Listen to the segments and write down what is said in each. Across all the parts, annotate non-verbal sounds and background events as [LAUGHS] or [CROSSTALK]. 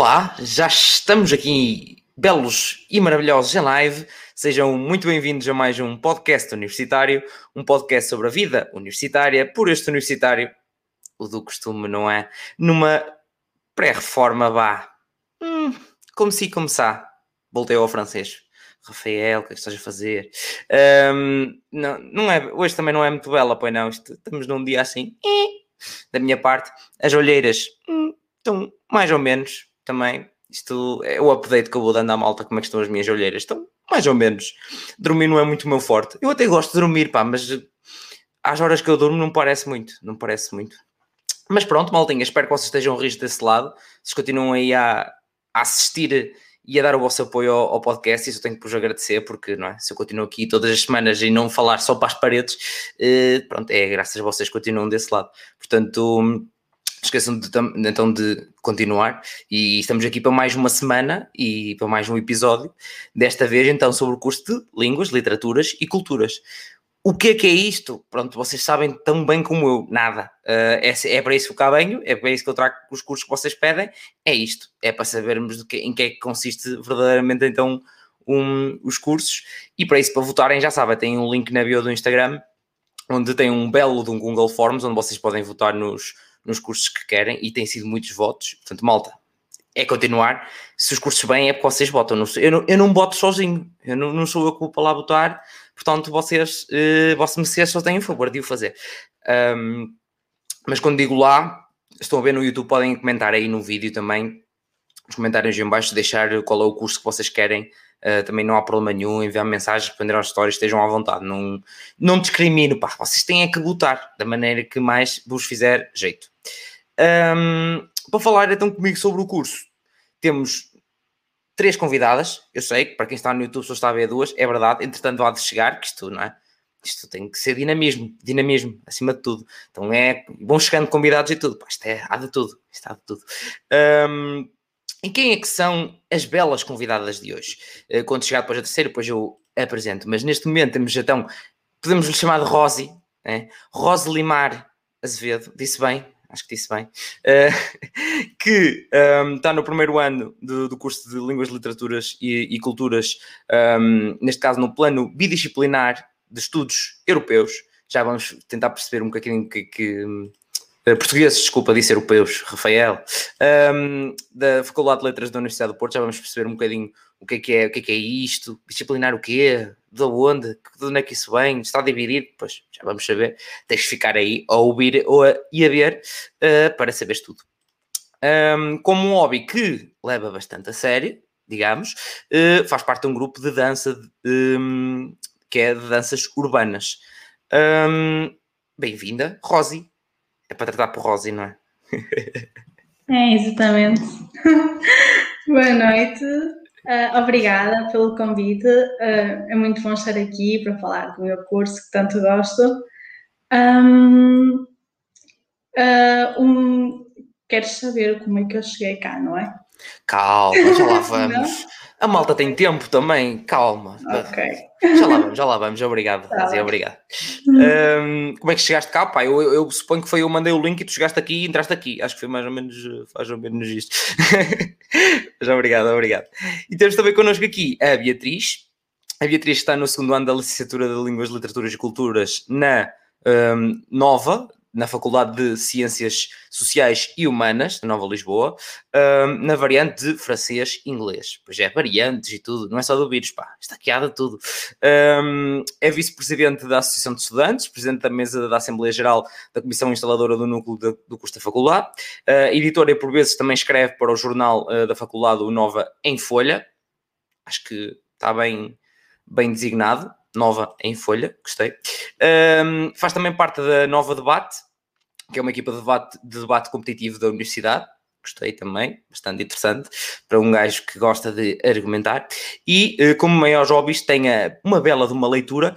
Olá, já estamos aqui belos e maravilhosos em live. Sejam muito bem-vindos a mais um podcast universitário, um podcast sobre a vida universitária, por este universitário, o do costume, não é? Numa pré-reforma, vá. Hum, como se começar. Voltei ao francês. Rafael, o que é que estás a fazer? Um, não, não é, hoje também não é muito bela, pois não. Estamos num dia assim. Da minha parte, as olheiras hum, estão mais ou menos também. Isto é o update que eu vou dando à malta, como é que estão as minhas olheiras. Estão mais ou menos. Dormir não é muito o meu forte. Eu até gosto de dormir, pá, mas às horas que eu durmo não parece muito. Não parece muito. Mas pronto, maltinha, espero que vocês estejam rios desse lado. Vocês continuam aí a, a assistir e a dar o vosso apoio ao, ao, podcast, isso eu tenho que vos agradecer, porque não é? se eu continuo aqui todas as semanas e não falar só para as paredes, eh, pronto, é graças a vocês que continuam desse lado. Portanto, esqueçam de, então de continuar e estamos aqui para mais uma semana e para mais um episódio, desta vez então sobre o curso de Línguas, Literaturas e Culturas. O que é que é isto? Pronto, vocês sabem tão bem como eu, nada. Uh, é, é, para isso que eu venho, é para isso que eu trago os cursos que vocês pedem, é isto. É para sabermos que, em que é que consiste verdadeiramente então um, os cursos. E para isso, para votarem, já sabem, tem um link na bio do Instagram, onde tem um belo de um Google Forms, onde vocês podem votar nos, nos cursos que querem e tem sido muitos votos. Portanto, malta, é continuar. Se os cursos bem, é porque vocês votam. Eu não, eu não voto sozinho, eu não, não sou eu que vou para lá votar, portanto, vocês, uh, vossos mercês só têm o favor de o fazer. Um, mas quando digo lá, estão a ver no YouTube, podem comentar aí no vídeo também, nos comentários aí em baixo, deixar qual é o curso que vocês querem. Uh, também não há problema nenhum, enviar mensagens, responder às histórias, estejam à vontade. Não, não discrimino, pá, vocês têm é que votar da maneira que mais vos fizer jeito. Um, para falar então comigo sobre o curso, temos três convidadas. Eu sei que para quem está no YouTube só está a ver duas, é verdade. Entretanto, há de chegar, que isto não é. Isto tem que ser dinamismo, dinamismo, acima de tudo. Então é vão chegando convidados e tudo. Pá, isto é, há de tudo, isto há de tudo. Um, e quem é que são as belas convidadas de hoje? Uh, quando chegar depois a terceira, depois eu apresento. Mas neste momento temos então, podemos lhe chamar de Rosi, é? Rose Limar Azevedo, disse bem, acho que disse bem, uh, [LAUGHS] que um, ehm, está no primeiro ano do, do, curso de Línguas, Literaturas e, e Culturas, um, ehm, neste caso no plano bidisciplinar de estudos europeus. Já vamos tentar perceber um bocadinho que, que portugueses, desculpa, disse europeus, Rafael, um, da Faculdade de Letras da Universidade do Porto, já vamos perceber um bocadinho o que é que é, o que é, que é isto, disciplinar o quê, de onde, de onde é que isso vem, está dividido, pois já vamos saber, tens de ficar aí a ouvir ou a, e a ver uh, para saberes tudo. Um, como um hobby que leva bastante a sério, digamos, uh, faz parte de um grupo de dança um, que é de danças urbanas. Bem-vinda, Rosi. É para tratar por Rosi, não é? [LAUGHS] É, exatamente. [LAUGHS] Boa noite. Uh, obrigada pelo convite. Uh, é muito bom estar aqui para falar do meu curso que tanto gosto. Um, uh, um, queres saber como é que eu cheguei cá, não é? Calma, já lá [LAUGHS] vamos. A malta tem tempo também, calma. Ok. Já lá vamos, já lá vamos. Obrigado, tá obrigado. Um, como é que chegaste cá? Pá, eu, eu, eu, suponho que foi eu mandei o link e tu chegaste aqui e entraste aqui. Acho que foi mais ou menos, mais ou menos isto. [LAUGHS] Mas obrigado, obrigado. E temos também connosco aqui a Beatriz. A Beatriz está no segundo ano da licenciatura de Línguas, Literaturas e Culturas na um, Nova, na Faculdade de Ciências Sociais e Humanas, da Nova Lisboa, na variante de francês e inglês. Pois é, variantes e tudo, não é só do vírus, pá, está de tudo. É vice-presidente da Associação de Estudantes, presidente da mesa da Assembleia Geral da Comissão Instaladora do Núcleo de, do curso da Faculdade, uh, editora e por vezes também escreve para o jornal uh, da Faculdade, o Nova em Folha, acho que está bem, bem designado nova em folha, gostei. Um, faz também parte da Nova Debate, que é uma equipa de debate, de debate competitivo da universidade. Gostei também, bastante interessante, para um gajo que gosta de argumentar. E, uh, como maiores hobbies, tem uma bela de uma leitura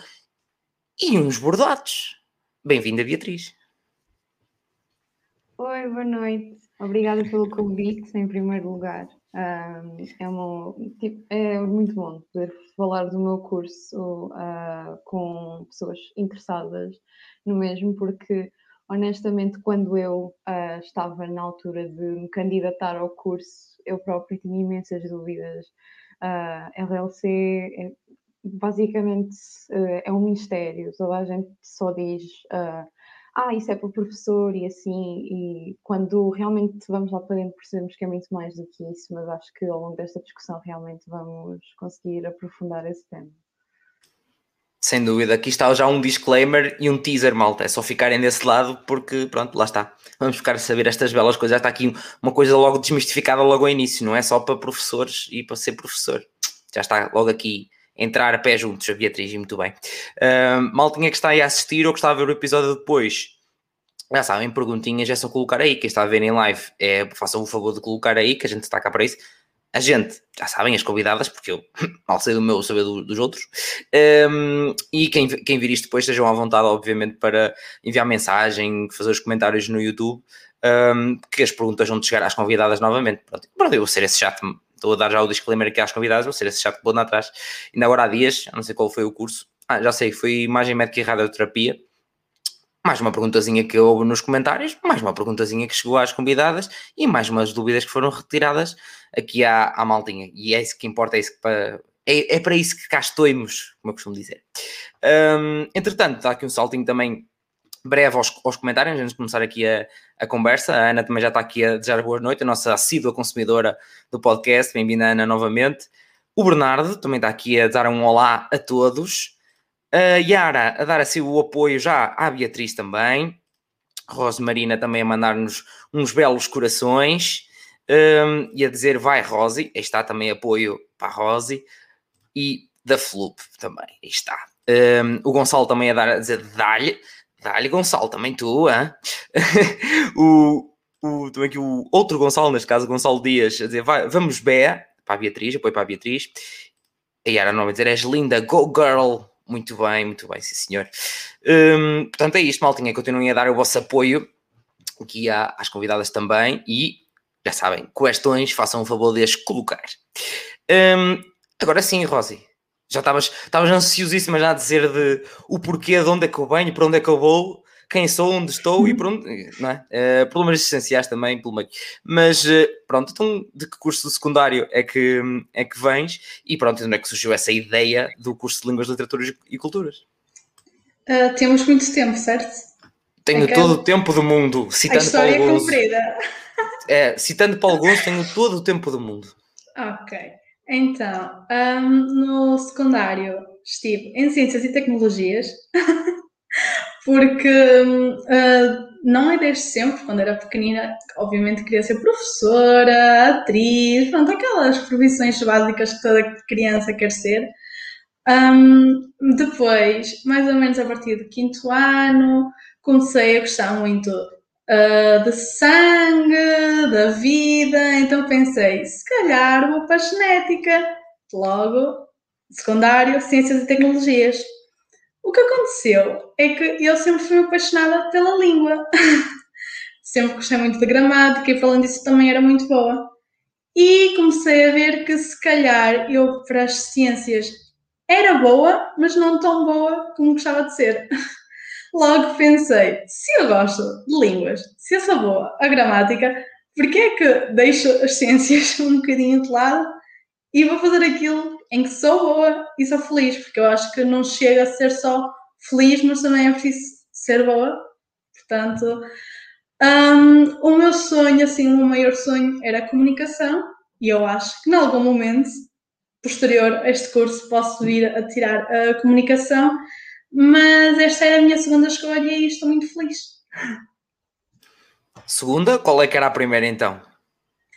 e uns bordados. Bem-vinda, Beatriz. Oi, boa noite. Obrigada pelo convite, em primeiro lugar. É, uma, tipo, é, muito bom poder falar do meu curso uh, com pessoas interessadas no mesmo, porque honestamente, quando eu uh, estava na altura de me candidatar ao curso, eu próprio tinha imensas dúvidas. Uh, RLC é, basicamente uh, é um mistério, toda a gente só diz ah, isso é para o professor e assim, e quando realmente vamos lá para dentro percebemos que é muito mais do que isso, mas acho que ao longo desta discussão realmente vamos conseguir aprofundar esse tema. Sem dúvida, aqui está já um disclaimer e um teaser, malta. É só ficarem desse lado porque, pronto, lá está. Vamos ficar a saber estas belas coisas. Já está aqui uma coisa logo desmistificada logo ao início, não é só para professores e para ser professor. Já está logo aqui entrar a pé juntos, a Beatriz, e muito bem. Uh, maltinha que está aí a assistir ou que está a ver o episódio depois, já sabem, perguntinhas é só colocar aí. Quem está a ver em live, é, façam o favor de colocar aí, que a gente está cá para isso a gente, já sabem, as convidadas, porque eu [LAUGHS] mal sei do meu saber do, dos outros, um, e quem, quem vir isto depois estejam à vontade, obviamente, para enviar mensagem, fazer os comentários no YouTube, um, que as perguntas vão chegar às convidadas novamente. Pronto, pronto eu vou ser esse chato, estou a dar já o disclaimer aqui às convidadas, vou ser esse chato que atrás. Ainda agora há dias, não sei qual foi o curso, ah, já sei, foi Imagem Médica e Radioterapia, mais uma perguntazinha que houve nos comentários, mais uma perguntazinha que chegou às convidadas e mais umas dúvidas que foram retiradas aqui à, à maltinha. E é isso que importa, é, isso que para, é, é para isso que cá estou-nos, como eu costumo dizer. Um, entretanto, está aqui um saltinho também breve aos, aos comentários, antes de começar aqui a, a conversa. A Ana também já está aqui a desejar boa noite, a nossa assídua consumidora do podcast. Bem-vinda, Ana, novamente. O Bernardo também está aqui a dar um olá a todos. A Yara a dar assim o apoio já à Beatriz também. Rose Marina também a mandar-nos uns belos corações. Um, e a dizer vai Rose, aí está também apoio para a Rose e da Flup também, aí está. Um, o Gonçalo também a, dar, a dizer dá-lhe, dá-lhe Gonçalo, também tu, hein? [LAUGHS] o, o, também aqui o outro Gonçalo, neste caso, Gonçalo Dias, a dizer vai, vamos Bé, para a Beatriz, apoio para a Beatriz. A Yara não vai dizer és linda, go girl, muito bem, muito bem, sim senhor. Um, portanto é isto, maltinha, continuem a dar o vosso apoio aqui às convidadas também e já sabem, questões, façam o favor de as colocar. Um, agora sim, Rosi, já estavas ansiosíssima já a dizer de o porquê, de onde é que eu venho, para onde é que eu vou, quem sou, onde estou e pronto, não é? Uh, problemas essenciais também pelo meio. Mas uh, pronto, então de que curso de secundário é que, é que vens? E pronto, onde é que surgiu essa ideia do curso de Línguas, Literaturas e Culturas? Uh, temos muito tempo, certo? Tenho é todo o tempo do mundo, citando A história Paulo é comprida. É, citando Paulo Gonçalves, tenho todo o tempo do mundo. Ok. Então, um, no secundário estive em Ciências e Tecnologias, [LAUGHS] porque uh, não é desde sempre, quando era pequenina, obviamente queria ser professora, atriz, pronto, aquelas profissões básicas que toda criança quer ser. Um, depois, mais ou menos a partir do quinto ano, comecei a gostar muito uh, de sangue, da vida, então pensei, se calhar vou para a genética, logo, secundário, ciências e tecnologias. O que aconteceu é que eu sempre fui apaixonada pela língua. [LAUGHS] sempre gostei muito de gramática e falando disso também era muito boa. E comecei a ver que se calhar eu para as ciências era boa, mas não tão boa como gostava de ser. [LAUGHS] Logo pensei, se eu gosto de línguas, se eu sou boa a gramática, porquê é que deixo as ciências [LAUGHS] um bocadinho de lado e vou fazer aquilo em que sou boa e sou feliz, porque eu acho que não chega a ser só feliz, mas também é preciso ser boa. Portanto, um, o meu sonho, assim, o meu maior sonho era a comunicação e eu acho que, em algum momento posterior a este curso, posso vir a tirar a comunicação, mas esta era a minha segunda escolha e estou muito feliz. Segunda? Qual é que era a primeira então?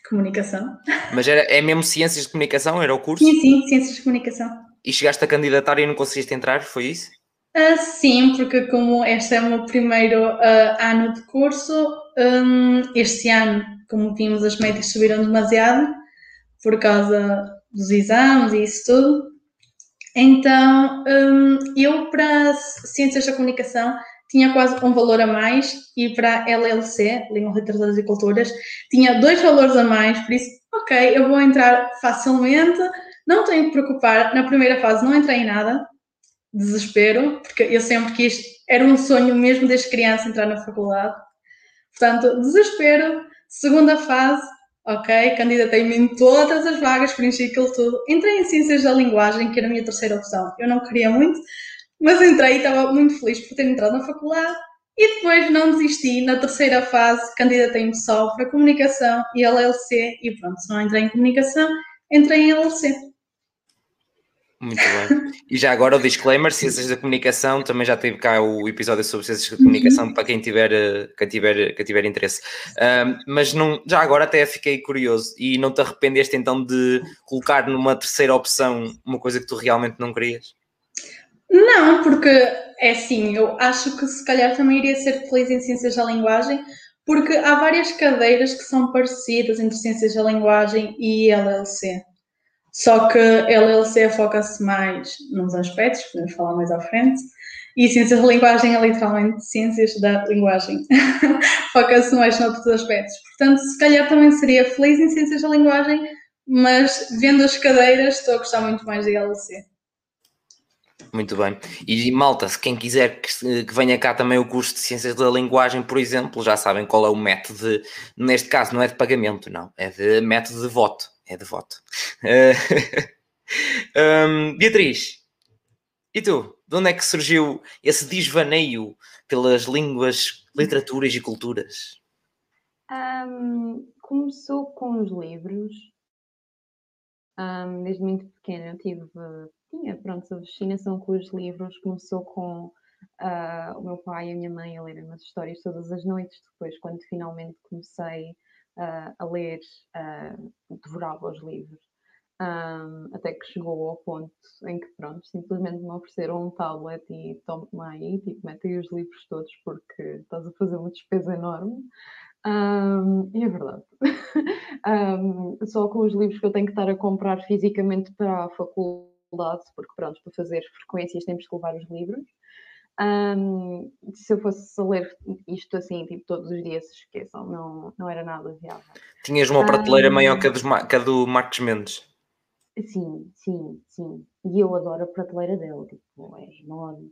Comunicação. Mas era, é mesmo Ciências de Comunicação? Era o curso? Sim, sim, Ciências de Comunicação. E chegaste a candidatar e não conseguiste entrar? Foi isso? Uh, sim, porque como este é o meu primeiro uh, ano de curso, um, este ano, como vimos, as médias subiram demasiado por causa dos exames e isso tudo. Então, um, eu para Ciências da Comunicação tinha quase um valor a mais e para a LLC, Língua, Literaturas e Culturas, tinha dois valores a mais, por isso, ok, eu vou entrar facilmente, não tenho que preocupar, na primeira fase não entrei em nada, desespero, porque eu sempre quis, era um sonho mesmo desde criança entrar na faculdade. Portanto, desespero, segunda fase, ok, candidatei-me em todas as vagas, preenchi aquilo tudo. Entrei em Ciências da Linguagem, que era a minha terceira opção. Eu não queria muito, mas entrei e estava muito feliz por ter entrado na faculdade. E depois não desisti, na terceira fase candidatei-me só para Comunicação e LLC, e pronto, se não entrei em Comunicação, entrei em LLC. Muito bem. E já agora o disclaimer: Ciências da Comunicação, também já teve cá o episódio sobre Ciências da Comunicação uhum. para quem tiver, eh, quem tiver, quem tiver interesse. Um, mas não, já agora até fiquei curioso e não te arrependeste então de colocar numa terceira opção uma coisa que tu realmente não querias? Não, porque é assim, eu acho que se calhar também iria ser feliz em Ciências da Linguagem, porque há várias cadeiras que são parecidas entre Ciências da Linguagem e LLC. Só que LLC foca-se mais nos aspectos, podemos falar mais à frente, e ciências da linguagem é literalmente ciências da linguagem. [LAUGHS] foca-se mais noutros aspectos. Portanto, se calhar também seria feliz em ciências da linguagem, mas vendo as cadeiras, estou a gostar muito mais de LLC. Muito bem. E malta, se quem quiser que, que, venha cá também o curso de Ciências da Linguagem, por exemplo, já sabem qual é o método, de, neste caso não é de pagamento, não, é de método de voto é devoto. [LAUGHS] um, Beatriz, e tu? De onde é que surgiu esse desvaneio pelas línguas, literaturas e culturas? Um, começou com os livros. Um, desde muito pequena eu tive, tinha, pronto, a fascinação com os livros. Começou com uh, o meu pai e a minha mãe a lerem umas histórias todas as noites. Depois, quando finalmente comecei uh, a ler, uh, devorava os livros. Um, até que chegou ao ponto em que, pronto, simplesmente me ofereceram um tablet e tome aí, tipo, mete aí os livros todos porque estás a fazer uma despesa enorme. Um, e é verdade. [LAUGHS] um, só com os livros que eu tenho que estar a comprar fisicamente para a faculdade, porque, pronto, para fazer frequências temos que levar os livros. Um, se eu fosse ler isto assim, tipo, todos os dias, se esqueçam, não, não era nada viável. Tinhas uma prateleira um, maior que a, dos, que a do Marcos Mendes. Sim, sim, sim. E eu adoro a prateleira dele, tipo, é enorme.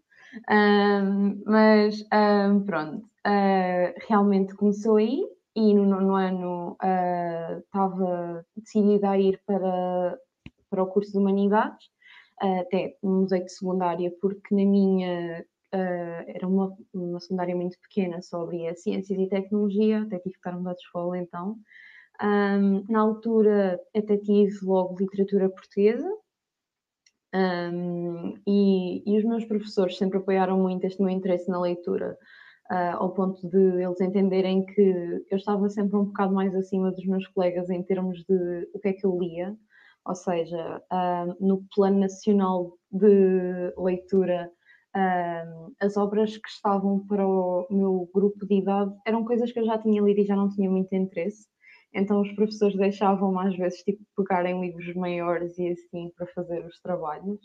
Um, mas um, pronto, uh, realmente começou aí e no nono ano uh, estava decidida a ir para, para o curso de Humanidades, uh, até no museu de secundária, porque na minha uh, era uma, uma secundária muito pequena, só abria ciências e tecnologia, até tive que estar mudar de escola então. Um, na altura até tive logo literatura portuguesa, um, e, e, os meus professores sempre apoiaram muito este meu interesse na leitura, uh, ao ponto de eles entenderem que eu estava sempre um bocado mais acima dos meus colegas em termos de o que é que eu lia, ou seja, uh, no plano nacional de leitura as obras que estavam para o meu grupo de idade eram coisas que eu já tinha lido e já não tinha muito interesse. Então os professores deixavam-me às vezes tipo, pegar em livros maiores e assim para fazer os trabalhos.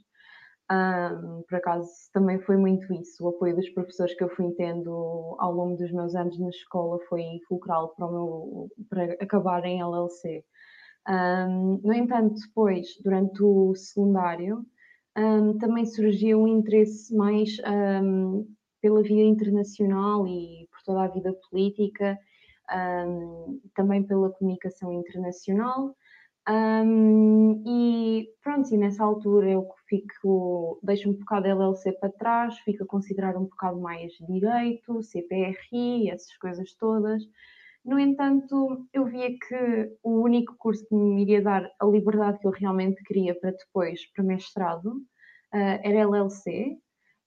Um, por acaso também foi muito isso, o apoio dos professores que eu fui tendo ao longo dos meus anos na escola foi fulcral para, o meu, para acabar em LLC. Um, no entanto, depois, durante o secundário, um, também surgiu um interesse mais um, pela vida internacional e por toda a vida política, um, também pela comunicação internacional. e pronto, e nessa altura eu fico, deixo um bocado a LLC para trás, fico a considerar um bocado mais direito, CPRI, essas coisas todas. No entanto, eu via que o único curso que me iria dar a liberdade que eu realmente queria para depois, para mestrado, uh, era LLC.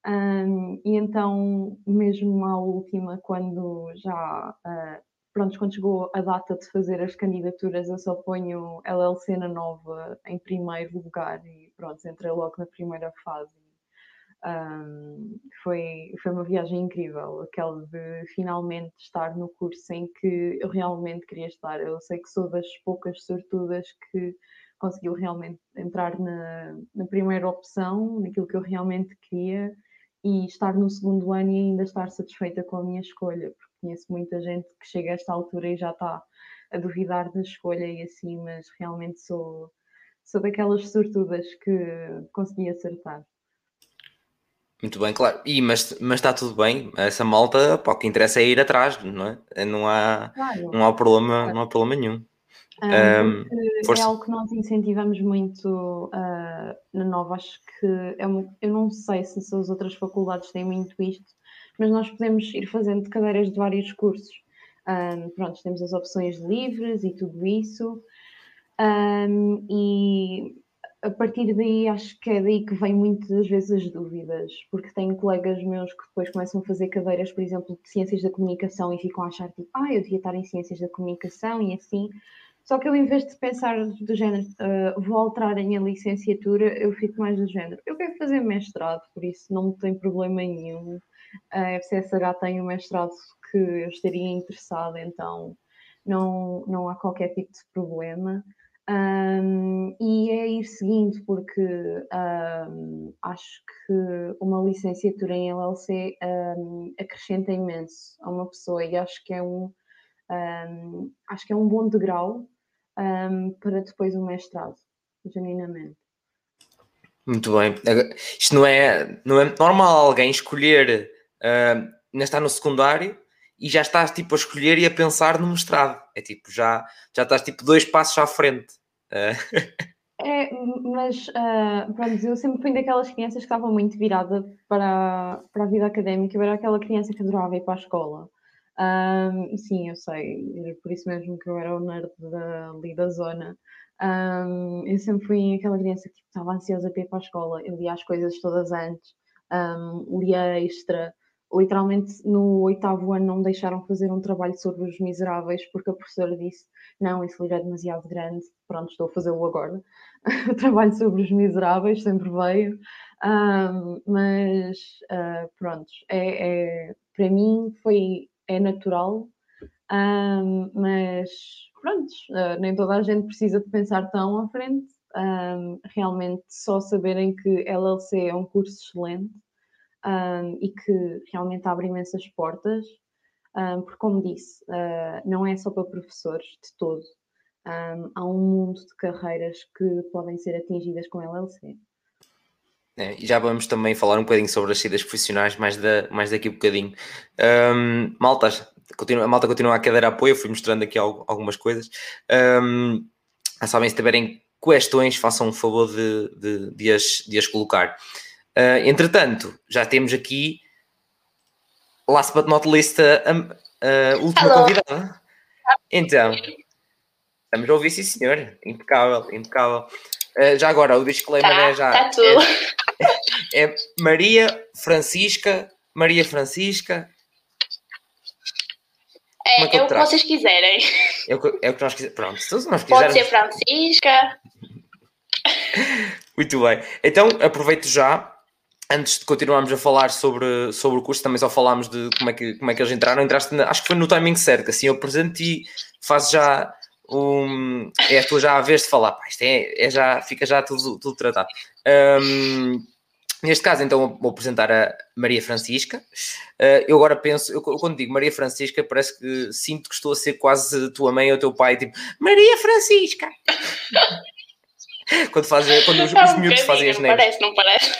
Um, e então, mesmo à última, quando já, uh, pronto, quando chegou a data de fazer as candidaturas, eu só ponho LLC na nova em primeiro lugar e pronto, entrei logo na primeira fase um, foi, foi uma viagem incrível, aquela de finalmente estar no curso em que eu realmente queria estar. Eu sei que sou das poucas sortudas que conseguiu realmente entrar na, na primeira opção, naquilo que eu realmente queria, e estar no segundo ano e ainda estar satisfeita com a minha escolha, porque conheço muita gente que chega a esta altura e já está a duvidar da escolha e assim, mas realmente sou, sou daquelas sortudas que consegui acertar. Muito bem, claro. E, mas, mas está tudo bem. Essa malta, pá, o que interessa é ir atrás, não é? Não há, claro. não há, problema, não há problema nenhum. Um, um, é algo que nós incentivamos muito uh, na Nova. Acho que é uma, eu não sei se as outras faculdades têm muito isto, mas nós podemos ir fazendo cadeiras de vários cursos. Um, pronto, temos as opções livres e tudo isso. E a partir daí acho que é daí que vem muitas vezes as dúvidas, porque tenho colegas meus que depois começam a fazer cadeiras, por exemplo, de ciências da comunicação e ficam a achar tipo, ah, eu devia estar em ciências da comunicação e assim. Só que eu, em vez de pensar do género, uh, vou alterar a minha licenciatura, eu fico mais do género, eu quero fazer mestrado, por isso não tem problema nenhum. A FCSH tem um mestrado que eu estaria interessada, então não, não há qualquer tipo de problema. Um, e é ir seguindo, porque um, acho que uma licenciatura em LLC um, acrescenta imenso a uma pessoa e acho que é um, acho que é um bom degrau para depois o mestrado, genuinamente. Muito bem. Isto não é, não é normal alguém escolher, uh, ainda está no secundário e já estás tipo a escolher e a pensar no mestrado. É tipo, já, já estás tipo dois passos à frente. É, mas uh, pronto, eu sempre fui daquelas crianças que estava muito virada para, para a vida académica. Eu era aquela criança que adorava ir para a escola. Um, sim, eu sei, era por isso mesmo que eu era o nerd da, ali da zona. Um, eu sempre fui aquela criança que tipo, estava ansiosa para ir para a escola. Eu lia as coisas todas antes, um, lia extra literalmente no oitavo ano não deixaram fazer um trabalho sobre os miseráveis porque a professora disse não, esse livro é demasiado grande, pronto, estou a fazê-lo agora. [LAUGHS] o trabalho sobre os miseráveis sempre veio, um, mas uh, pronto, é, é, para mim foi, é natural, um, mas pronto, uh, nem toda a gente precisa de pensar tão à frente, um, realmente só saberem que LLC é um curso excelente, um, e que realmente abre imensas portas, um, porque, como disse, uh, não é só para professores de todo. Um, há um mundo de carreiras que podem ser atingidas com LLC. É, já vamos também falar um bocadinho sobre as saídas profissionais mais, da, mais daqui a um bocadinho. Um, malta, continua, a malta continua a cadeira apoio, fui mostrando aqui algumas coisas. Um, sabem, se tiverem questões, façam um favor de, de, de, as, de as colocar. Uh, entretanto, já temos aqui, last but not least, a, a, a última Hello. convidada. Então, estamos a ouvir, sim, senhor. Impecável, impecável. Uh, já agora, o disclaimer tá, é já. Tá. É, [LAUGHS] é, Maria Francisca. Maria Francisca. É, é, é o que vocês quiserem. É o que, é o que nós quisermos. Pronto, se nós quisermos. Pode ser Francisca. [LAUGHS] Muito bem. Então, aproveito já antes de continuarmos a falar sobre, sobre o curso, também só falámos de como é que, como é que eles entraram. Entraste, na, acho que foi no timing certo, assim, eu apresento e fazes já um. É a tua já a vez de falar, pá, isto é, é já, fica já tudo, tudo tratado. Um, neste caso, então, vou apresentar a Maria Francisca. Uh, eu agora penso, eu, quando digo Maria Francisca, parece que sinto que estou a ser quase tua mãe ou teu pai, tipo, Maria Francisca! Quando, fazem, quando os, os miúdos fazem as neiras. Não parece, não parece.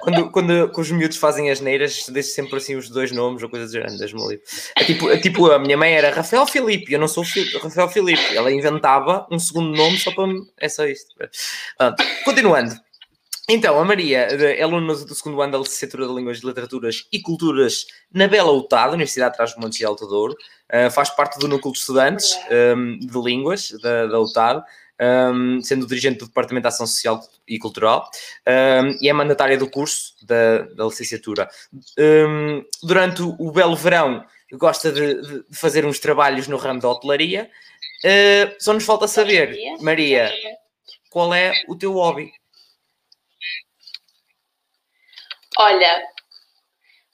Quando, quando, quando os miúdos fazem as neiras, deixo sempre assim os dois nomes ou coisas grandes, me É tipo, é tipo, a minha mãe era Rafael Filipe, eu não sou Rafael Filipe. Ela inventava um segundo nome só para. É só isto. Pronto. Continuando. Então, a Maria é aluna do segundo ano da licenciatura de Línguas, Literaturas e Culturas na Bela UTAD, Universidade de Trás-os-Montes e Alto Douro. Uh, faz parte do núcleo de estudantes um, de línguas da, da UTAD um, sendo dirigente do Departamento de Ação Social e Cultural, um, e é mandatária do curso da, da licenciatura. Um, durante o belo verão, gosta de, de, fazer uns trabalhos no ramo da hotelaria. Uh, só nos falta saber, Maria, qual é o teu hobby? Olha,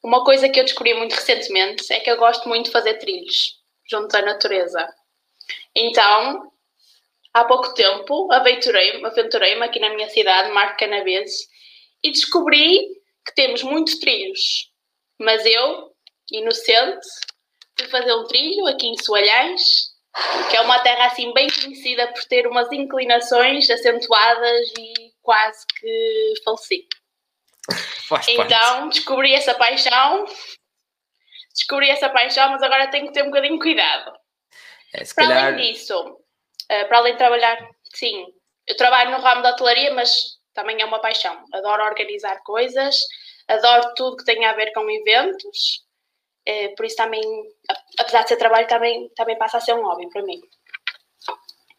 uma coisa que eu descobri muito recentemente é que eu gosto muito de fazer trilhos junto à natureza. Então, há pouco tempo aventurei-me aventurei aqui na minha cidade, Marco Canaveses, e descobri que temos muitos trilhos. Mas eu, inocente, fui fazer um trilho aqui em Soalhães, que é uma terra assim bem conhecida por ter umas inclinações acentuadas e quase que faleci. Faz então parte. descobri essa paixão, descobri essa paixão, mas agora tenho que ter um bocadinho de cuidado. É, Para calhar, além disso, eh, para além de trabalhar, sim, eu trabalho no ramo da hotelaria, mas também é uma paixão. Adoro organizar coisas, adoro tudo que tenha a ver com eventos, eh, por isso também, apesar de ser trabalho, também, também passa a ser um hobby para mim.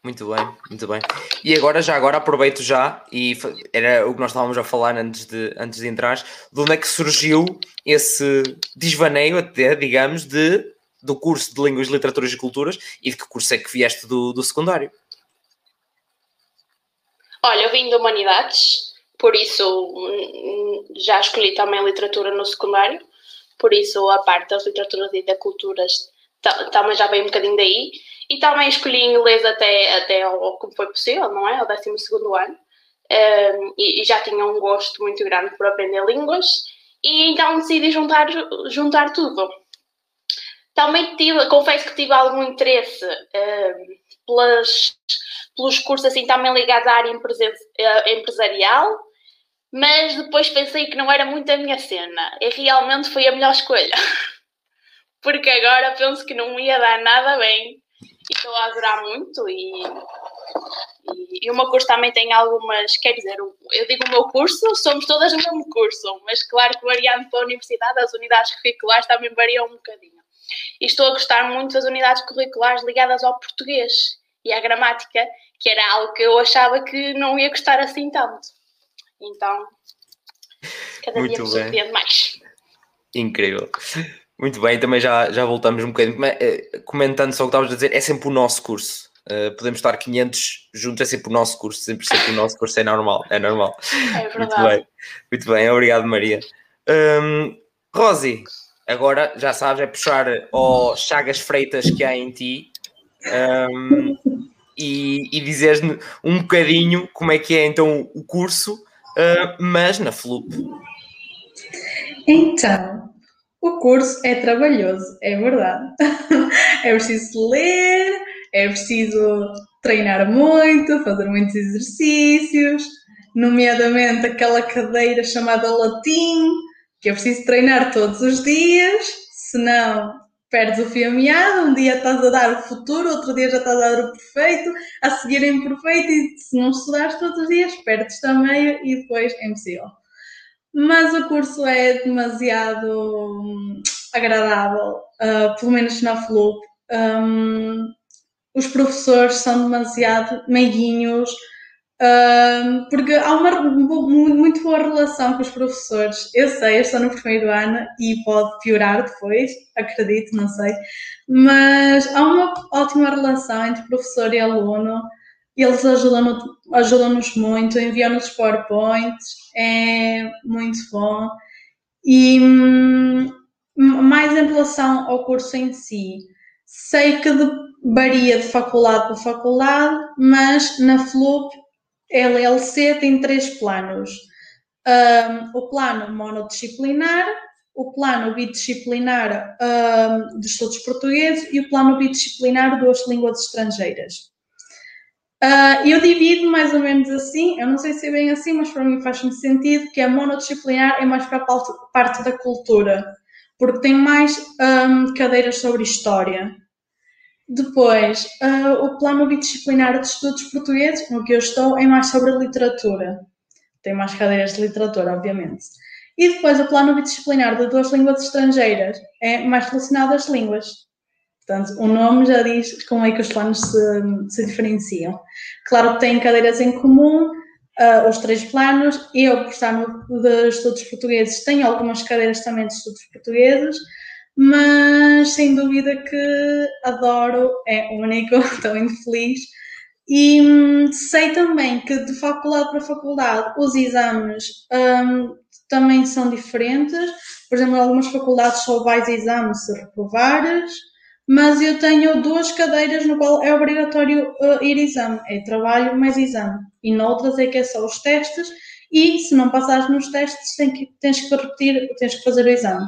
Muito bem, muito bem. E agora, já agora, aproveito já, e era o que nós estávamos a falar antes de, antes de entrar, de onde é que surgiu esse desvaneio, até, digamos, de, do curso de Línguas, Literaturas e Culturas e de que curso é que vieste do, do secundário? Olha, eu vim de Humanidades, por isso hum, já escolhi também literatura no secundário, por isso a parte das literaturas e das culturas ta- também já veio um bocadinho daí. E também escolhi inglês até, até ao, como foi possível, não é? Ao 12 ano. Um, e, e já tinha um gosto muito grande por aprender línguas, e então decidi juntar, juntar tudo. Também tive, confesso que tive algum interesse um, pelas, pelos cursos assim também ligados à área eh, empresarial, mas depois pensei que não era muito a minha cena e realmente foi a melhor escolha. [LAUGHS] Porque agora penso que não ia dar nada bem e estou a adorar muito e, e, e o meu curso também tem algumas, quer dizer, eu digo o meu curso, somos todas o mesmo curso, mas claro que variando para a universidade, as unidades curriculares também variam um bocadinho. E estou a gostar muito das unidades curriculares ligadas ao português e à gramática, que era algo que eu achava que não ia gostar assim tanto. Então, cada Muito dia me surpreende mais. Incrível. Muito bem, também já, já voltamos um bocadinho. Eh, Comentando só o que estavas a dizer, é sempre o nosso curso. Eh, podemos estar 500 juntos, é sempre o nosso curso, sempre, sempre o nosso curso, é normal, é normal. É Muito verdade. bem, muito bem, obrigado Maria. Hum, Rosi, agora já sabes, é puxar ao Chagas Freitas que há em ti hum, e, e dizeres-me um bocadinho como é que é então o curso, uh, mas na FLUP. Então, o curso é trabalhoso, é verdade. [LAUGHS] É preciso ler, é preciso treinar muito, fazer muitos exercícios, nomeadamente aquela cadeira chamada latim, que é preciso treinar todos os dias, senão perdes o fio a meada, um dia estás a dar o futuro, outro dia já estás a dar o perfeito, a seguir é imperfeito e se não estudares todos os dias, perdes também e depois é impossível mas o curso é demasiado hum, agradável, uh, pelo menos na FLUP. Um, os professores são demasiado meiguinhos, um, porque há uma mu- muito boa relação com os professores. Eu sei, eu estou no primeiro ano e pode piorar depois, acredito, não sei, mas há uma ótima relação entre professor e aluno. Eles ajudam-nos ajudam-nos muito, enviam-nos PowerPoints, é muito bom. E hum, mais em relação ao curso em si, sei que varia de faculdade para faculdade, mas na FLUP LLC tem três planos. Um, o plano monodisciplinar, o plano bidisciplinar um, de estudos portugueses e o plano bidisciplinar de duas línguas estrangeiras. Uh, eu divido mais ou menos assim, eu não sei se é bem assim, mas para mim faz-me sentido que a monodisciplinar é mais para a parte da cultura, porque tem mais um, cadeiras sobre história. Depois, uh, o plano bidisciplinar de estudos portugueses, no que eu estou, é mais sobre literatura. Tem mais cadeiras de literatura, obviamente. E depois, o plano bidisciplinar de duas línguas estrangeiras é mais relacionado às línguas. Portanto, o nome já diz como é que os planos se, se diferenciam. Claro que têm cadeiras em comum, uh, os três planos. Eu, por estar no de estudos portugueses, tenho algumas cadeiras também de estudos portugueses, mas sem dúvida que adoro, é único, [LAUGHS] estou muito feliz. E hum, sei também que de faculdade para faculdade os exames hum, também são diferentes. Por exemplo, em algumas faculdades só vais exame se reprovares mas eu tenho duas cadeiras no qual é obrigatório uh, ir exame, é trabalho mais exame, e noutras é que é só os testes, e se não passares nos testes que, tens que repetir, tens que fazer o exame.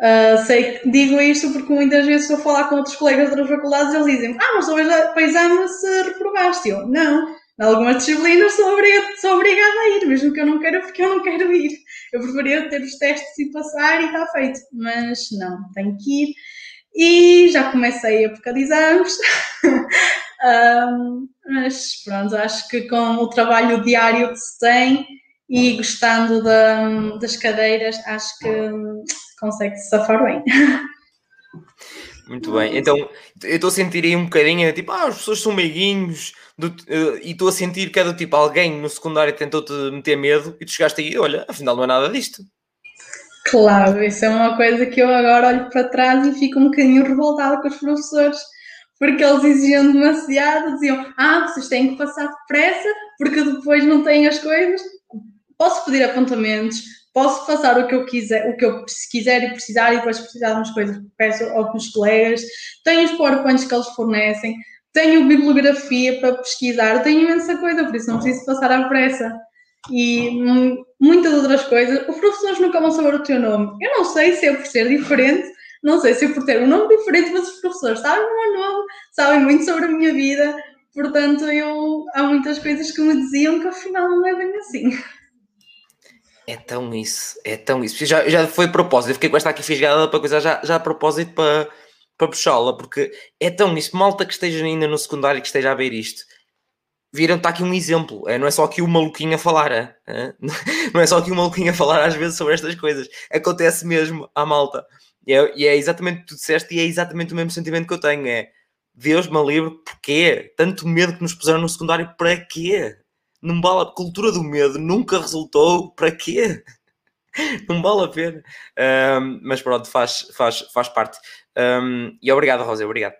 Uh, sei que digo isto porque muitas vezes a falar com outros colegas outras faculdades eles dizem, ah, mas talvez para exame se reprovaste. Eu, não, em algumas disciplinas sou, obriga sou obrigada a ir, mesmo que eu não queira, porque eu não quero ir. Eu preferia ter os testes e passar e está feito, mas não, tenho que ir. E já comecei a exames, [LAUGHS] um, mas pronto, acho que com o trabalho diário que se tem e gostando da, das cadeiras, acho que consegue-se safar bem. [LAUGHS] Muito bem, então eu estou a sentir aí um bocadinho tipo, ah, as pessoas são meiguinhos, do, uh, e estou a sentir que é do tipo alguém no secundário tentou-te meter medo e tu chegaste aí, olha, afinal não é nada disto. Claro, isso é uma coisa que eu agora olho para trás e fico um bocadinho revoltada com os professores, porque eles exigiam demasiado, diziam, ah, vocês têm que passar depressa, porque depois não têm as coisas. Posso pedir apontamentos, posso passar o que eu quiser, o que eu quiser e precisar, e depois precisar de umas coisas peço aos meus colegas, tenho os PowerPoints que eles fornecem, tenho bibliografia para pesquisar, tenho imensa coisa, por isso não preciso passar à pressa. E muitas outras coisas. Os professores nunca vão saber o teu nome. Eu não sei se é por ser diferente, não sei se é por ter um nome diferente, mas os professores sabem o meu nome, sabem muito sobre a minha vida, portanto, eu, há muitas coisas que me diziam que afinal não é bem assim. É tão isso, é tão isso. Já, já foi propósito, eu fiquei com esta aqui fisgada para coisa já, já a propósito para, para puxá-la, porque é tão isso. Malta que esteja ainda no secundário que esteja a ver isto, viram, está aqui um exemplo. É, não é só aqui o maluquinho a falar, é? [LAUGHS] não é só aqui o maluquinho a falar às vezes sobre estas coisas. Acontece mesmo à malta. E é, e é exatamente o que tu disseste, e é exatamente o mesmo sentimento que eu tenho: é Deus me livre, porquê? Tanto medo que nos puseram no secundário, para quê? Não vale a cultura do medo, nunca resultou, para quê? [LAUGHS] Não vale a pena. Um, mas pronto, faz, faz, faz parte. Um, e obrigado, Rosa, obrigado.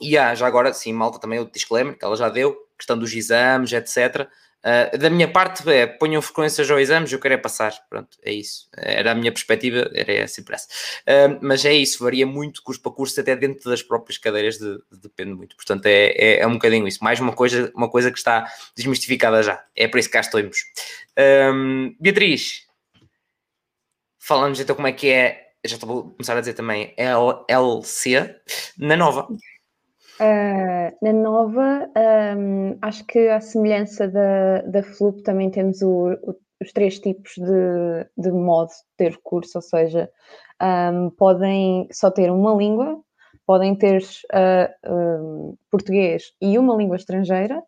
E há, já agora, sim, malta, também o disclaimer que ela já deu, questão dos exames, etc. Uh, da minha parte, é, ponham frequências ao exames, eu quero é passar. Pronto, é isso. Era a minha perspectiva, era essa. Uh, mas é isso, varia muito curso para curso, até dentro das próprias cadeiras, de, de, depende muito. Portanto, é, é, é, um bocadinho isso. Mais uma coisa, uma coisa que está desmistificada já. É por isso que cá estamos. Um, Beatriz, falamos então como é que é, já estou a começar a dizer também, LLC, na nova. Uh, na nova, um, acho que à semelhança da, da Flup também temos o, o, os três tipos de, de modo de ter curso, ou seja, um, podem só ter uma língua, podem ter uh, um, português e uma língua estrangeira,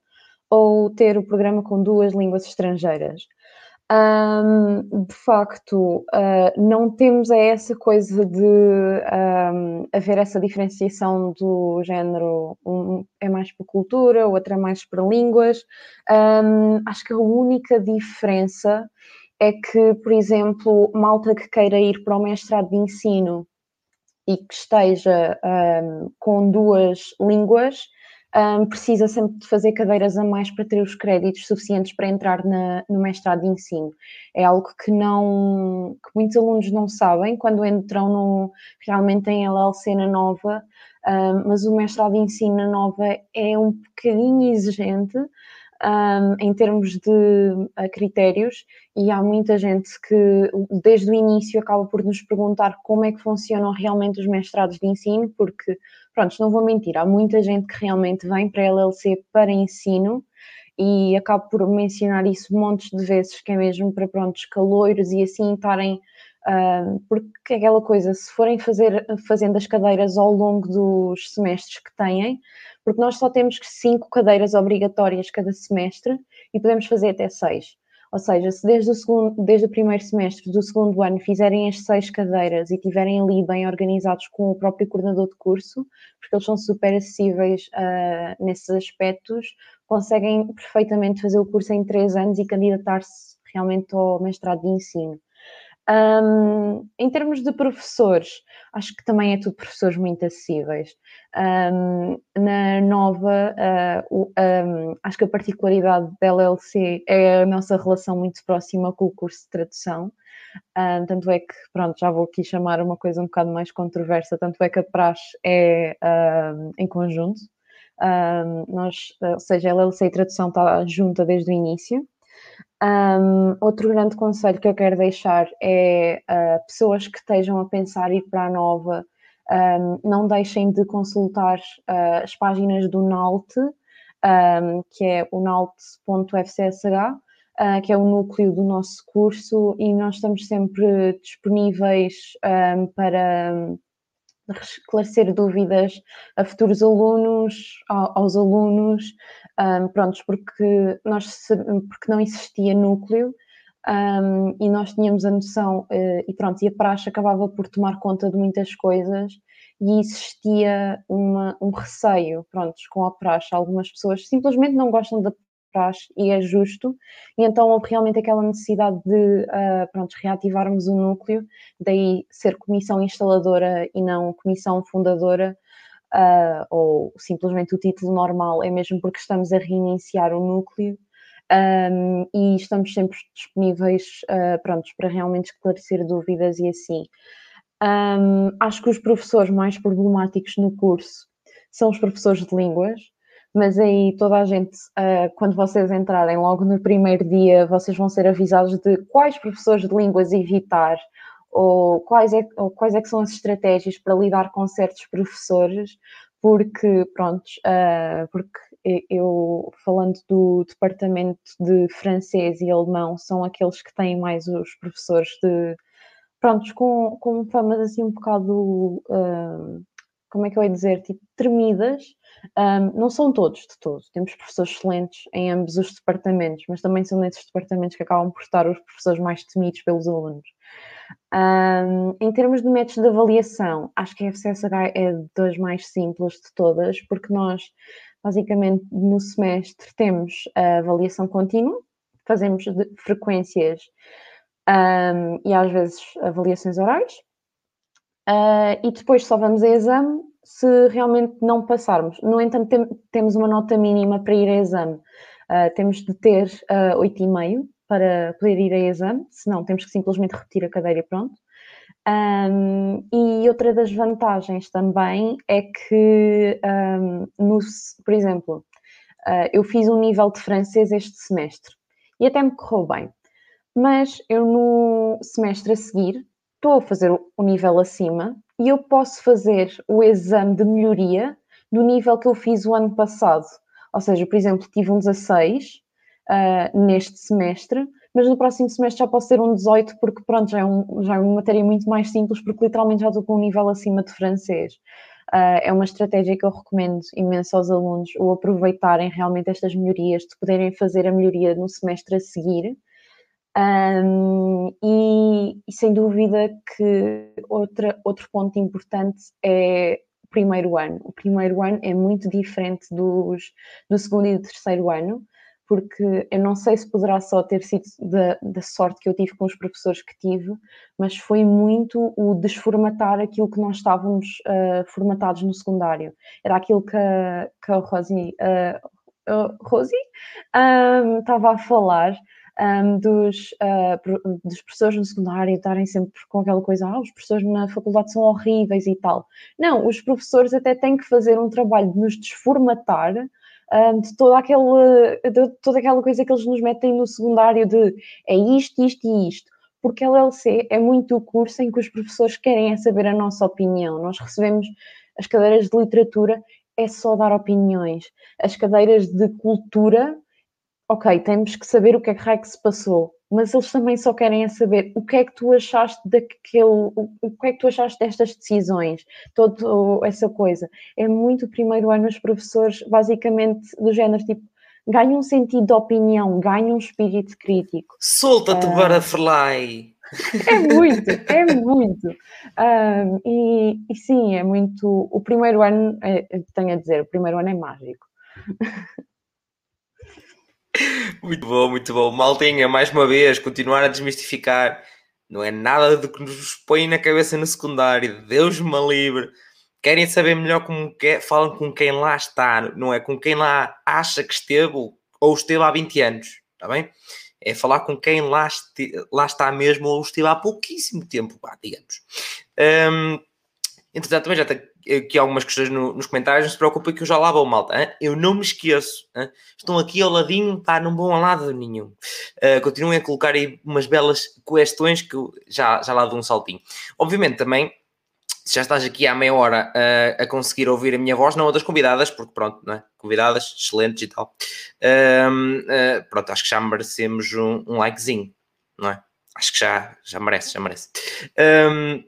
ou ter o programa com duas línguas estrangeiras. Um, de facto, uh, não temos essa coisa de um, haver essa diferenciação do género, um é mais para cultura, outro é mais para línguas. Um, acho que a única diferença é que, por exemplo, malta que queira ir para o mestrado de ensino e que esteja com duas línguas, um, precisa sempre de fazer cadeiras a mais para ter os créditos suficientes para entrar na, no mestrado de ensino. É algo que não que muitos alunos não sabem quando entram no, realmente em LLC na nova, um, mas o mestrado de ensino na nova é um bocadinho exigente. Um, em termos de uh, critérios, e há muita gente que desde o início acaba por nos perguntar como é que funcionam realmente os mestrados de ensino, porque pronto, não vou mentir, há muita gente que realmente vem para a LLC para ensino e acabo por mencionar isso montes de vezes, que é mesmo para prontos caloiros e assim estarem, uh, porque aquela coisa, se forem fazer, fazendo as cadeiras ao longo dos semestres que têm, porque nós só temos cinco cadeiras obrigatórias cada semestre e podemos fazer até seis. Ou seja, se desde o, segundo, desde o primeiro semestre do segundo ano fizerem as seis cadeiras e tiverem ali bem organizados com o próprio coordenador de curso, porque eles são super acessíveis uh, nesses aspectos, conseguem perfeitamente fazer o curso em três anos e candidatar-se realmente ao mestrado de ensino. Um, em termos de professores, acho que também é tudo professores muito acessíveis. Um, na nova, uh, um, acho que a particularidade da LLC é a nossa relação muito próxima com o curso de tradução. tanto é que, pronto, já vou aqui chamar uma coisa um bocado mais controversa, tanto é que a praxe é em conjunto. nós, ou seja, a LLC e tradução está junta desde o início. Um, outro grande conselho que eu quero deixar é uh, pessoas que estejam a pensar ir para a nova, um, não deixem de consultar uh, as páginas do NALT, um, que é o nalt.fcsh, uh, que é o núcleo do nosso curso, e nós estamos sempre disponíveis para esclarecer dúvidas a futuros alunos, aos alunos, um, prontos, porque, nós, porque não existia núcleo um, e nós tínhamos a noção, uh, e pronto, e a praxe acabava por tomar conta de muitas coisas e existia uma, um receio, pronto, com a praxe. Algumas pessoas simplesmente não gostam da e é justo, e então houve realmente aquela necessidade de, uh, pronto, reativarmos o núcleo, daí ser comissão instaladora e não comissão fundadora, uh, ou simplesmente o título normal, é mesmo porque estamos a reiniciar o núcleo, um, e estamos sempre disponíveis uh, prontos, para realmente esclarecer dúvidas e assim. Um, acho que os professores mais problemáticos no curso são os professores de línguas, mas aí toda a gente, uh, quando vocês entrarem logo no primeiro dia, vocês vão ser avisados de quais professores de línguas evitar ou quais é, ou quais é que são as estratégias para lidar com certos professores, porque, pronto, uh, porque eu, falando do departamento de francês e alemão, são aqueles que têm mais os professores de, prontos, com, com famas assim um bocado, uh, como é que eu ia dizer, tipo, tremidas, um, não são todos de todos, temos professores excelentes em ambos os departamentos, mas também são nesses departamentos que acabam por estar os professores mais temidos pelos alunos. Um, em termos de métodos de avaliação, acho que a FCSH é das mais simples de todas, porque nós Basicamente, no semestre temos a avaliação contínua, fazemos frequências um, e às vezes avaliações orais, uh, e depois só vamos a exame se realmente não passarmos. No entanto, tem, temos uma nota mínima para ir a exame. Uh, temos de ter uh, 8,5 para poder ir a exame, senão temos que simplesmente repetir a cadeira e pronto. Um, e outra das vantagens também é que, um, no, por exemplo, uh, eu fiz um nível de francês este semestre e até me correu bem, mas eu no semestre a seguir estou a fazer o nível acima e eu posso fazer o exame de melhoria do nível que eu fiz o ano passado. Ou seja, por exemplo, tive um 16 uh, neste semestre, mas no próximo semestre já posso ter um 18, porque pronto, já é, um, já é uma matéria muito mais simples, porque literalmente já estou com um nível acima de francês. Uh, é uma estratégia que eu recomendo imenso aos alunos, o aproveitarem realmente estas melhorias, de poderem fazer a melhoria no semestre a seguir. Um, e, e, sem dúvida que outra, outro ponto importante é o primeiro ano. O primeiro ano é muito diferente dos, do segundo e do terceiro ano porque eu não sei se poderá só ter sido da, da, sorte que eu tive com os professores que tive, mas foi muito o desformatar aquilo que nós estávamos uh, formatados no secundário. Era aquilo que a, que a Rosie, uh, Rosie um, estava a falar. Um, dos, uh, dos professores no secundário estarem sempre com aquela coisa, ah, os professores na faculdade são horríveis e tal. Não, os professores até têm que fazer um trabalho de nos desformatar de toda, aquele, de toda aquela coisa que eles nos metem no secundário de é isto, isto e isto. Porque a LLC é muito o curso em que os professores querem é saber a nossa opinião. Nós recebemos as cadeiras de literatura, é só dar opiniões. As cadeiras de cultura, ok, temos que saber o que é que, é que se passou mas eles também só querem é saber o que é que tu achaste daquele, o que é que tu achaste destas decisões, toda essa coisa. É muito o primeiro ano os professores, basicamente, do género tipo, ganham um sentido de opinião, ganham um espírito crítico. Solta-te, uh, Butterfly! [LAUGHS] É muito, é muito. E, e, sim, é muito. O primeiro ano, é, tenho a dizer, o primeiro ano é mágico. [LAUGHS] Muito bom, muito bom. Maltinha, mais uma vez, continuar a desmistificar. Não é nada do que nos põe na cabeça no secundário. Deus me livre. Querem saber melhor como que é? Falam com quem lá está, não é com quem lá acha que esteve ou esteve há 20 anos, está bem? É falar com quem lá, este, lá está mesmo ou esteve há pouquíssimo tempo, digamos. Um, entretanto, também já tenho aqui algumas questões no, nos comentários, não se preocupe que eu já lá vou, malta. Hein? Eu não me esqueço. Hein? Estão aqui ao ladinho, pá, não vão ao lado nenhum. Uh, continuem a colocar aí umas belas questões que eu já, já lá dou um saltinho. Obviamente também já estás aqui há meia hora uh, a conseguir ouvir a minha voz, não a das convidadas, porque pronto, não é? Convidadas excelentes e tal. Uh, uh, pronto, acho que já merecemos um, um, likezinho, não é? Acho que já, já merece, já merece. Um,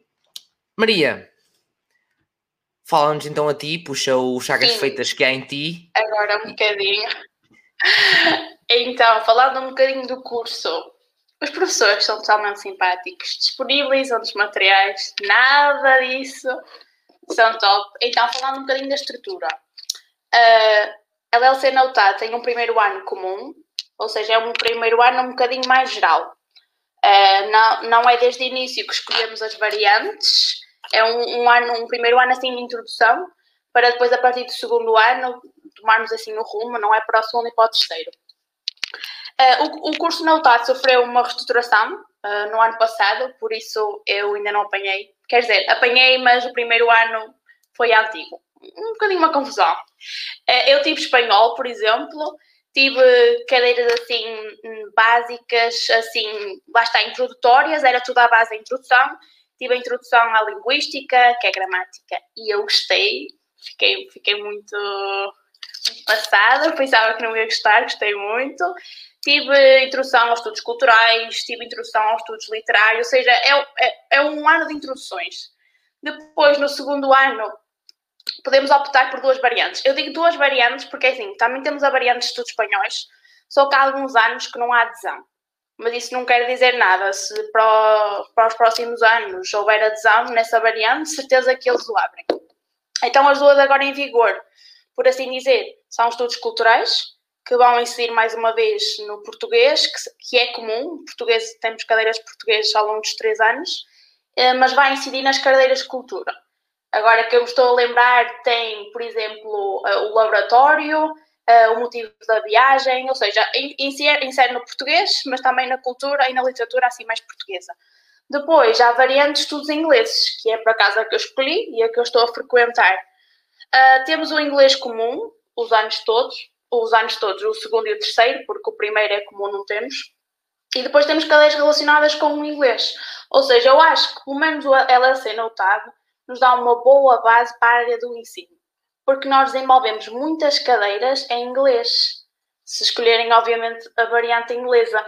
Maria, fala-nos então a ti, puxa o Chagas Sim. Feitas que há em ti. Agora um bocadinho. [LAUGHS] Então, falando um bocadinho do curso, os professores são totalmente simpáticos, disponibilizam os materiais, nada disso, são top. Então, falando um bocadinho da estrutura, uh, a LLC Notada tem um primeiro ano comum, ou seja, é um primeiro ano um bocadinho mais geral. Uh, não, não é desde o início que escolhemos as variantes, é um, um, ano, um primeiro ano assim de introdução, para depois, a partir do segundo ano, tomarmos assim o rumo, não é para o segundo e para o terceiro. Uh, o, o, curso na UTAD sofreu uma reestruturação uh, no ano passado, por isso eu ainda não apanhei. Quer dizer, apanhei, mas o primeiro ano foi antigo. Um bocadinho uma confusão. Uh, eu tive espanhol, por exemplo, tive cadeiras assim básicas, assim, lá está, introdutórias, era tudo à base da introdução. Tive a introdução à linguística, que é gramática, e eu gostei, fiquei, fiquei muito passada, pensava que não ia gostar, gostei muito. Tive introdução aos estudos culturais, tive introdução aos estudos literários, ou seja, é, é, é um ano de introduções. Depois, no segundo ano, podemos optar por duas variantes. Eu digo duas variantes porque, assim, também temos a variante de estudos espanhóis, só que há alguns anos que não há adesão. Mas isso não quer dizer nada. Se para, para os próximos anos houver adesão nessa variante, certeza que eles o abrem. Então, as duas agora em vigor, por assim dizer, são estudos culturais, que vão incidir mais uma vez no português, que, que é comum, português, temos cadeiras de português ao longo dos três anos, eh, mas vai incidir nas cadeiras de cultura. Agora que eu estou a lembrar, tem, por exemplo, eh, o laboratório, eh, o motivo da viagem, ou seja, insere, insere no português, mas também na cultura e na literatura assim mais portuguesa. Depois, há variantes de estudos ingleses, que é por acaso a que eu escolhi e a que eu estou a frequentar. Uh, temos o inglês comum, os anos todos, os anos todos, o segundo e o terceiro, porque o primeiro é comum, não temos. E depois temos cadeias relacionadas com o inglês. Ou seja, eu acho que pelo menos o LLC notado nos dá uma boa base para a área do ensino. Porque nós desenvolvemos muitas cadeiras em inglês. Se escolherem, obviamente, a variante inglesa.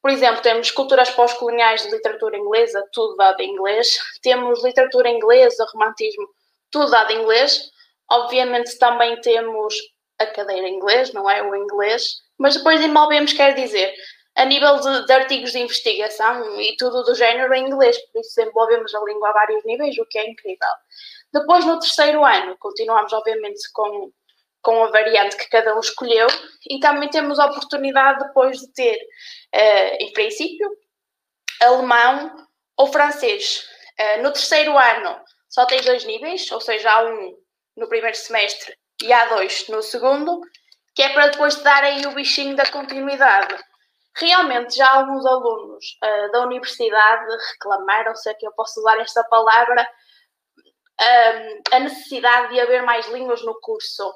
Por exemplo, temos culturas pós-coloniais de literatura inglesa, tudo dado em inglês. Temos literatura inglesa, romantismo, tudo dado em inglês. Obviamente, também temos a cadeira inglês, não é o inglês, mas depois envolvemos, quer dizer, a nível de, de, artigos de investigação e tudo do género em inglês, por isso desenvolvemos a língua a vários níveis, o que é incrível. Depois, no terceiro ano, continuamos, obviamente, com, com a variante que cada um escolheu e também temos a oportunidade depois de ter, uh, em princípio, alemão ou francês. Uh, no terceiro ano só tens dois níveis, ou seja, há um no primeiro semestre e A2 no segundo, que é para depois te dar aí o bichinho da continuidade. Realmente, já alguns alunos uh, da universidade reclamaram, se é que eu posso usar esta palavra, uh, a necessidade de haver mais línguas no curso.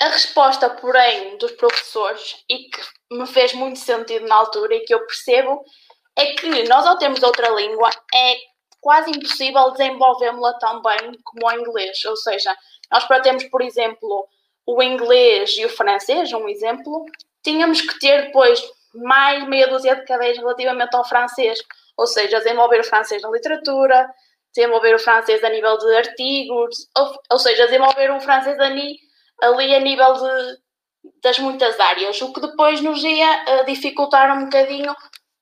A resposta, porém, dos professores, e que me fez muito sentido na altura e que eu percebo, é que nós, ao termos outra língua, é quase impossível desenvolvê-la tão bem como o inglês. Ou seja, nós para termos, por exemplo, o inglês e o francês, um exemplo, tínhamos que ter depois mais meia dúzia de cadeias relativamente ao francês. Ou seja, desenvolver o francês na literatura, desenvolver o francês a nível de artigos, ou, ou seja, desenvolver o francês ali, ali a nível de, das muitas áreas, o que depois nos ia uh, dificultar um bocadinho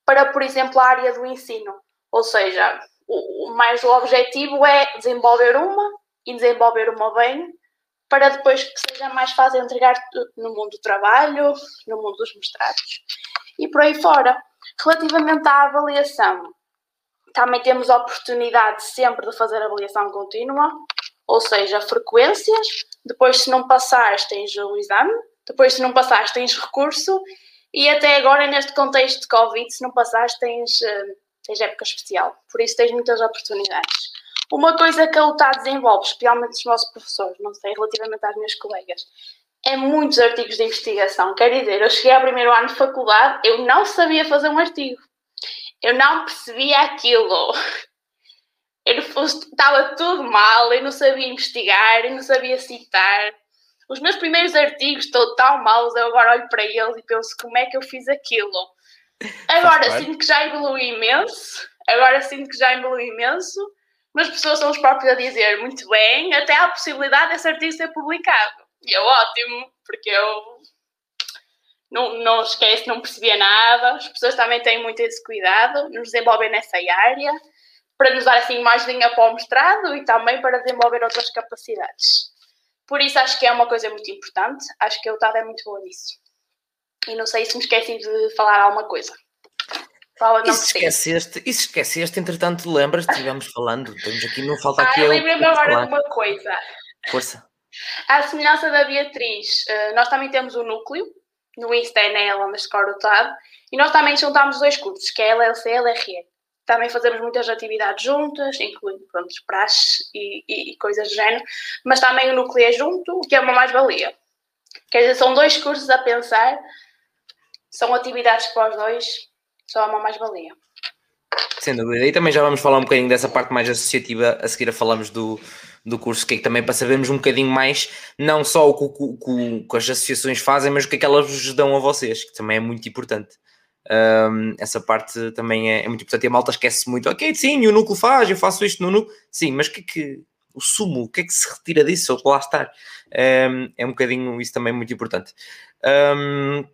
para, por exemplo, a área do ensino. Ou seja, o mais o objetivo é desenvolver uma e desenvolver uma bem para depois que seja mais fácil entregar no mundo do trabalho, no mundo dos mestrados e por aí fora. Relativamente à avaliação, também temos a oportunidade sempre de fazer avaliação contínua, ou seja, frequências. Depois, se não passares, tens o exame. Depois, se não passares, tens recurso. E até agora, neste contexto de Covid, se não passares, tens, eh, tens época especial. Por isso, tens muitas oportunidades. Uma coisa que a UTA desenvolve, especialmente os nossos professores, não sei, relativamente às minhas colegas, é muitos artigos de investigação. Quer dizer, eu cheguei ao primeiro ano de faculdade, eu não sabia fazer um artigo. Eu não percebia aquilo. eu estava tudo mal, eu não sabia investigar, eu não sabia citar. Os meus primeiros artigos estão tão maus, eu agora olho para eles e penso como é que eu fiz aquilo. Agora sinto que já evolui imenso, agora sinto que já evolui imenso, mas as pessoas são os próprios a dizer muito bem, até há a possibilidade desse artigo ser publicado. E é ótimo, porque eu não, não esqueço, não percebia nada. As pessoas também têm muito esse cuidado, nos desenvolver nessa área, para nos dar assim mais linha para o mestrado e também para desenvolver outras capacidades. Por isso acho que é uma coisa muito importante, acho que a UTAD é muito boa nisso. E não sei se me esqueci de falar alguma coisa. Fala, não e se esqueceste, e se esqueceste, entretanto, lembras, estivemos falando, temos aqui, não falta aqui. Ah, lembrei-me agora de uma coisa. Força. À semelhança da Beatriz, eh, nós também temos o núcleo, no Insta é na ela underscore UTAD, e nós também juntamos dois cursos, que é LLC e LRE. Também fazemos muitas atividades juntas, incluindo pronto, praxes e, e, e, coisas do género, mas também o núcleo é junto, o que é uma mais-valia. Quer dizer, são dois cursos a pensar, são atividades para os dois, só é uma mais-valia. Sem dúvida. E também já vamos falar um bocadinho dessa parte mais associativa, a seguir a falamos do, do curso, que é também para sabermos um bocadinho mais, não só o que, que as associações fazem, mas o que é que elas vos dão a vocês, que também é muito importante. Um, essa parte também é, é, muito importante e a malta esquece muito. Ok, sim, o núcleo faz, eu faço isto no núcleo. Sim, mas o que é que o sumo, o que é que se retira disso? Ou lá estar? Um, é um bocadinho isso também muito importante. Um,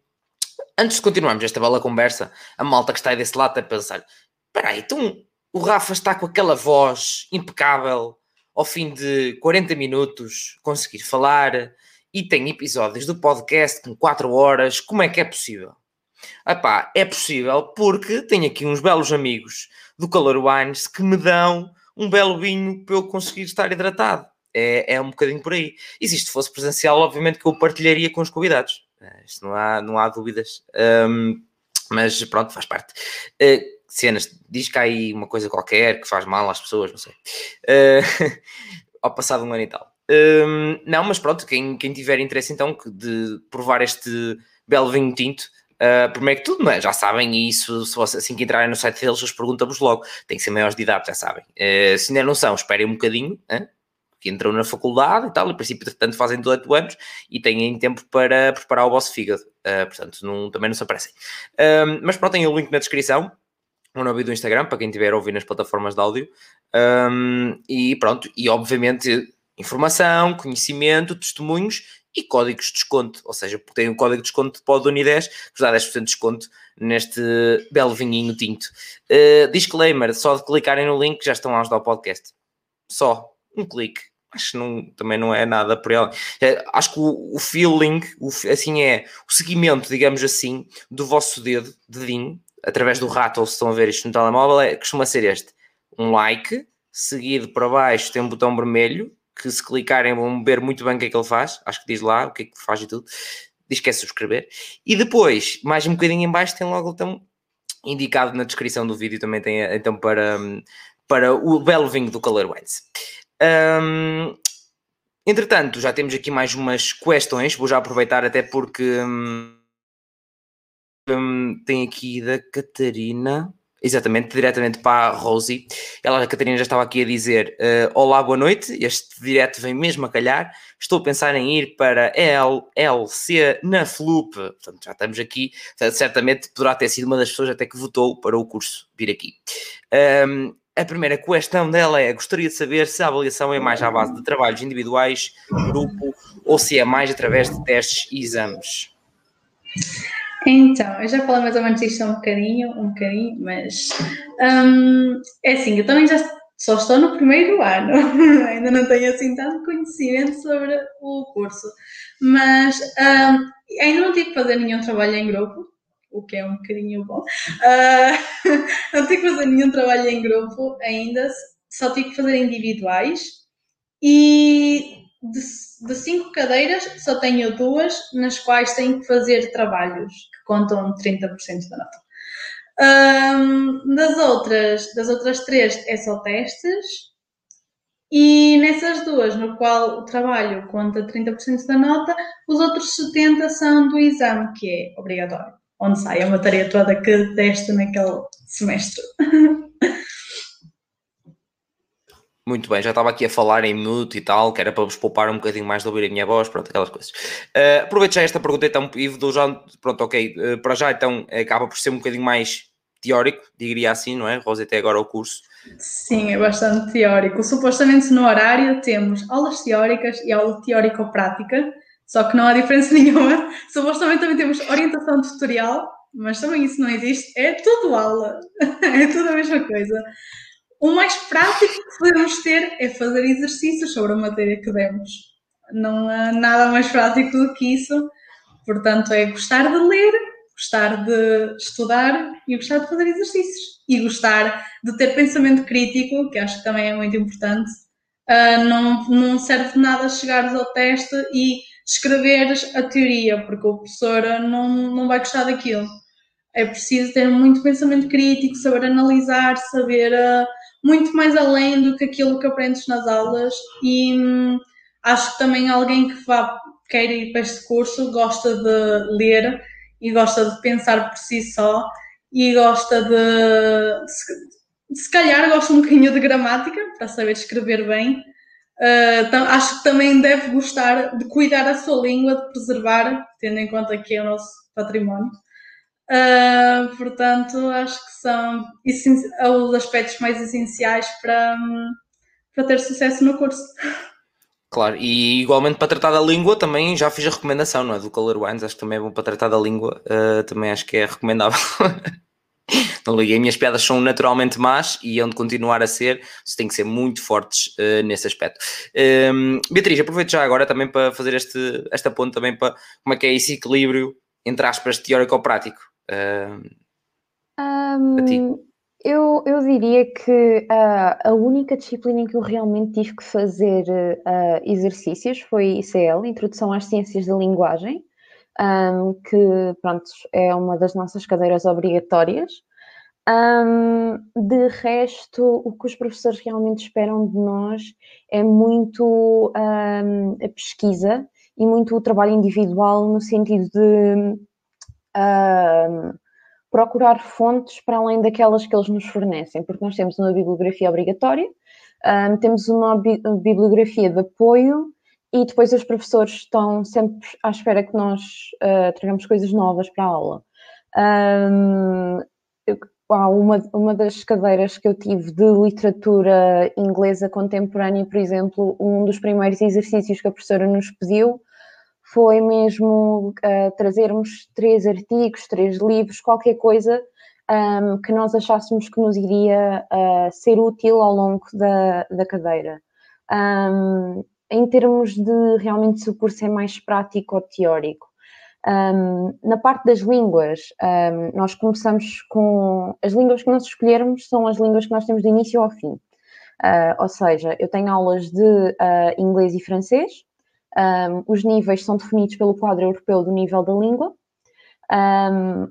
antes de continuarmos esta bela conversa, a malta que está aí desse lado a pensar: espera aí, então o Rafa está com aquela voz impecável ao fim de 40 minutos conseguir falar e tem episódios do podcast com 4 horas, como é que é possível? Epá, é possível porque tenho aqui uns belos amigos do Color Wines que me dão um belo vinho para eu conseguir estar hidratado. É, é um bocadinho por aí. E se isto fosse presencial, obviamente que eu partilharia com os convidados. Eh, isto não há, não há dúvidas. Um, mas pronto, faz parte. Uh, cenas, diz que há aí uma coisa qualquer que faz mal às pessoas, não sei. Uh, [LAUGHS] ao passado um ano e tal. Um, não, mas pronto, quem, quem tiver interesse então de provar este belo vinho tinto, Uh, primeiro que tudo, é? já sabem, isso se você, assim que entrarem no site deles, eles perguntam-vos logo. Tem que ser maiores de idade, já sabem. Uh, se ainda não são, esperem um bocadinho, hein? que entram na faculdade e tal, em princípio, portanto, fazem 18 anos e têm tempo para preparar o vosso fígado. Uh, portanto, não, também não se aparecem. mas pronto, tem o link na descrição. O nome do Instagram, para quem estiver a ouvir nas plataformas de áudio. Um, e pronto, e obviamente informação, conhecimento, testemunhos e códigos de desconto, ou seja, tem um código de desconto o Doni 10 que dá 10% de desconto neste belo vinhinho tinto. Uh, disclaimer, só de clicarem no link já estão a ajudar o podcast. Só, um clique. Acho que não, também não é nada por ela. É, acho que o, o feeling, o, assim é, o seguimento, digamos assim, do vosso dedo, dedinho, através do rato, ou se estão a ver isto no telemóvel, é, costuma ser este. Um like, seguido para baixo tem um botão vermelho, que se clicarem vão ver muito bem o que é que ele faz, acho que diz lá o que é que faz e tudo, diz que é subscrever, e depois, mais um bocadinho em baixo, tem logo então indicado na descrição do vídeo também tem então para, para o belo vinho do Color Wines. Um, entretanto, já temos aqui mais umas questões, vou já aproveitar até porque hum, hum, tem aqui da Catarina. Exatamente, diretamente para a Rosie. Ela, a Catarina, já estava aqui a dizer: uh, Olá, boa noite. Este direto vem mesmo a calhar. Estou a pensar em ir para LLC na FLUP. Portanto, já estamos aqui. Certamente poderá ter sido uma das pessoas até que votou para o curso vir aqui. Um, a primeira questão dela é: gostaria de saber se a avaliação é mais à base de trabalhos individuais, grupo, ou se é mais através de testes e exames. Então, eu já falei mais ou menos disto um bocadinho, um bocadinho, mas um, é assim, eu também já só estou no primeiro ano, [LAUGHS] ainda não tenho assim tanto conhecimento sobre o curso, mas um, ainda não tive que fazer nenhum trabalho em grupo, o que é um bocadinho bom. Uh, [LAUGHS] não tive que fazer nenhum trabalho em grupo ainda, só tive que fazer individuais e de, de cinco cadeiras só tenho duas nas quais tenho que fazer trabalhos contam 30% da nota. Um, das outras, das outras três é só testes e nessas duas, no qual o trabalho conta 30% da nota, os outros 70% são do exame, que é obrigatório, onde sai a matéria toda que teste naquele semestre. [LAUGHS] Muito bem, já estava aqui a falar em minuto e tal, que era para vos poupar um bocadinho mais de ouvir a minha voz, pronto, aquelas coisas. Uh, aproveito já esta pergunta então, e do já, pronto, ok, uh, para já então acaba por ser um bocadinho mais teórico, diria assim, não é? Rosa, até agora o curso. Sim, é bastante teórico. Supostamente no horário temos aulas teóricas e aula teórico-prática, só que não há diferença [LAUGHS] nenhuma. Supostamente também temos orientação tutorial, mas também isso não existe. É tudo aula, [LAUGHS] é tudo a mesma coisa. O mais prático que podemos ter é fazer exercícios sobre a matéria que demos. Não há nada mais prático do que isso. Portanto, é gostar de ler, gostar de estudar e gostar de fazer exercícios. E gostar de ter pensamento crítico, que acho que também é muito importante. Uh, não, não serve de nada chegares ao teste e escreveres a teoria, porque o professor não, não vai gostar daquilo. É preciso ter muito pensamento crítico, saber analisar, saber uh, muito mais além do que aquilo que aprendes nas aulas e hum, acho que também alguém que vá, queira ir para este curso gosta de ler e gosta de pensar por si só e gosta de, se, se calhar gosta um bocadinho de gramática para saber escrever bem. Uh, acho que também deve gostar de cuidar a sua língua, de preservar, tendo em conta que é o nosso património. Uh, portanto, acho que são os aspectos mais essenciais para, para ter sucesso no curso. Claro, e igualmente para tratar da língua também já fiz a recomendação, não é? Do Color Wines, acho que também é bom para tratar da língua, uh, também acho que é recomendável. [LAUGHS] não liguei, minhas piadas são naturalmente más e onde continuar a ser, você tem que ser muito fortes uh, nesse aspecto. Um, Beatriz, aproveito já agora também para fazer este, esta ponte também para como é que é esse equilíbrio entre aspas teórico-prático. Uh, um, eu, eu diria que uh, a única disciplina em que eu realmente tive que fazer uh, exercícios foi ICL, Introdução às Ciências da Linguagem, um, que pronto, é uma das nossas cadeiras obrigatórias. Um, de resto, o que os professores realmente esperam de nós é muito um, a pesquisa e muito o trabalho individual no sentido de uh, procurar fontes para além daquelas que eles nos fornecem, porque nós temos uma bibliografia obrigatória, um, temos uma bi bibliografia de apoio e depois os professores estão sempre à espera que nós uh, tragamos coisas novas para a aula. Um, uma, uma das cadeiras que eu tive de literatura inglesa contemporânea, por exemplo, um dos primeiros exercícios que a professora nos pediu foi mesmo uh, trazermos três artigos, três livros, qualquer coisa um, que nós achássemos que nos iria uh, ser útil ao longo da, da cadeira. Um, em termos de realmente se o curso é mais prático ou teórico. Um, na parte das línguas, um, nós começamos com. As línguas que nós escolhermos são as línguas que nós temos de início ao fim. Uh, ou seja, eu tenho aulas de uh, inglês e francês, um, os níveis são definidos pelo quadro europeu do nível da língua. Um,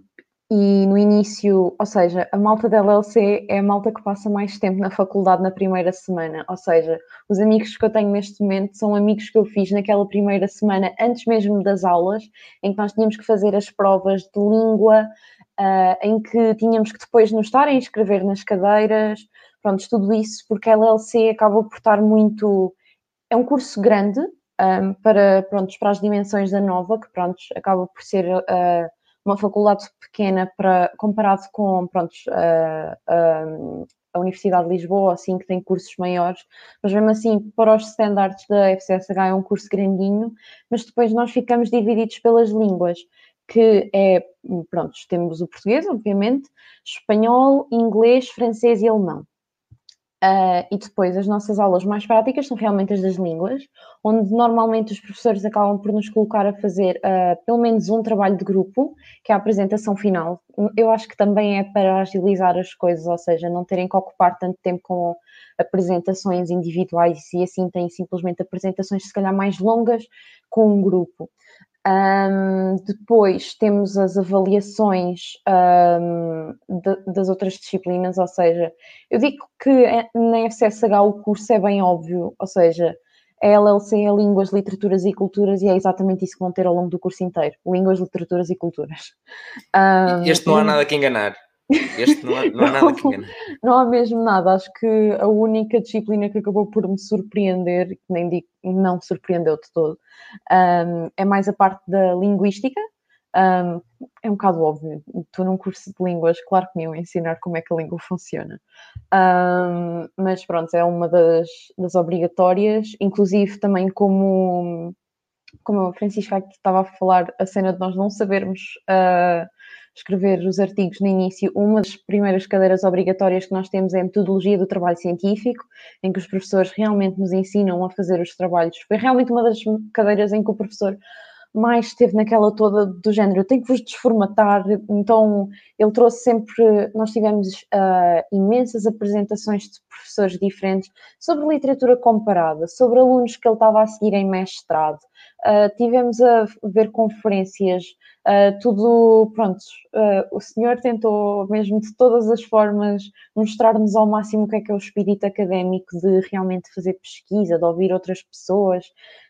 e no início, ou seja, a malta da LLC é a malta que passa mais tempo na faculdade na primeira semana. Ou seja, os amigos que eu tenho neste momento são amigos que eu fiz naquela primeira semana, antes mesmo das aulas, em que nós tínhamos que fazer as provas de língua, uh, em que tínhamos que depois nos estar a inscrever nas cadeiras. Pronto, tudo isso, porque a LLC acaba por estar muito. É um curso grande, um, para, pronto, para as dimensões da Nova, que pronto, acaba por ser uh, uma faculdade pequena para, comparado com pronto, uh, uh, a Universidade de Lisboa, assim, que tem cursos maiores, mas mesmo assim, para os standards da FCSH é um curso grandinho, mas depois nós ficamos divididos pelas línguas, que é, pronto, temos o português, obviamente, espanhol, inglês, francês e alemão. Uh, e depois as nossas aulas mais práticas são realmente as das línguas, onde normalmente os professores acabam por nos colocar a fazer uh, pelo menos um trabalho de grupo, que é a apresentação final. Eu acho que também é para agilizar as coisas, ou seja, não terem que ocupar tanto tempo com apresentações individuais e assim têm simplesmente apresentações se calhar mais longas com um grupo. Um, depois temos as avaliações um, de, das outras disciplinas, ou seja, eu digo que é, na FCSH o curso é bem óbvio, ou seja, a LLC é Línguas, Literaturas e Culturas e é exatamente isso que vão ter ao longo do curso inteiro, Línguas, Literaturas e Culturas. Um, este não há nada que enganar. Este não há, não há [LAUGHS] nada que engana. Não há mesmo nada. Acho que a única disciplina que acabou por me surpreender, nem digo, não me surpreendeu de todo, um, é mais a parte da linguística. Um, é um bocado óbvio. Estou num curso de línguas, claro que me iam ensinar como é que a língua funciona. Um, mas pronto, é uma das, das obrigatórias, inclusive também como como a Francisca aqui estava a falar, a cena de nós não sabermos uh, escrever os artigos no início, uma das primeiras cadeiras obrigatórias que nós temos é a metodologia do trabalho científico, em que os professores realmente nos ensinam a fazer os trabalhos. Foi realmente uma das cadeiras em que o professor mais esteve naquela toda do género, eu tenho que vos desformatar, então ele trouxe sempre, nós tivemos uh, imensas apresentações de professores diferentes sobre literatura comparada, sobre alunos que ele estava a seguir em mestrado, uh, tivemos a ver conferências, uh, tudo, pronto, o senhor tentou mesmo de todas as formas mostrar-nos ao máximo o que é que é o espírito académico de realmente fazer pesquisa, de ouvir outras pessoas,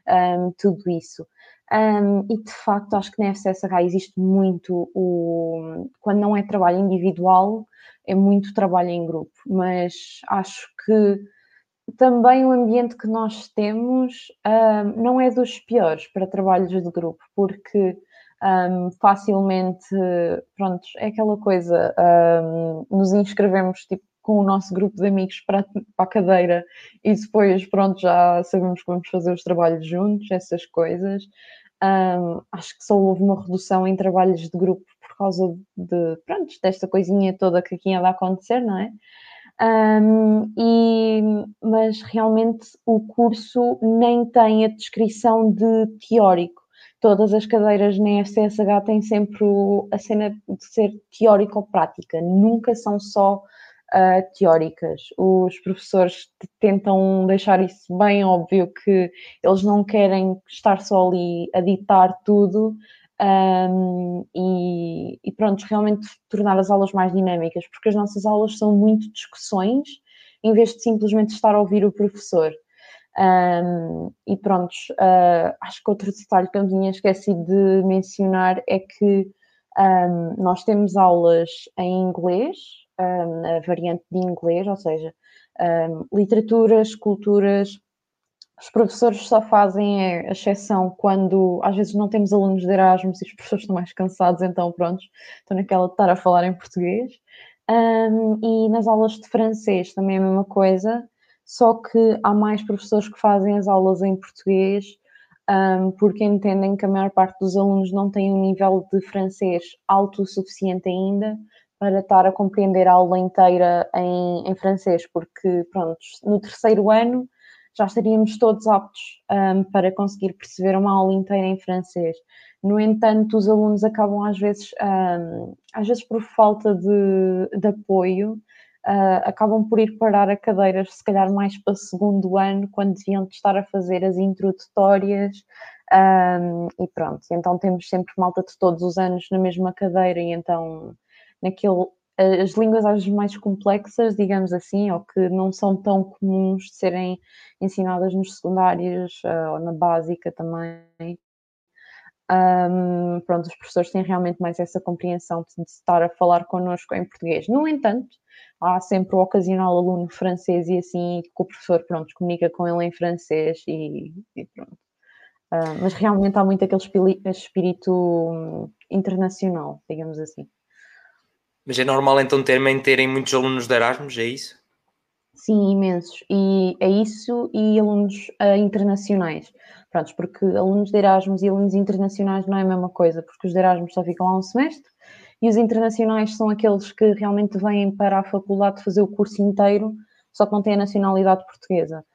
um, tudo isso. Um, e de facto, acho que na FCSH existe muito o. Quando não é trabalho individual, é muito trabalho em grupo, mas acho que também o ambiente que nós temos um, não é dos piores para trabalhos de grupo, porque um, facilmente, pronto, é aquela coisa, nos inscrevemos tipo com o nosso grupo de amigos para, para a cadeira e depois, pronto, já sabemos que vamos fazer os trabalhos juntos, essas coisas. Um, acho que só houve uma redução em trabalhos de grupo por causa de, pronto, desta coisinha toda que aqui anda a acontecer, não é? Um, e, mas realmente o curso nem tem a descrição de teórico. Todas as cadeiras na FCSH têm sempre a cena de ser teórico ou prática, nunca são só uh, teóricas. Os professores tentam deixar isso bem óbvio que eles não querem estar só ali a ditar tudo um, e, e, pronto, realmente tornar as aulas mais dinâmicas, porque as nossas aulas são muito discussões em vez de simplesmente estar a ouvir o professor. Um, e pronto, uh, acho que outro detalhe que eu tinha esquecido de mencionar é que um, nós temos aulas em inglês, um, a variante de inglês, ou seja, literaturas, culturas. Os professores só fazem a exceção quando às vezes não temos alunos de Erasmus e os professores estão mais cansados, então pronto, estão naquela de estar a falar em português. Um, e nas aulas de francês também é a mesma coisa, só que há mais professores que fazem as aulas em português um, porque entendem que a maior parte dos alunos não tem um nível de francês alto o suficiente ainda para estar a compreender a aula inteira em, em francês, porque, pronto, no terceiro ano já estaríamos todos aptos um, para conseguir perceber uma aula inteira em francês. No entanto, os alunos acabam às vezes, um, às vezes por falta de, de apoio, uh, acabam por ir parar a cadeiras, se calhar mais para o segundo ano, quando deviam estar a fazer as introdutórias. Um, e pronto, então temos sempre malta de todos os anos na mesma cadeira, e então naquele as línguas às vezes mais complexas, digamos assim, ou que não são tão comuns de serem ensinadas nos secundários uh, ou na básica também. Um, pronto, os professores têm realmente mais essa compreensão de estar a falar connosco em português. No entanto, há sempre o ocasional aluno francês e assim, que o professor, pronto, comunica com ele em francês e, e pronto. Uh, mas realmente há muito aquele espírito hum, internacional, digamos assim. Mas é normal então também terem muitos alunos de Erasmus, é isso? Sim, imensos. E é isso e alunos uh, internacionais. Prontos, porque alunos de Erasmus e alunos internacionais não é a mesma coisa, porque os de Erasmus só ficam lá um semestre e os internacionais são aqueles que realmente vêm para a faculdade fazer o curso inteiro, só que não têm a nacionalidade portuguesa.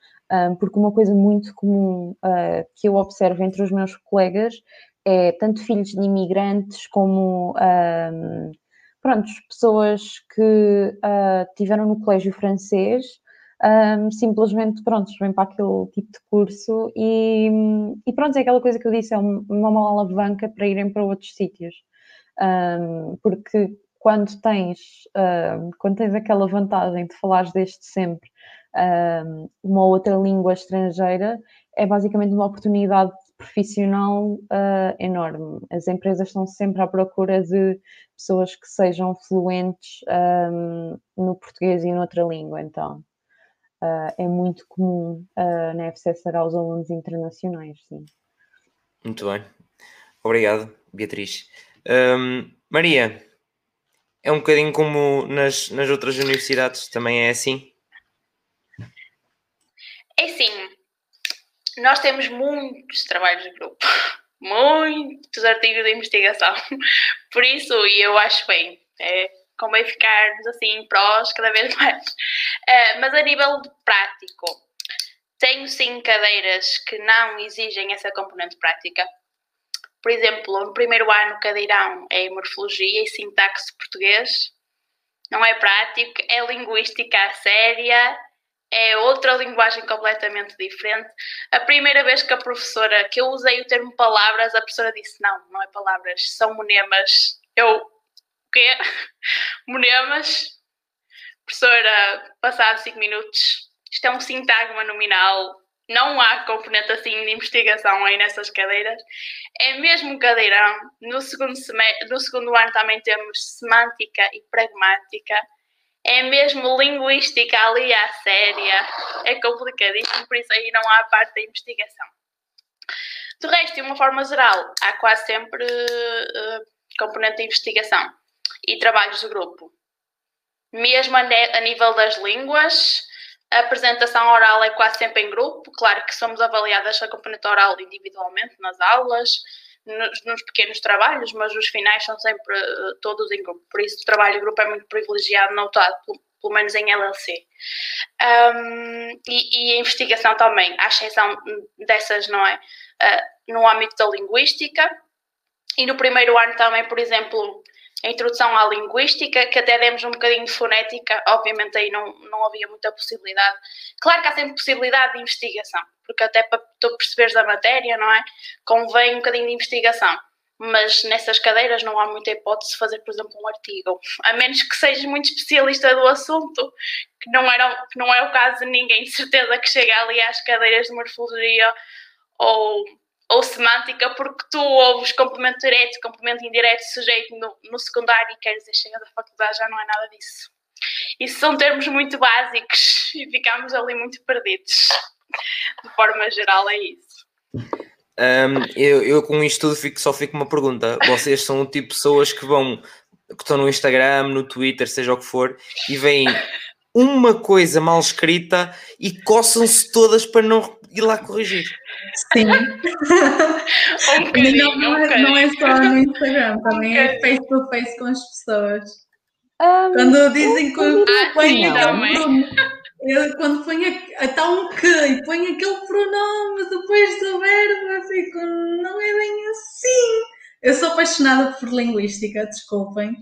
Porque uma coisa muito comum uh, que eu observo entre os meus colegas é tanto filhos de imigrantes como um, pronto, pessoas que uh, tiveram no colégio francês, um, simplesmente, pronto, vêm para aquele tipo de curso e, e pronto, é aquela coisa que eu disse, é uma alavanca para irem para outros sítios. Um, porque quando tens, uh, quando tens aquela vantagem de falares desde sempre uma outra língua estrangeira, é basicamente uma oportunidade profissional uh, enorme. As empresas estão sempre à procura de pessoas que sejam fluentes um, no português e noutra língua, então uh, é muito comum uh, na FCS aos alunos internacionais, sim. Muito bem. Obrigado, Beatriz. Um, Maria, é um bocadinho como nas, nas outras universidades, também é assim? É sim. Nós temos muitos trabalhos de grupo, [LAUGHS] muitos artigos de investigação. [LAUGHS] Por isso, e eu acho bem, é, convém ficarmos assim prós cada vez mais. Uh, mas a nível de prático, tenho sim cadeiras que não exigem essa componente prática. Por exemplo, no primeiro ano, cadeirão é morfologia e sintaxe português. Não é prático, é linguística séria, é outra linguagem completamente diferente. A primeira vez que a professora, que eu usei o termo palavras, a professora disse: não, não é palavras, são monemas. Eu, o quê? [LAUGHS] monemas? Professora, passado 5 minutos, isto é um sintagma nominal, não há componente assim de investigação aí nessas cadeiras. É mesmo cadeirão. No segundo, no segundo ano também temos semântica e pragmática é mesmo linguística ali à séria, é complicadíssimo, por isso aí não há parte da investigação. Do resto, de uma forma geral, há quase sempre uh, componente de investigação e trabalhos de grupo. Mesmo a, nível das línguas, a apresentação oral é quase sempre em grupo, claro que somos avaliadas a componente oral individualmente nas aulas, nos, nos, pequenos trabalhos, mas os finais são sempre uh, todos em grupo. Por isso, o trabalho em grupo é muito privilegiado, notado, pelo, pelo menos em LLC. Um, e, e, a investigação também, à exceção dessas, não é? Uh, no âmbito da linguística. E no primeiro ano também, por exemplo, a introdução à linguística, que até demos um bocadinho de fonética, obviamente aí não, não havia muita possibilidade. Claro que há sempre possibilidade de investigação, porque até para tu perceberes da matéria, não é? Convém um bocadinho de investigação. Mas nessas cadeiras não há muita hipótese de fazer, por exemplo, um artigo. A menos que sejas muito especialista do assunto, que não, era, que não é o caso de ninguém, de certeza, que chega ali às cadeiras de morfologia ou ou semântica, porque tu ouves complemento direto, complemento indireto, sujeito no, no secundário e queres dizer chega da faculdade, já não é nada disso. Isso são termos muito básicos e ficamos ali muito perdidos. De forma geral, é isso. Um, eu, eu com isto tudo fico, só fico uma pergunta. Vocês são o tipo de pessoas que vão, que estão no Instagram, no Twitter, seja o que for, e veem uma coisa mal escrita e coçam-se todas para não ir lá corrigir. Sim. [LAUGHS] um não, não, é, não, é, só no Instagram, também um é face to face com as pessoas. Um, quando dizem que ah, põe aquele eu, quando põe está um que e põe aquele pronome depois do verbo, eu fico, não é bem assim. Eu sou apaixonada por linguística, desculpem.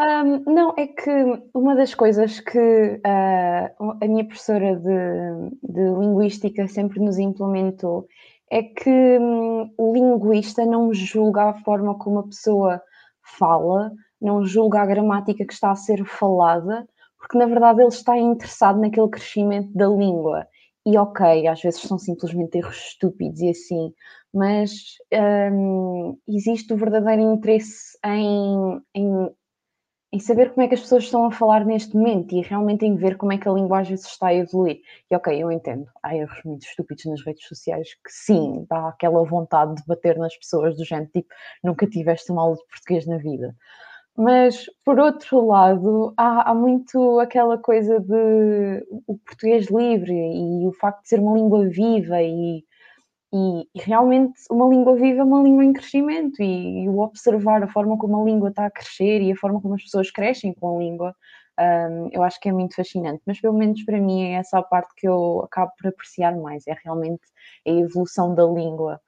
Um, não, é que uma das coisas que uh, a minha professora de, de, linguística sempre nos implementou é que um, o linguista não julga a forma como a pessoa fala, não julga a gramática que está a ser falada, porque na verdade ele está interessado naquele crescimento da língua. E ok, às vezes são simplesmente erros estúpidos e assim, mas um, existe o verdadeiro interesse em, em em saber como é que as pessoas estão a falar neste momento e realmente em ver como é que a linguagem se está a evoluir. E ok, eu entendo, há erros muito estúpidos nas redes sociais que sim, dá aquela vontade de bater nas pessoas do género, tipo, nunca tiveste uma aula de português na vida. Mas, por outro lado, há, há, muito aquela coisa de o português livre e o facto de ser uma língua viva e e, e, realmente uma língua viva é uma língua em crescimento e, e, o observar a forma como a língua está a crescer e a forma como as pessoas crescem com a língua, um, eu acho que é muito fascinante. Mas pelo menos para mim é essa a parte que eu acabo por apreciar mais, é realmente a evolução da língua.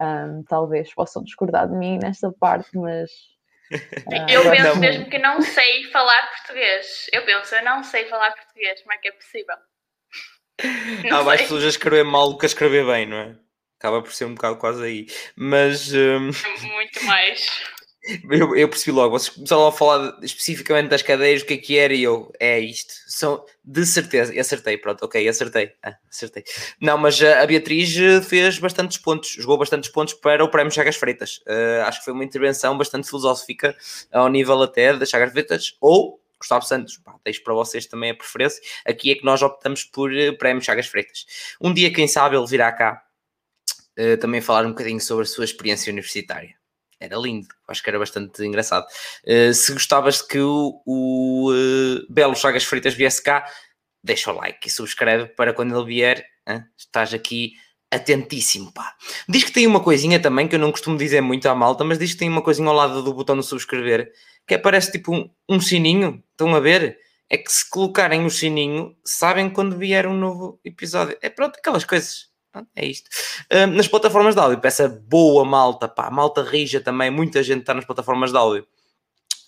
Um, talvez possam discordar de mim nesta parte, mas Uh, [LAUGHS] eu penso não. mesmo que não sei falar português. Eu penso, eu não sei falar português, como é que é possível? [LAUGHS] Não Há mais pessoas a escrever mal do que a escrever bem, não é? Acaba por ser um bocado quase aí. Mas. Um... [LAUGHS] Muito mais. Eu, eu, percebi logo, vocês começaram a falar especificamente das cadeias, o que é que era, e eu, é isto, são de certeza, e acertei, pronto, ok, acertei, ah, acertei. Não, mas a Beatriz eh, fez bastantes pontos, jogou bastantes pontos para o Prémio Chagas Freitas. Uh, acho que foi uma intervenção bastante filosófica, ao nível até das Chagas Freitas, ou Gustavo Santos, pá, deixo para vocês também a preferência. Aqui é que nós optamos por uh, Prémio Chagas Freitas. Um dia, quem sabe, ele virá cá uh, também falar um bocadinho sobre a sua experiência universitária era lindo, acho que era bastante engraçado. Uh, se gostavas que o, o uh, Belo Chagas Freitas viesse cá, deixa o like e subscreve para quando ele vier, estás aqui atentíssimo, pá. Diz que tem uma coisinha também, que eu não costumo dizer muito à malta, mas diz que tem uma coisinha ao lado do botão de subscrever, que aparece tipo um, um sininho, estão a ver? É que se colocarem o sininho, sabem quando vier um novo episódio. É pronto, aquelas coisas é isto. Uh, nas plataformas de áudio, peça boa malta, pá, malta rija também, muita gente está nas plataformas de áudio.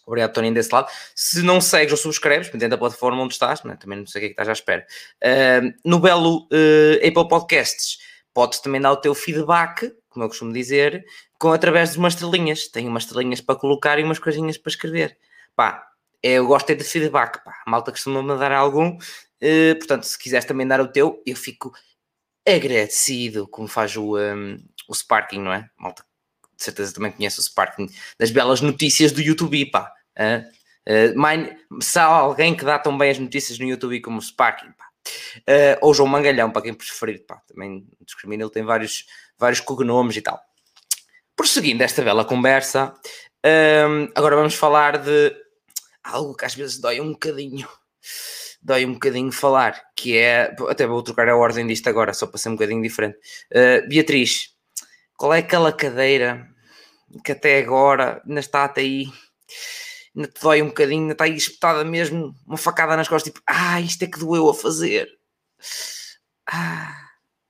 Obrigado, Tony, desse lado. Se não segues ou subscreves, dentro da plataforma onde estás, né? também não sei o que é que estás à espera. Uh, no belo uh, Apple Podcasts, podes também dar o teu feedback, como eu costumo dizer, com, através de umas estrelinhas. Tenho umas estrelinhas para colocar e umas coisinhas para escrever. Pá, eu gosto é de feedback, pá. A malta costuma mandar algum. Uh, portanto, se quiseres também dar o teu, eu fico agradecido, como faz o, um, o Sparking, não é? Malta, de certeza também conhece o Sparking, das belas notícias do YouTube, pá. Uh, uh, mine, se há alguém que dá tão bem as notícias no YouTube como o Sparking, pá. Uh, ou João Mangalhão, para quem preferir, pá. Também discrimina, ele tem vários, vários cognomes e tal. Prosseguindo esta bela conversa, um, agora vamos falar de algo que às vezes dói um bocadinho dói um bocadinho falar, que é, até vou trocar a ordem disto agora, só para ser um bocadinho diferente. Uh, Beatriz, qual é aquela cadeira que até agora ainda está até aí, ainda te dói um bocadinho, ainda está aí espetada mesmo, uma facada nas costas, tipo, ah, isto é que doeu a fazer. Ah.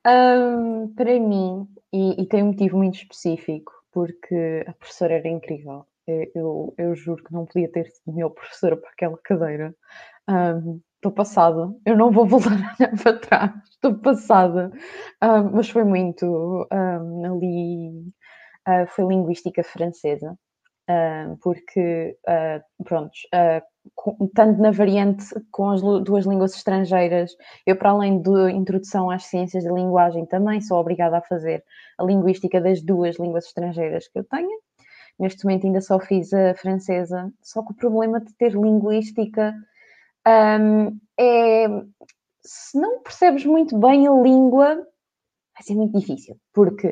Um, para mim, e, e tem um motivo muito específico, porque a professora era incrível. Eu, eu, juro que não podia ter sido melhor professora para aquela cadeira. Um, estou passada, eu não vou [LAUGHS] voltar para trás, estou passada, um, mas foi muito um, ali, uh, foi linguística francesa, porque, uh, pronto, uh, tanto na variante com as duas línguas estrangeiras, eu para além da introdução às ciências da linguagem também sou obrigada a fazer a linguística das duas línguas estrangeiras que eu tenho, neste momento ainda só fiz a francesa, só que o problema de ter linguística um, é, se não percebes muito bem a língua, vai ser muito difícil, porque,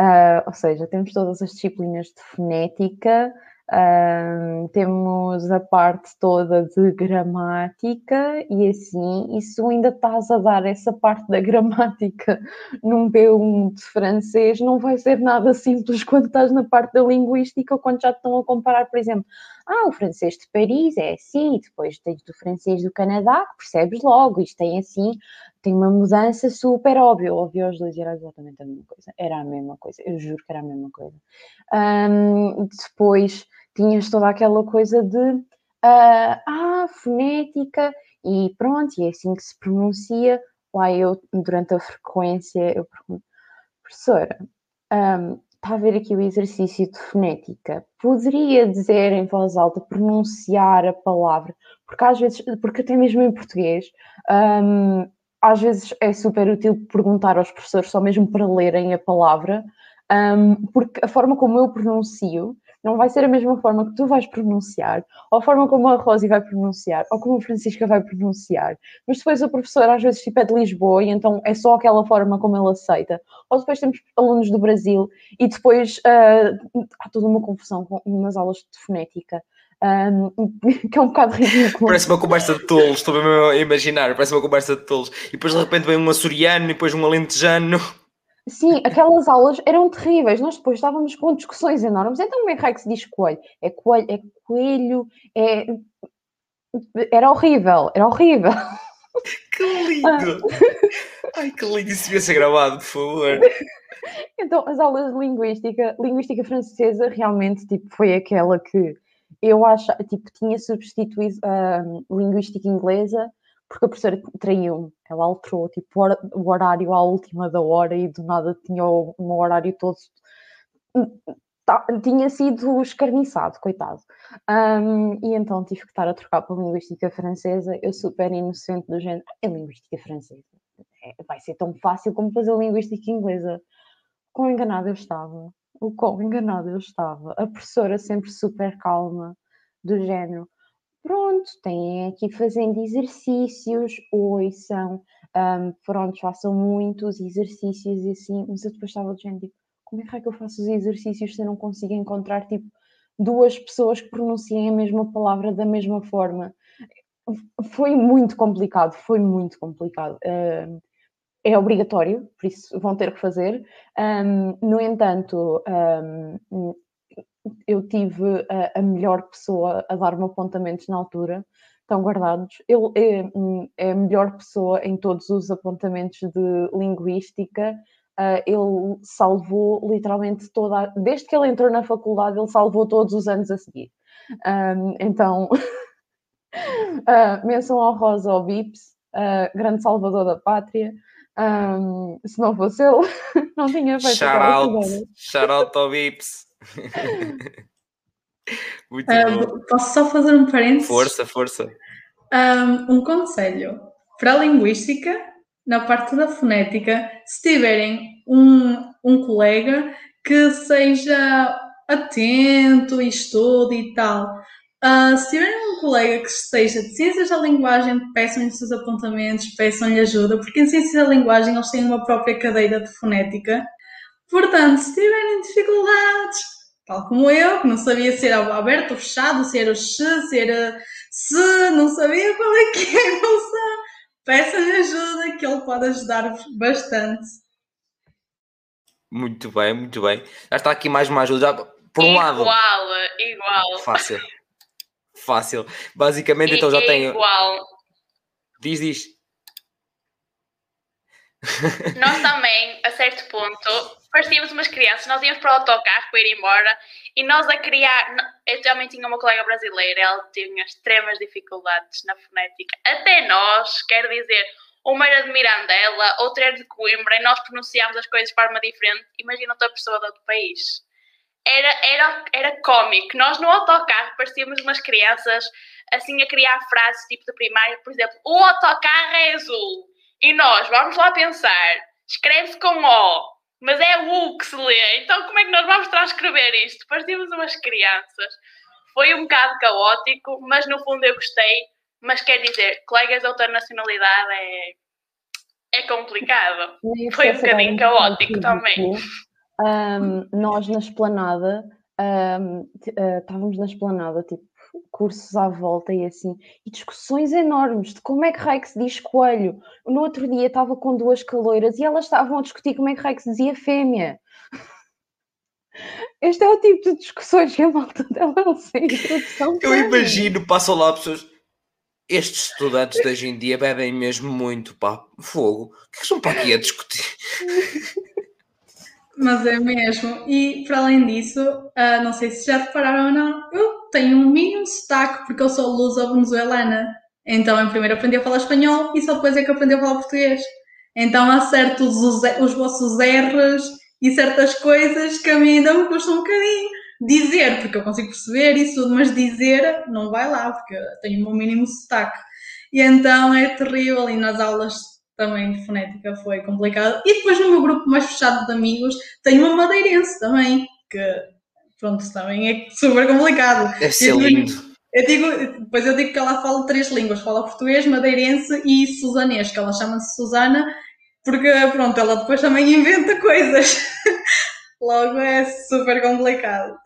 uh, ou seja, temos todas as disciplinas de fonética, um, temos a parte toda de gramática e assim, e se ainda estás a dar essa parte da [LAUGHS] gramática num B1 de francês, não vai ser nada simples [LAUGHS] quando estás na parte da linguística ou quando já estão a comparar, por exemplo, ah, o francês de Paris é assim, depois tens do francês do Canadá, que percebes logo, isto tem assim, tem uma mudança super óbvia. Ouvi os dois era exatamente a mesma coisa, era a mesma coisa, eu juro que era a mesma coisa. Um, depois tinhas toda aquela coisa de uh, ah, fonética e pronto, e é assim que se pronuncia. Lá eu, durante a frequência, eu pergunto, professora, um, está a ver aqui o exercício de fonética, poderia dizer em voz alta, pronunciar a palavra, porque às vezes, porque até mesmo em português, um, às vezes é super útil perguntar aos professores só mesmo para lerem a palavra, um, porque a forma como eu pronuncio não vai ser a mesma forma que tu vais pronunciar, ou a forma como a Rosi vai pronunciar, ou como a Francisca vai pronunciar. Mas depois o professor às vezes tipo é de Lisboa e então é só aquela forma como ele aceita. Ou depois temos alunos do Brasil e depois uh, há toda uma confusão nas aulas de fonética. Um, [LAUGHS] que é um bocado ridículo. Parece uma conversa de tolos, estou a imaginar, parece uma conversa de tolos. E depois de repente vem um açoriano e depois um alentejano. Sim, aquelas aulas eram terríveis. Nós depois estávamos com discussões enormes. Então, como é que, é que se diz coelho? É coelho, é coelho, é. Era horrível, era horrível. [LAUGHS] Que lindo! Ai, que lindo! Isso devia ser gravado, por favor. Então, as aulas de linguística, linguística francesa, realmente, tipo, foi aquela que eu acho, tipo, tinha substituído a uh, linguística inglesa porque a professora traiu-me. Ela alterou tipo, o horário à última da hora e do nada tinha um horário todo. tá, tinha sido escarniçado, coitado. Um, e então tive que estar a trocar para a linguística francesa. Eu super inocente do género, é linguística francesa. É, vai ser tão fácil como fazer linguística inglesa. Quão enganada eu estava. O quão enganada eu estava. A professora sempre super calma, do género. Pronto, têm aqui fazendo exercícios, ouçam, um, pronto, façam muitos exercícios e assim, mas eu depois estava do género, tipo, como é que eu faço os exercícios se eu não consigo encontrar, tipo, duas pessoas que pronunciem a mesma palavra da mesma forma? Foi muito complicado, foi muito complicado. Uh, é obrigatório, por isso vão ter que fazer. Um, no entanto, um, eu tive a, a, melhor pessoa a dar-me apontamentos na altura, estão guardados. Ele é, é, a melhor pessoa em todos os apontamentos de linguística. Uh, ele salvou literalmente toda. Desde que ele entrou na faculdade, ele salvou todos os anos a seguir. Um, então, uh, [LAUGHS] menção honrosa ao Bips, uh, grande salvador da pátria. Um, se não fosse ele, [LAUGHS] não tinha feito Shout out, shout out ao Bips. [LAUGHS] Muito uh, bom. Posso só fazer um parênteses? Força, força. Um, um conselho para a linguística, na parte da fonética, se tiverem um, um colega que seja atento e estude e tal, Uh, se tiverem um colega que esteja de ciências da linguagem, peçam-lhe os seus apontamentos, peçam-lhe ajuda, porque em ciências da linguagem eles têm uma própria cadeira de fonética. Portanto, se tiverem dificuldades, tal como eu, que não sabia se era aberto ou fechado, se era o x, se era se, não sabia qual é que é, [LAUGHS] não sei. Peçam-lhe ajuda, que ele pode ajudar-vos bastante. Muito bem, muito bem. Já está aqui mais uma ajuda. Por um igual, lado. Igual, igual. Fácil. Fácil. Basicamente, então já é tenho. Igual. Diz, diz. Nós também, a certo ponto, parecíamos umas crianças, nós íamos para o autocarro para ir embora e nós a criar. Eu também tinha uma colega brasileira, ela tinha extremas dificuldades na fonética. Até nós, quer dizer, uma era de Mirandela, outra era de Coimbra e nós pronunciámos as coisas de forma diferente. Imagina outra pessoa de outro país era, era, era cómico. Nós no autocarro parecíamos umas crianças assim a criar frases tipo de primário, por exemplo, o autocarro é azul. E nós, vamos lá pensar, escreve-se com O, mas é U que se lê. Então como é que nós vamos transcrever isto? Parecíamos umas crianças. Foi um bocado caótico, mas no fundo eu gostei. Mas quer dizer, colegas de outra nacionalidade é, é complicado. [LAUGHS] Foi um bocadinho caótico também um, nós na esplanada, um, eh, estávamos na esplanada, tipo, cursos à volta e assim, e discussões enormes de como é que se diz coelho. No outro dia estava com duas caloiras e elas estavam a discutir como é que se dizia fêmea. [LAUGHS] Este é o tipo de discussões que a malta dela não sei [LAUGHS] introdução. Eu imagino, passam lá pessoas. Estes estudantes de hoje em dia bebem mesmo muito, pá, fogo. O que é que são para aqui a discutir? [LAUGHS] Mas é mesmo. E para além disso, uh, não sei se já repararam ou não, eu tenho um mínimo sotaque porque eu sou lusa venezuelana. Então, eu primeiro aprendi a falar espanhol e só depois é que aprendi a falar português. Então, há certos os, os vossos R's e certas coisas que a mim ainda me custam um bocadinho. Dizer, porque eu consigo perceber isso tudo, mas dizer não vai lá, porque eu tenho o meu mínimo sotaque. E então é terrível. E nas aulas também de fonética foi complicado. E depois no meu grupo mais fechado de amigos tenho uma madeirense também, que pronto, também é super complicado. Deve ser lindo. Eu digo, depois eu digo que ela fala três línguas, fala português, madeirense e susanês, que ela chama-se Susana, porque pronto, ela depois também inventa coisas. [LAUGHS] Logo é super complicado.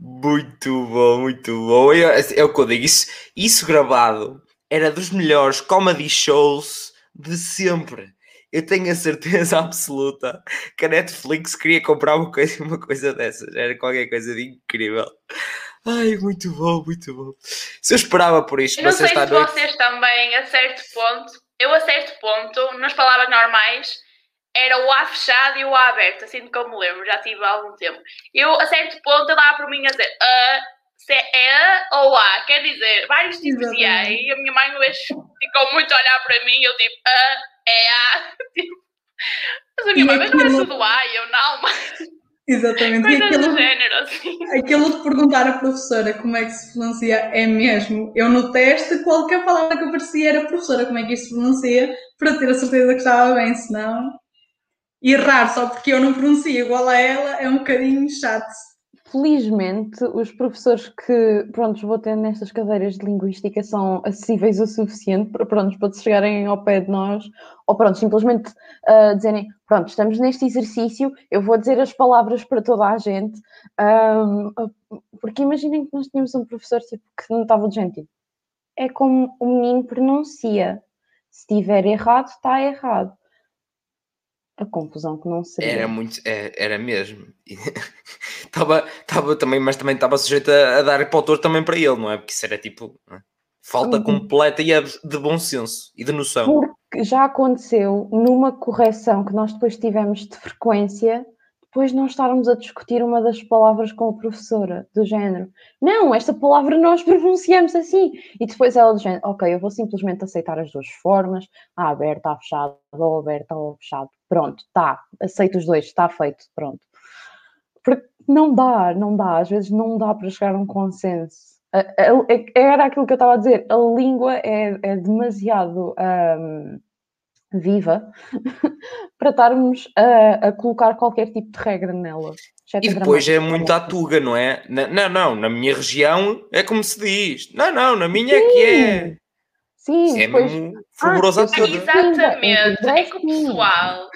Muito bom, muito bom. É, é o que eu digo, isso, isso gravado era dos melhores comedy shows de sempre. Eu tenho a certeza [LAUGHS] absoluta que a Netflix queria comprar uma coisa, uma coisa dessas. Era qualquer coisa de incrível. Ai, muito bom, muito bom. Se eu esperava por isto, eu não sei se noite... vocês também, a certo ponto, eu a certo ponto, nas palavras normais, era o A fechado e o A aberto, assim que eu me lembro, já tive há algum tempo. Eu, a certo ponto, eu dava por mim a dizer A, se é A ou A, quer dizer, vários tipos de A. E a minha mãe uma vez ficou muito a olhar para mim e eu tipo, A, é A. [LAUGHS] Tipo, mas a minha e mãe, mas não é tudo A, e eu não, mas... Exatamente. Coisa aquilo, do género, assim. aquilo de perguntar à professora como é que se pronuncia é mesmo. Eu no teste, qualquer palavra que aparecia era professora, como é que isto se pronuncia, para ter a certeza que estava bem, senão. E errar só porque eu não pronuncio igual a ela é um bocadinho chato. Felizmente, os professores que, pronto, vou ter nestas cadeiras de linguística são acessíveis o suficiente para, pronto, para chegarem ao pé de nós, ou pronto, simplesmente uh, dizerem, pronto, estamos neste exercício, eu vou dizer as palavras para toda a gente, um, porque imaginem que nós tínhamos um professor tipo, que não estava de gente, é como o menino pronuncia, se estiver errado, está errado a confusão que não seria. Era muito, é, era mesmo. [LAUGHS] Estava, estava também, mas também estava sujeito a, a, dar para o autor também para ele, não é? Porque isso era tipo é? falta uhum. completa e de bom senso e de noção. Porque já aconteceu numa correção que nós depois tivemos de frequência, depois não estarmos a discutir uma das palavras com a professora, do género. Não, esta palavra nós [LAUGHS] pronunciamos assim. E depois ela do género, ok, eu vou simplesmente aceitar as duas formas, a aberta, a fechada, ou aberta ou fechado. Pronto, tá, aceito os dois, está feito, pronto. Porque não dá, não dá, às vezes não dá para chegar a um consenso. Era aquilo que eu estava a dizer, a língua é, é demasiado. Um, viva [LAUGHS] para estarmos a, a, colocar qualquer tipo de regra nela. E depois é muito à tuga, não é? Na, não, não, na minha região é como se diz. Não, não, na minha Sim. é que é. Sim, é depois... mesmo favorosa ah. Exatamente, é que o pessoal,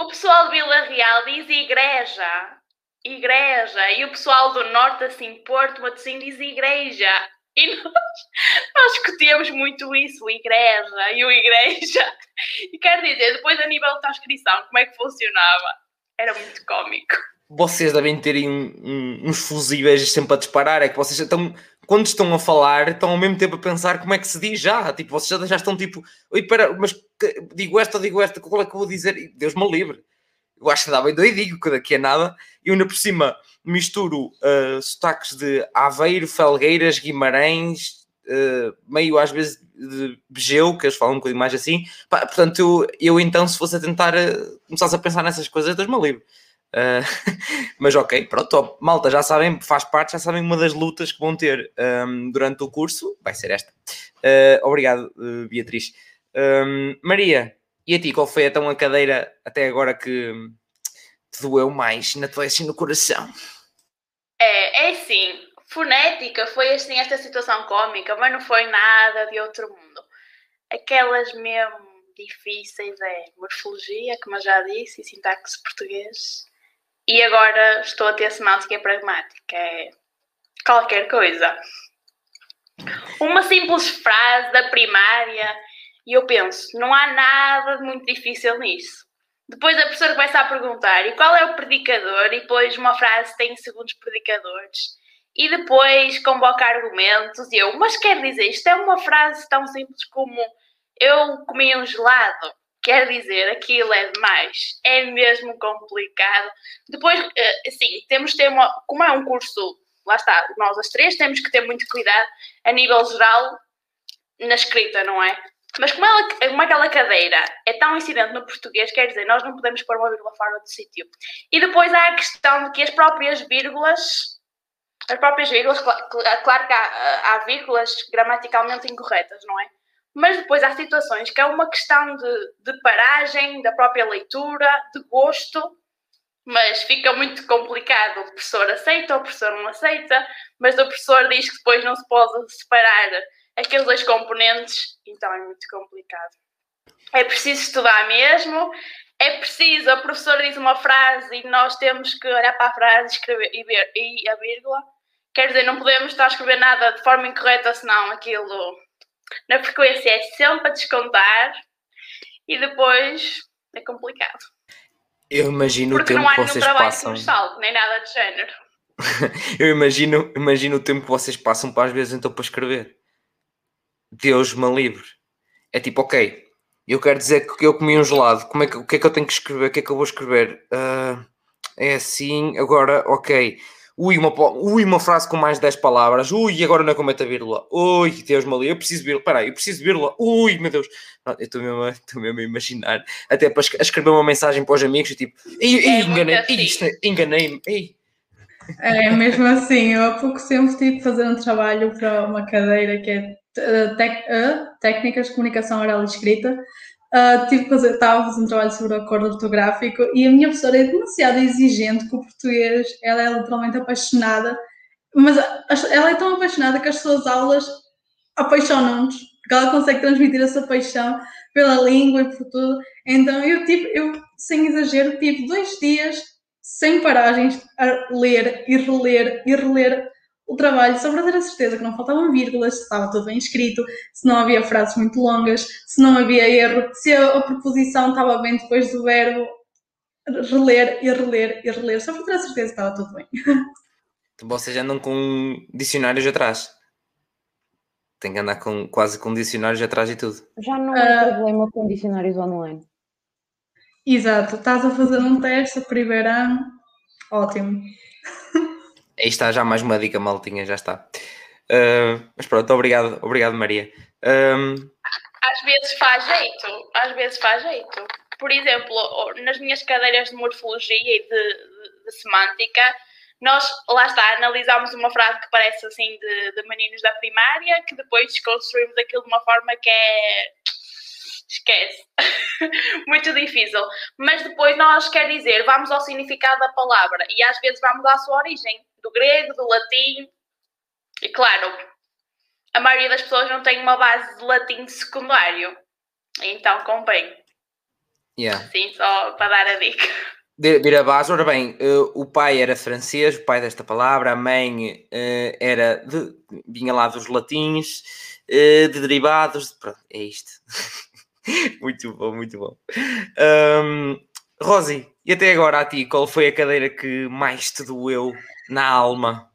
o pessoal de Vila Real diz igreja, igreja, e o pessoal do Norte, assim, Porto, Matosinho, diz igreja. E nós, [LAUGHS] nós discutíamos muito isso, igreja e o igreja. E quero dizer, depois a nível de transcrição, como é que funcionava? Era muito cómico. Vocês devem terem um, um, uns fusíveis sempre a disparar, é que vocês estão, quando estão a falar, estão ao mesmo tempo a pensar como é que se diz já. Tipo, vocês já, já estão tipo, oi, pera, mas digo esta digo esta, qual é que eu vou dizer? Deus me livre. Eu acho que dá bem doidinho, que daqui a nada. E ainda por cima, misturo uh, sotaques de Aveiro, Felgueiras, Guimarães, uh, meio às vezes de Begeu, que eles falam um bocadinho mais assim. Pá, portanto, eu, eu, então, se fosse a tentar uh, começasse a pensar nessas coisas, Deus me livre. Uh, [LAUGHS] mas ok, pronto, malta, já sabem, faz parte, já sabem uma das lutas que vão ter um, durante o curso, vai ser esta. Uh, obrigado, uh, Beatriz. Um, Maria, e a ti, qual foi então a cadeira até agora que te doeu mais na tua assim no coração? É, é assim, fonética foi assim esta situação cómica, mas não foi nada de outro mundo. Aquelas mesmo difíceis é morfologia, como eu já disse, e sintaxe português. E agora estou a ter semântica pragmática, é qualquer coisa. Uma simples frase da primária e eu penso, não há nada de muito difícil nisso. Depois a professora começa a perguntar e qual é o predicador? E depois uma frase tem segundos predicadores. E depois convoca argumentos e eu, mas quer dizer, isto é uma frase tão simples como eu comi um gelado. Quer dizer, aquilo é demais. É mesmo complicado. Depois, eh, assim, temos de ter uma. Como é um curso, lá está, nós as três temos que ter muito cuidado a nível geral na escrita, não é? Mas como, ela, como aquela cadeira é tão incidente no português, quer dizer, nós não podemos pôr uma vírgula fora do sítio. E depois há a questão de que as próprias vírgulas, as próprias vírgulas, claro que há, há vírgulas gramaticalmente incorretas, não é? Mas depois há situações que é uma questão de, de paragem, da própria leitura, de gosto, mas fica muito complicado. O professor aceita, o professor não aceita, mas o professor diz que depois não se pode separar aqueles dois componentes, então é muito complicado. É preciso estudar mesmo, é preciso, a professora diz uma frase e nós temos que olhar para a frase escrever, e, ver, e a vírgula. Quer dizer, não podemos estar a escrever nada de forma incorreta, senão aquilo na frequência é sempre a descontar e depois é complicado. Eu imagino Porque o tempo que vocês passam. Salto, nem nada de género. [LAUGHS] eu imagino, imagino o tempo que vocês passam para às vezes então para escrever. Deus me livre. É tipo, ok, eu quero dizer que eu comi um gelado, como é que, o que é que eu tenho que escrever? O que é que eu vou escrever? Uh, é assim, agora, ok. Ui uma, ui, uma frase com mais de 10 palavras. Ui, agora não é cometa vírgula. Ui, Deus-me ali, eu preciso vírgula. Peraí, eu preciso vírgula. Ui, meu Deus. Não, eu estou mesmo, mesmo a imaginar. Até para escrever uma mensagem para os amigos, tipo, ei, ei, É enganei, assim. isto, enganei-me. É mesmo assim, eu há pouco tempo tive que fazer um trabalho para uma cadeira que é uh, tec- uh, Técnicas de Comunicação Oral e Escrita. Uh, tive que fazer, estava a fazer um trabalho sobre o acordo ortográfico e a minha professora é demasiado exigente com o português, ela é literalmente apaixonada, mas ela é tão apaixonada que as suas aulas apaixonam-nos, porque ela consegue transmitir essa paixão pela língua e por tudo. Então eu tive, eu, sem exagero, tive dois dias sem paragens a ler e reler e reler o trabalho só para ter a certeza que não faltavam vírgulas, se estava tudo bem escrito, se não havia frases muito longas, se não havia erro, se a, a preposição estava bem depois do verbo, reler e reler e reler, só para ter a certeza que estava tudo bem. [LAUGHS] Vocês andam com dicionários atrás. Tem que andar com, quase com dicionários atrás e tudo. Já não é Ah. problema com dicionários online. Exato, estás a fazer um teste primeiro ano, ótimo. Aí está já mais uma dica, maltinha, já está. Ah, mas pronto, obrigado, obrigado Maria. Ahm, Às vezes faz jeito, às vezes faz jeito. Por exemplo, nas minhas cadeiras de morfologia e de, de- de semântica, nós, lá está, analisámos uma frase que parece assim de, de meninos da primária, que depois desconstruímos aquilo de uma forma que é. Esquece. [LAUGHS] Muito difícil. Mas depois nós, quer dizer, vamos ao significado da palavra e às vezes vamos à sua origem, do grego, do latim. E claro, a maioria das pessoas não tem uma base de latim secundário. Então convém. yeah. Sim, só para dar a dica. Ir a base, ora bem, eh, o pai era francês, o pai desta palavra, a mãe eh, era de, vinha lá dos latins, eh, de derivados, pronto, é isto. [LAUGHS] [LAUGHS] muito bom, muito bom. Ahm, Rosi, e até agora a ti, qual foi a cadeira que mais te doeu na alma?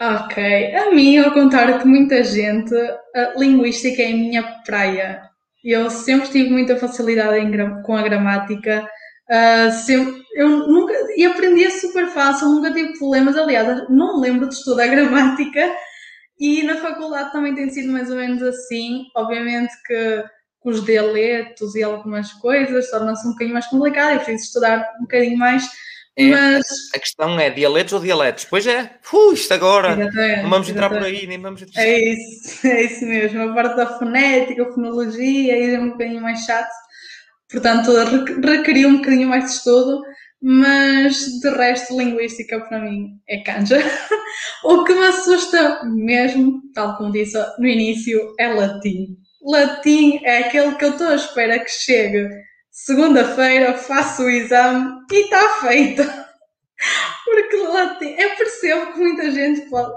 Ok, a mim, ao contrário de muita gente, a linguística é a minha praia. Eu sempre tive muita facilidade em com a gramática, ah, sempre, eu nunca, e aprendia super fácil, nunca tive problemas. Aliás, não me lembro de estudar [LAUGHS] gramática e na faculdade também tem sido mais ou menos assim. Obviamente que com os dialetos e algumas coisas torna-se um bocadinho mais complicado, eu preciso estudar um bocadinho mais, É, mas. A questão é dialetos ou dialetos? Pois é, Ui, isto agora, Exatamente, não vamos entrar por exatamente. aí, nem vamos... É isso, [LAUGHS] é isso mesmo. A parte da fonética, a fonologia, aí é um bocadinho mais chato. Portanto, re- requeriu um bocadinho mais de estudo, mas de resto, linguística para mim é canja. [LAUGHS] o que me assusta mesmo, tal como disse no início, é latim. Latim é aquele que eu estou à espera que chegue segunda-feira, faço o exame e está feito. [LAUGHS] Porque latim, eu percebo que muita gente pode.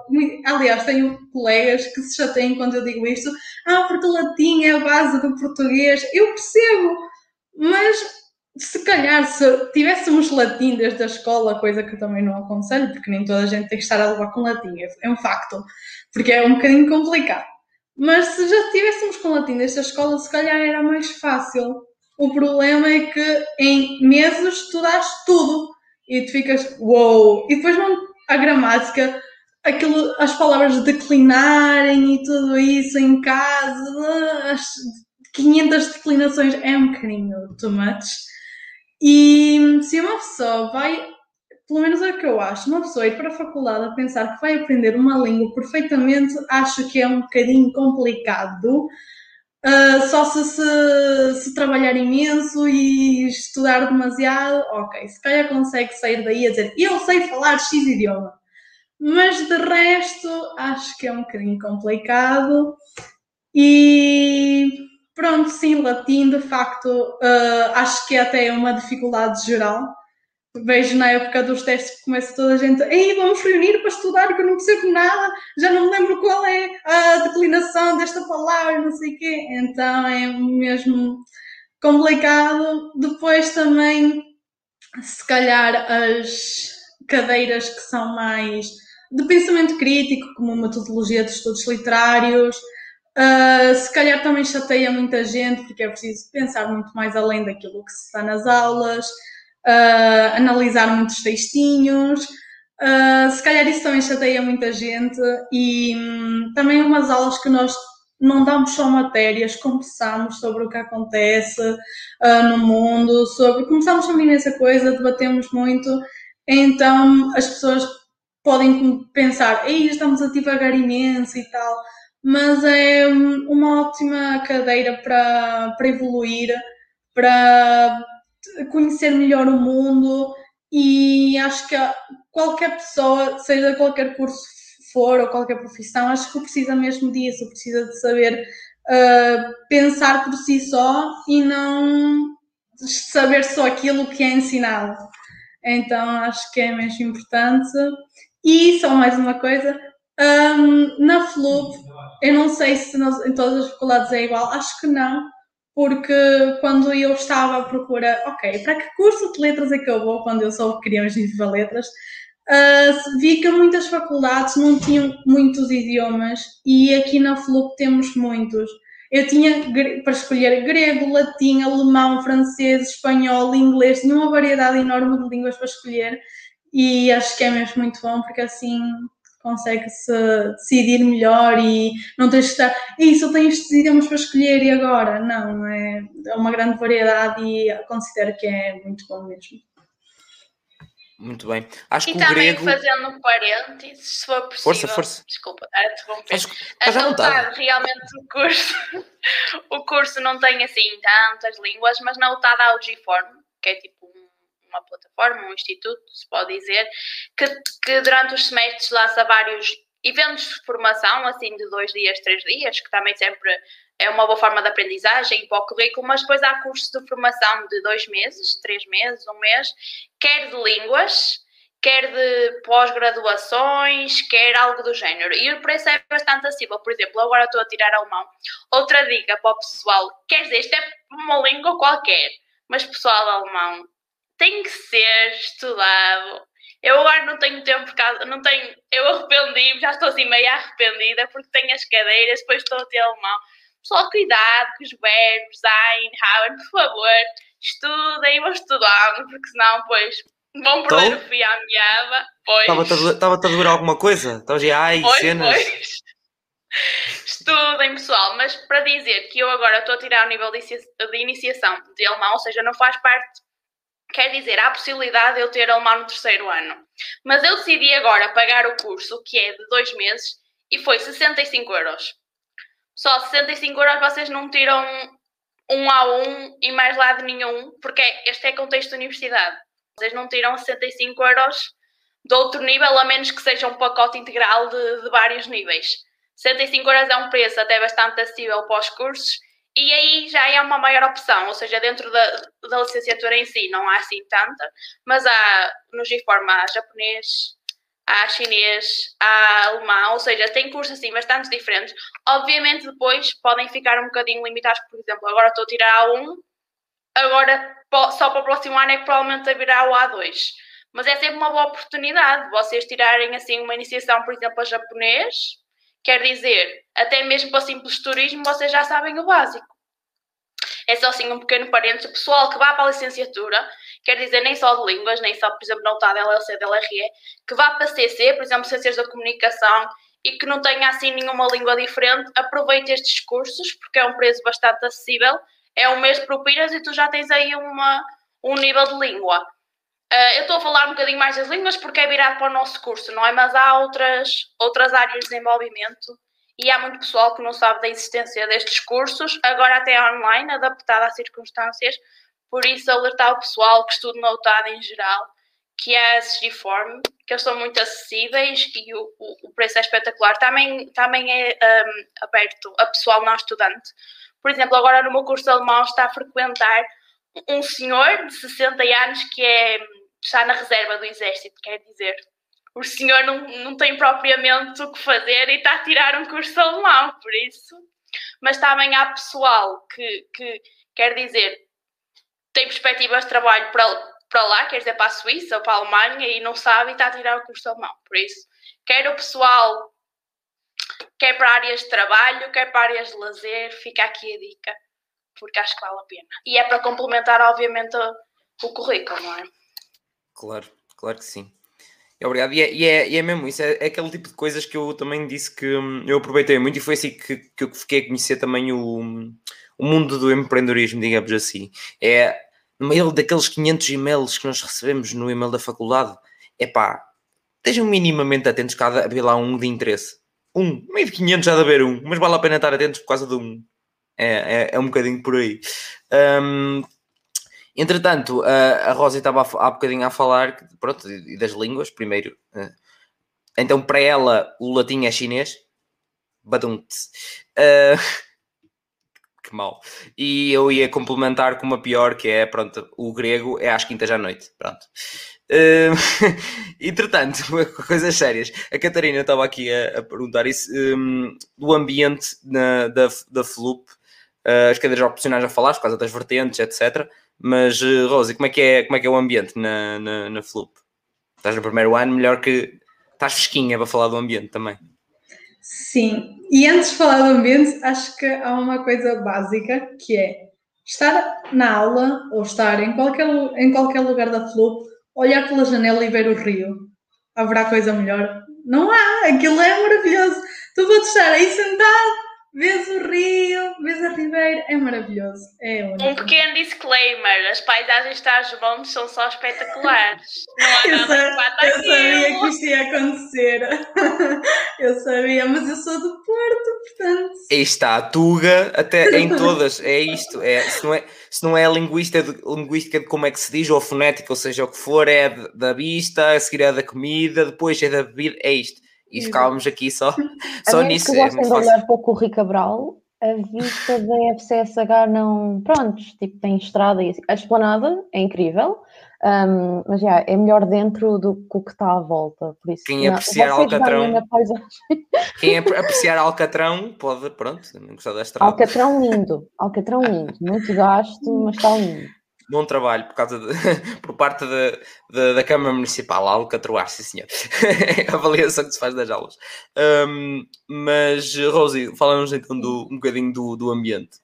Aliás, tenho colegas que se chateiam quando eu digo isto. Ah, porque latim é a base do português. Eu percebo, mas se calhar se tivéssemos latim desde a escola, coisa que eu também não aconselho, porque nem toda a gente tem que estar a levar com latim, é um facto, porque é um bocadinho complicado. Mas se já tivéssemos com latim desde a escola, se calhar era mais fácil. O problema é que em meses estudaste tudo e tu ficas, uou! E depois não, a gramática, aquilo, as palavras declinarem e tudo isso em casa, as 500 declinações é um bocadinho too much. E se uma pessoa vai, pelo menos é o que eu acho, uma pessoa ir para a faculdade a pensar que vai aprender uma língua perfeitamente, acho que é um bocadinho complicado. Uh, só se, se, se trabalhar imenso e estudar demasiado, ok, se calhar consegue sair daí a dizer eu sei falar X idioma. Mas de resto, acho que é um bocadinho complicado. E pronto, sim, latim, de facto, uh, acho que é até uma dificuldade geral. Vejo na época dos testes que começa toda a gente, ei, vamos reunir para estudar, que eu não percebo nada, já não me lembro qual é a declinação desta palavra, não sei o quê. Então é mesmo complicado. Depois também, se calhar, as cadeiras que são mais de pensamento crítico, como metodologia de estudos literários, uh, se calhar também chateia muita gente, porque é preciso pensar muito mais além daquilo que se está nas aulas, uh, analisar muitos textinhos. Uh, se calhar isso também chateia muita gente e hum, também umas aulas que nós não damos só matérias, conversamos sobre o que acontece uh, no mundo, sobre começamos também nessa coisa, debatemos muito, então as pessoas podem pensar, ei, estamos a divagar imenso e tal, mas é uma ótima cadeira para, para evoluir, para conhecer melhor o mundo e acho que qualquer pessoa, seja qualquer curso for ou qualquer profissão, acho que precisa mesmo disso, precisa de saber uh, pensar por si só e não saber só aquilo que é ensinado. Então acho que é mesmo importante. E só mais uma coisa, um, na FLUP, eu não sei se em todas as faculdades é igual, acho que não, porque quando eu estava à procura, ok, para que curso de letras é que eu vou quando eu soube que queria ir letras, uh, vi que muitas faculdades não tinham muitos idiomas e aqui na FLUP temos muitos. Eu tinha para escolher grego, latim, alemão, francês, espanhol, inglês, tinha uma variedade enorme de línguas para escolher e acho que é mesmo muito bom porque assim consegue-se decidir melhor e não tens de estar, isso tens de idiomas para escolher e agora? Não, é, é uma grande variedade e considero que é muito bom mesmo. Muito bem. Acho e que também grego... fazendo um parênteses, se for possível. Força, força. Desculpa, a interromper. Acho que... a realmente o curso, [LAUGHS] o curso não tem assim tantas línguas, mas na UTAD há o G-Form, que é tipo uma plataforma, um instituto, se pode dizer, que, que durante os semestres lança vários eventos de formação, assim de dois dias, três dias, que também sempre é uma boa forma de aprendizagem para o currículo, mas depois há cursos de formação de dois meses, três meses, um mês, quer de línguas, quer de pós-graduações, quer algo do género. E o preço é bastante acessível. Por exemplo, agora estou a tirar alemão. Outra dica para o pessoal, quer dizer, isto é uma língua qualquer, mas pessoal alemão, tem que ser estudado. Eu agora não tenho tempo por causa, não tenho, eu arrependi, já estou assim meio arrependida porque tenho as cadeiras, depois estou a ter alemão. Pessoal, cuidado com os verbos, ein, haben, por favor, estudem, vão estudando, porque senão, pois, vão perder então, o fio à meada. Estava-te a doer alguma coisa? Estavas ai, pois, cenas. Pois. Estudem, pessoal, mas para dizer que eu agora estou a tirar o nível de iniciação de alemão, ou seja, não faz parte Quer dizer, há a possibilidade de eu ter alemão no terceiro ano. Mas eu decidi agora pagar o curso, que é de dois meses, e foi 65 euros. Só 65 euros vocês não tiram um a um e mais lado nenhum, porque este é contexto de universidade. Vocês não tiram 65 euros de outro nível, a menos que seja um pacote integral de, de vários níveis. 65 euros é um preço até bastante acessível para os cursos e aí já é uma maior opção, ou seja, dentro da, da licenciatura em si não há assim tanta, mas há no GIFORM há japonês, há chinês, há alemão, ou seja, tem cursos assim bastante diferentes. Obviamente depois podem ficar um bocadinho limitados, por exemplo, agora estou a tirar A1, agora só para o próximo ano é que provavelmente haverá o A2. Mas é sempre uma boa oportunidade vocês tirarem assim uma iniciação, por exemplo, a japonês, Quer dizer, até mesmo para simples turismo vocês já sabem o básico. É só assim um pequeno parênteses. O pessoal que vá para a licenciatura, quer dizer, nem só de línguas, nem só, por exemplo, não está da LLC, da LRE, que vá para CC, por exemplo, Ciências da Comunicação, e que não tenha assim nenhuma língua diferente, aproveite estes cursos, porque é um preço bastante acessível. É um mês de propinas e tu já tens aí uma, um nível de língua. Uh, eu estou a falar um bocadinho mais das línguas porque é virado para o nosso curso, não é? Mas há outras, outras áreas de desenvolvimento e há muito pessoal que não sabe da existência destes cursos, agora até online, adaptado às circunstâncias, por isso alertar o pessoal que estuda na UTAD em geral, que é a SGForm, que eles são muito acessíveis e o, o, o preço é espetacular. Também, também é um, aberto a pessoal não estudante. Por exemplo, agora no meu curso alemão está a frequentar um senhor de 60 anos que é está na reserva do exército, quer dizer, o senhor não, não tem propriamente o que fazer e está a tirar um curso alemão, por isso. Mas também há pessoal que, que quer dizer, tem perspectivas de trabalho para, para lá, quer dizer, para a Suíça ou para a Alemanha e não sabe e está a tirar o curso alemão. Por isso, quer o pessoal, quer para áreas de trabalho, quer para áreas de lazer, fica aqui a dica, porque acho que vale a pena. E é para complementar, obviamente, o currículo, não é? Claro, claro que sim. obrigado. E é, e é, e é mesmo isso, é, é, aquele tipo de coisas que eu também disse que hum, eu aproveitei muito e foi assim que, que eu fiquei a conhecer também o, o mundo do empreendedorismo, digamos assim. É no meio daqueles 500 e-mails que nós recebemos no e-mail da faculdade, é pá, estejam minimamente atentos cada haver lá um de interesse. Um, meio de 500 já de haver um, mas vale a pena estar atentos por causa de um. É, é, é um bocadinho por aí. Um, entretanto, a, a Rosa estava há bocadinho a falar pronto, das línguas, primeiro. Uh, então, para ela, o latim é chinês. Badunt. Uh, [LAUGHS] que mal. E eu ia complementar com uma pior, que é, pronto, o grego é às quintas à noite. Pronto. Uh, [LAUGHS] entretanto, [LAUGHS] coisas sérias. A Catarina estava aqui a, a perguntar isso um, do ambiente na, da, da FLUP. Uh, as cadeiras opcionais já falaste, por causa das vertentes, etc. Mas, uh, Rosa, como é que é, como é, que é o ambiente na, na, na FLUP? Estás no primeiro ano, melhor que. Estás fresquinha para falar do ambiente também. Sim, e antes de falar do ambiente, acho que há uma coisa básica que é estar na aula ou estar em qualquer, em qualquer lugar da FLUP olhar pela janela e ver o rio. Haverá coisa melhor? Não há, aquilo é maravilhoso. Tu podes estar aí sentado, vês o rio, vês a ribeira, é maravilhoso. É único. Um pequeno disclaimer: as paisagens de Trás-os-Montes são só espetaculares. [LAUGHS] Não há eu nada que bata Eu sabia que isto ia acontecer. [LAUGHS] eu sabia, mas eu sou do Porto, portanto. Aí está, a Tuga, até em [LAUGHS] todas, é isto. É, se não é se não é a linguística de, linguística de como é que se diz, ou a fonética, ou seja, o que for, é da vista, a seguir é da comida, depois é da bebida, é isto. E ficávamos aqui só, [LAUGHS] só nisso. Que é gostem de olhar para o Corri Cabral, a vista da FCSH não. Prontos, tipo, tem estrada e assim. A esplanada é incrível, um, mas já, é melhor dentro do que o que está à volta. Por isso, Quem apreciar Alcatrão. [LAUGHS] Quem apreciar Alcatrão pode, pronto, não gostar da estrada. Alcatrão lindo, Alcatrão lindo, muito gasto, mas está lindo. Bom trabalho por, causa de, [LAUGHS] por parte de, de, da Câmara Municipal, Alcatroar, sim senhor. [LAUGHS] a avaliação que se faz das aulas. Um, mas, Rosi, falamos então do, um bocadinho do, do ambiente.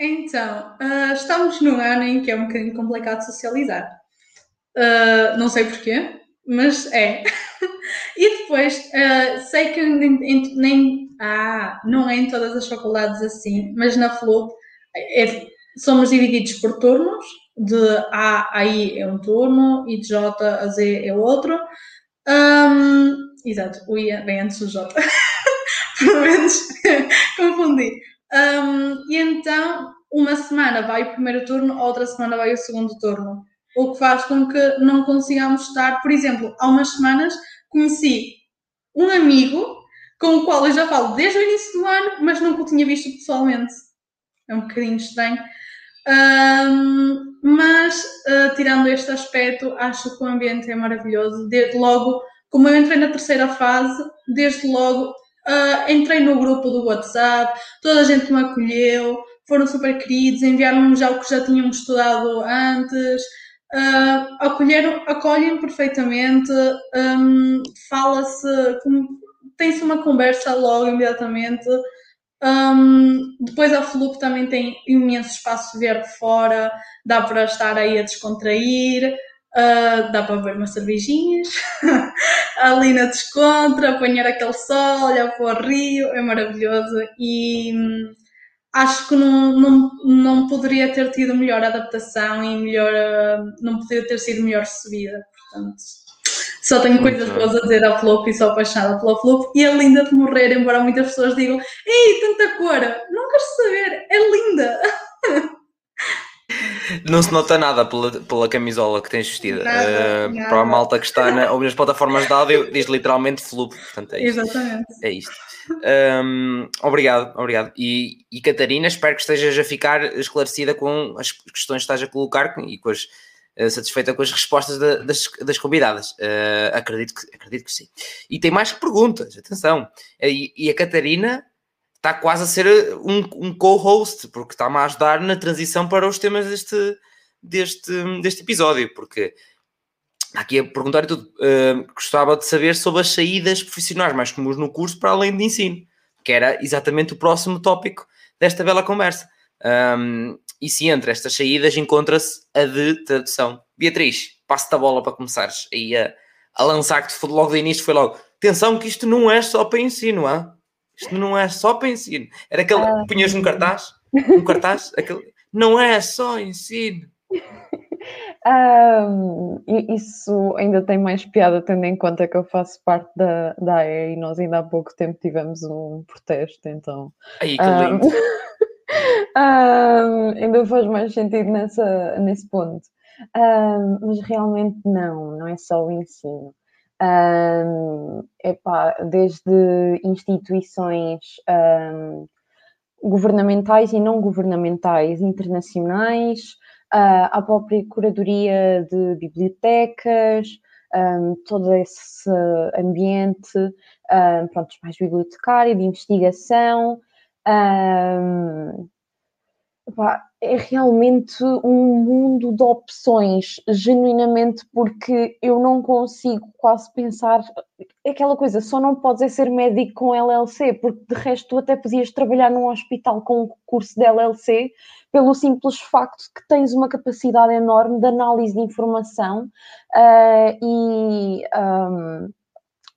Então, uh, estamos num ano em que é um bocadinho complicado socializar. Uh, não sei porquê, mas é. [LAUGHS] e depois, uh, sei que nem, nem, Ah, não é em todas as faculdades assim, mas na FLUP é, somos divididos por turnos, de A a I é um turno e de J a Z é outro. Um, exato, o I é bem antes do J. [LAUGHS] Pelo menos [LAUGHS] confundi. Um, e então, uma semana vai o primeiro turno, outra semana vai o segundo turno o que faz com que não consigamos estar. Por exemplo, há umas semanas conheci um amigo com o qual eu já falo desde o início do ano, mas nunca o tinha visto pessoalmente. É um bocadinho estranho. Um, mas, uh, tirando este aspecto, acho que o ambiente é maravilhoso. Desde logo, como eu entrei na terceira fase, desde logo uh, entrei no grupo do WhatsApp, toda a gente me acolheu, foram super queridos, enviaram-me já o que já tínhamos estudado antes, uh, acolheram, acolhem perfeitamente, um, fala-se, tem-se uma conversa logo imediatamente. Um, depois a Flup também tem imenso espaço verde fora, dá para estar aí a descontrair, uh, dá para ver umas cervejinhas [LAUGHS] ali na descontra, apanhar aquele sol, olhar para o rio, é maravilhoso e acho que não, não, não poderia ter tido melhor adaptação e melhor, uh, não poderia ter sido melhor recebida, portanto. Só tenho Muito coisas boas a dizer à Flop e sou apaixonada pela Flop e é linda de morrer, embora muitas pessoas digam Ei, tanta cor! Não quero saber, é linda! Não se nota nada pela, pela camisola que tens vestida. Nada, uh, nada. Para a malta que está na, ou nas plataformas de áudio, diz literalmente Flup. Portanto, é isto. Exatamente. É isto. Um, obrigado, obrigado. E, e, Catarina, espero que estejas a ficar esclarecida com as questões que estás a colocar e com as, satisfeita com as respostas de, das, das convidadas. Uh, acredito, que, acredito que sim. E tem mais perguntas, atenção. E, e a Catarina está quase a ser um, um co-host, porque está-me a ajudar na transição para os temas deste, deste, deste episódio, porque aqui a perguntar tudo. Uh, gostava de saber sobre as saídas profissionais mais comuns no curso para além de ensino, que era exatamente o próximo tópico desta bela conversa. Um, e se entre estas saídas encontra-se a de tradução. Beatriz, passo-te a bola para começares aí a, a lançar que logo de início foi logo, atenção que isto não é só para ensino, hein? isto não é só para ensino. Era aquele, ah. punhas um cartaz, [LAUGHS] um cartaz, aquele, não é só ensino. [LAUGHS] Um, isso ainda tem mais piada, tendo em conta que eu faço parte da, da AE e nós ainda há pouco tempo tivemos um protesto, então. Aí, que lindo. Um, [LAUGHS] um, ainda faz mais sentido nessa, nesse ponto. mas realmente não, não é só o ensino. Um, epá, desde instituições governamentais e não governamentais, internacionais, uh, à própria curadoria de bibliotecas, um, todo esse ambiente, um, pronto, mais bibliotecário, de investigação. Um, é realmente um mundo de opções, genuinamente, porque eu não consigo quase pensar aquela coisa, só não podes é ser médico com LLC, porque de resto tu até podias trabalhar num hospital com um curso de LLC, pelo simples facto que tens uma capacidade enorme de análise de informação uh, e um,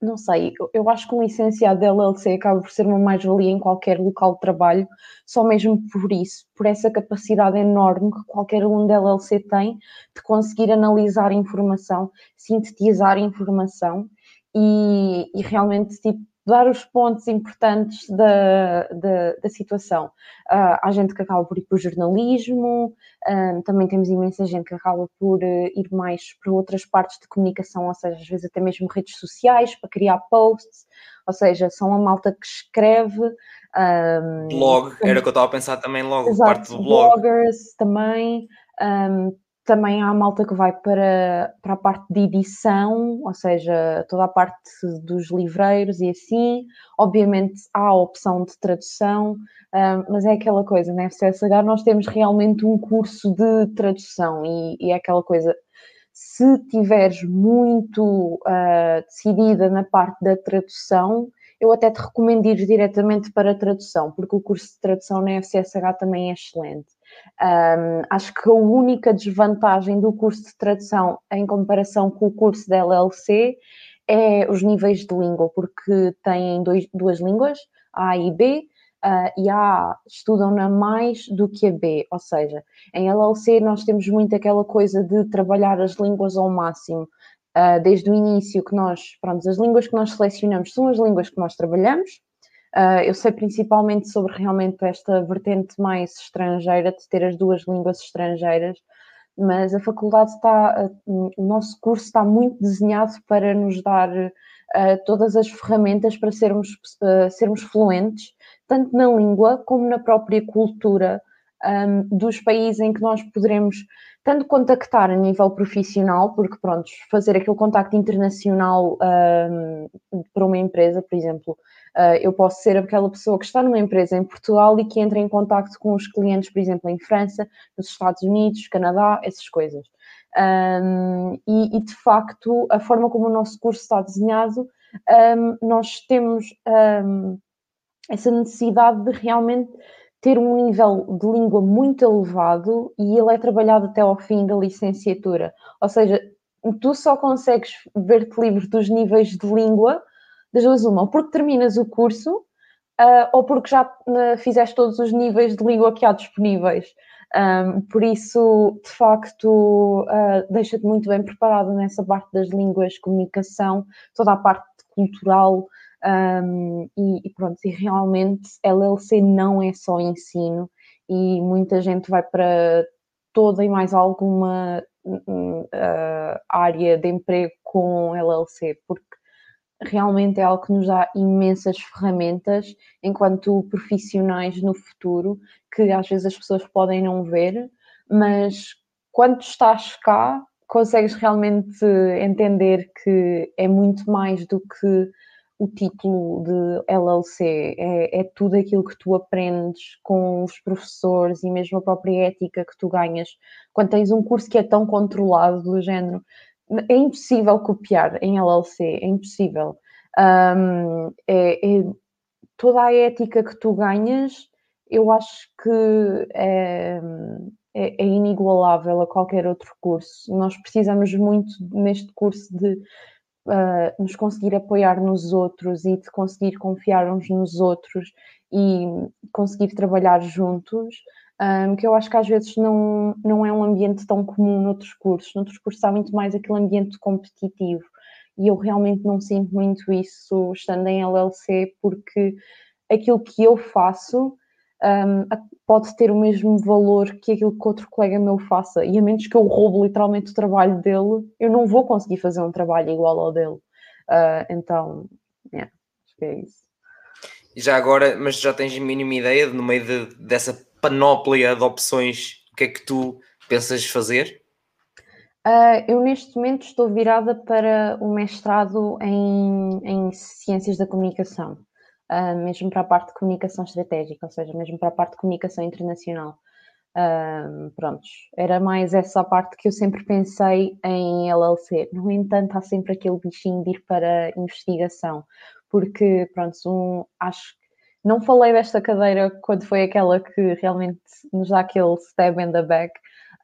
não sei, eu acho que um licenciado da LLC acaba por ser uma mais-valia em qualquer local de trabalho, só mesmo por isso, por essa capacidade enorme que qualquer aluno da LLC tem de conseguir analisar informação, sintetizar informação e, e realmente tipo, dar os pontos importantes da, da, da situação. Uh, há gente que acaba por ir para o jornalismo, uh, também temos imensa gente que acaba por uh, ir mais para outras partes de comunicação, ou seja, às vezes até mesmo redes sociais, para criar posts, ou seja, são a malta que escreve. Um, blog, era o que eu estava a pensar também logo, exato, parte do blog. Bloggers também. Um, também há malta que vai para, para a parte de edição, ou seja, toda a parte dos livreiros e assim. Obviamente há a opção de tradução, mas é aquela coisa, na FCSH nós temos realmente um curso de tradução e, e é aquela coisa. Se tiveres muito uh, decidida na parte da tradução, eu até te recomendo ir diretamente para a tradução, porque o curso de tradução na FCSH também é excelente. Um, acho que a única desvantagem do curso de tradução em comparação com o curso da LLC é os níveis de língua, porque têm dois, duas línguas, A e B, uh, e a estudam na mais do que a B, ou seja, em LLC nós temos muito aquela coisa de trabalhar as línguas ao máximo, uh, desde o início que nós, pronto, as línguas que nós selecionamos são as línguas que nós trabalhamos, Uh, eu sei principalmente sobre realmente esta vertente mais estrangeira, de ter as duas línguas estrangeiras, mas a faculdade está, uh, o nosso curso está muito desenhado para nos dar uh, todas as ferramentas para sermos, sermos fluentes, tanto na língua como na própria cultura um, dos países em que nós poderemos tanto contactar a nível profissional, porque pronto, fazer aquele contacto internacional um, para uma empresa, por exemplo, Uh, eu posso ser aquela pessoa que está numa empresa em Portugal e que entra em contato com os clientes, por exemplo, em França, nos Estados Unidos, Canadá, essas coisas. Um, e, e, de facto, a forma como o nosso curso está desenhado, um, nós temos um, essa necessidade de realmente ter um nível de língua muito elevado e ele é trabalhado até ao fim da licenciatura. Ou seja, tu só consegues ver-te livre dos níveis de língua das duas uma, ou porque terminas o curso, uh, ou porque já uh, fizeste todos os níveis de língua que há disponíveis. Um, por isso, de facto, uh, deixa-te muito bem preparado nessa parte das línguas, comunicação, toda a parte cultural, um, e, e, pronto, e realmente LLC não é só ensino, e muita gente vai para toda e mais alguma uh, área de emprego com LLC, porque realmente é algo que nos dá imensas ferramentas enquanto profissionais no futuro, que às vezes as pessoas podem não ver, mas quando estás cá, consegues realmente entender que é muito mais do que o título de LLC, é, é, tudo aquilo que tu aprendes com os professores e mesmo a própria ética que tu ganhas quando tens um curso que é tão controlado do género é impossível copiar em LLC, é impossível. Um, é, é, toda a ética que tu ganhas, eu acho que é, é, é, inigualável a qualquer outro curso. Nós precisamos muito neste curso de uh, nos conseguir apoiar nos outros e de conseguir confiar uns nos outros e conseguir trabalhar juntos, um, que eu acho que às vezes não, não é um ambiente tão comum noutros cursos. Noutros cursos há muito mais aquele ambiente competitivo e eu realmente não sinto muito isso estando em LLC, porque aquilo que eu faço um, pode ter o mesmo valor que aquilo que outro colega meu faça, e a menos que eu roube literalmente o trabalho dele, eu não vou conseguir fazer um trabalho igual ao dele. Uh, então, yeah, acho que é isso. Já agora, mas já tens a mínima ideia no meio de, dessa panóplia de opções, o que é que tu pensas fazer? Uh, eu neste momento estou virada para o mestrado em, em Ciências da Comunicação, uh, mesmo para a parte de comunicação estratégica, ou seja, mesmo para a parte de comunicação internacional. Uh, prontos, era mais essa parte que eu sempre pensei em LLC. No entanto, há sempre aquele bichinho de ir para investigação, porque, pronto, um, acho não falei desta cadeira quando foi aquela que realmente nos dá aquele stab in the back,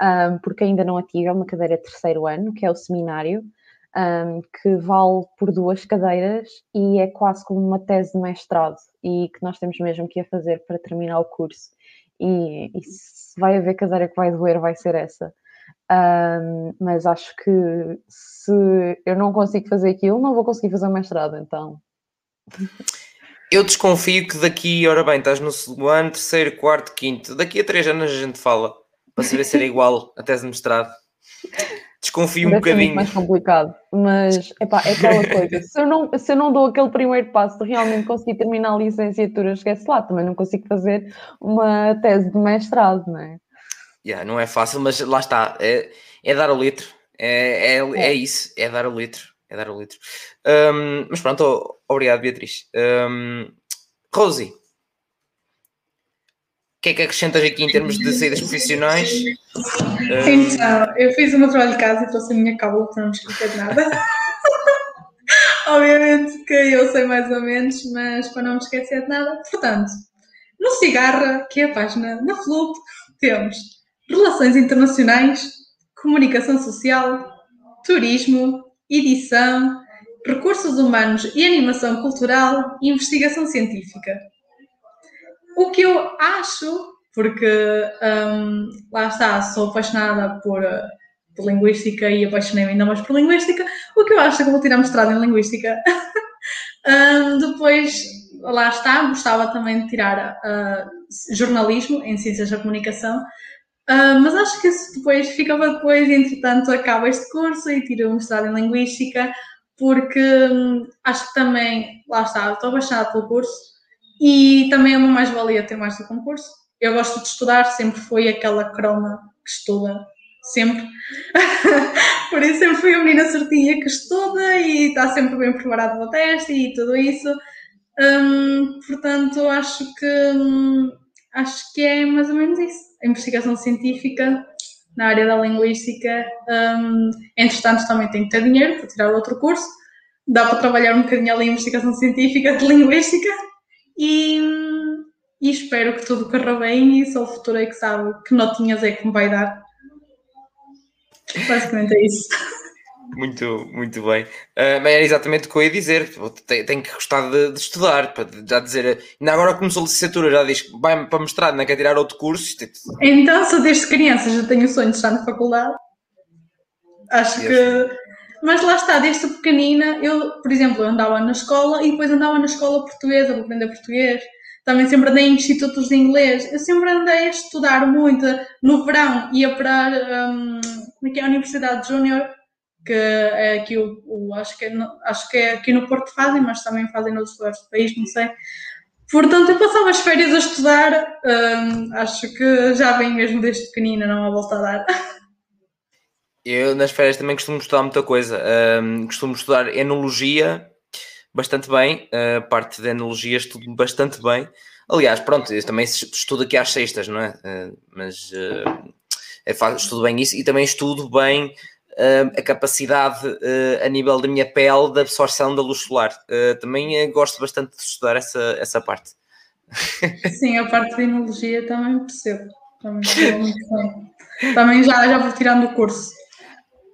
um, porque ainda não a tive, é uma cadeira de terceiro ano, que é o seminário, um, que vale por duas cadeiras e é quase como uma tese de mestrado e que nós temos mesmo que ir fazer para terminar o curso. E, e se vai haver cadeira que vai doer, vai ser essa. Um, mas acho que se eu não consigo fazer aquilo, não vou conseguir fazer o mestrado, então. Eu desconfio que daqui, ora bem, estás no segundo ano, terceiro, quarto, quinto, daqui a três anos a gente fala para saber se era [LAUGHS] igual a tese de mestrado. Desconfio um bocadinho. É mais complicado, mas epá, é aquela [LAUGHS] coisa. Se eu, não, se eu não dou aquele primeiro passo de realmente conseguir terminar a licenciatura, esquece lá, também não consigo fazer uma tese de mestrado, não é? Yeah, não é fácil, mas lá está, é, é dar o litro, é, é, é. é isso, é dar o litro, é dar o litro. Um, mas pronto, obrigado, Beatriz. Um, Rosie, que é que acrescentas aqui em termos de saídas profissionais? Então, eu fiz o meu trabalho de casa e trouxe a minha cábula para não me esquecer de nada. [LAUGHS] Obviamente que eu sei mais ou menos, mas para não me esquecer de nada. Portanto, no Cigarra, que é a página na Flup, temos Relações Internacionais, Comunicação Social, Turismo, Edição, Recursos Humanos e Animação Cultural Investigação Científica. O que eu acho, porque um, lá está, sou apaixonada por, por linguística e apaixonei-me ainda mais por linguística, o que eu acho é que vou tirar mestrado em linguística. [LAUGHS] um, depois, lá está, gostava também de tirar uh, jornalismo em ciências da comunicação, uh, mas acho que isso depois fica para depois, entretanto, acaba este curso e tiro o mestrado em linguística, porque um, acho que também, lá está, estou apaixonada pelo curso e também é uma mais-valia ter mais do concurso. Eu gosto de estudar, sempre fui aquela croma que estuda, sempre. [LAUGHS] Por isso sempre fui a menina certinha que estuda e está sempre bem preparada para o teste e tudo isso. Hum, portanto, acho que hum, acho que é mais ou menos isso. A investigação científica na área da linguística. Hum, entretanto, também tenho que ter dinheiro para tirar outro curso. Dá para trabalhar um bocadinho ali em investigação científica de [LAUGHS] linguística e, e espero que tudo corra bem e só o futuro é que sabe que notinhas é que me vai dar. Basicamente é isso. Muito, muito bem. Uh, mas era exatamente o que eu ia dizer. Tenho que gostar de, de, estudar, para já dizer. Ainda agora começou a licenciatura, já diz que vai para mestrado, não é quer tirar outro curso. Tipo... Então, se desde criança já tenho o sonho de estar na faculdade, acho Deus que mas lá está, desde pequenina, eu, por exemplo, andava na escola e depois andava na escola portuguesa para aprender português. Também sempre andei em institutos de inglês. Eu sempre andei a estudar muito. No verão ia para um, como é que é? a Universidade Júnior, que é aqui o, o, acho, que é acho que é aqui no Porto fazem, mas também fazem noutros lugares do país, não sei. Portanto, eu passava as férias a estudar. Um, acho que já vem mesmo desde pequenina, não a volta a dar. [LAUGHS] Eu nas férias também costumo estudar muita coisa. Um, costumo estudar enologia bastante bem. A uh, parte de enologia estudo bastante bem. Aliás, pronto, eu também estudo aqui às sextas, não é? Uh, mas uh, é, estudo bem isso e também estudo bem a capacidade a nível da minha pele de absorção da luz solar. também gosto bastante de estudar essa, essa parte. Sim, a parte de enologia também percebo. Também, também já, já vou tirando o curso.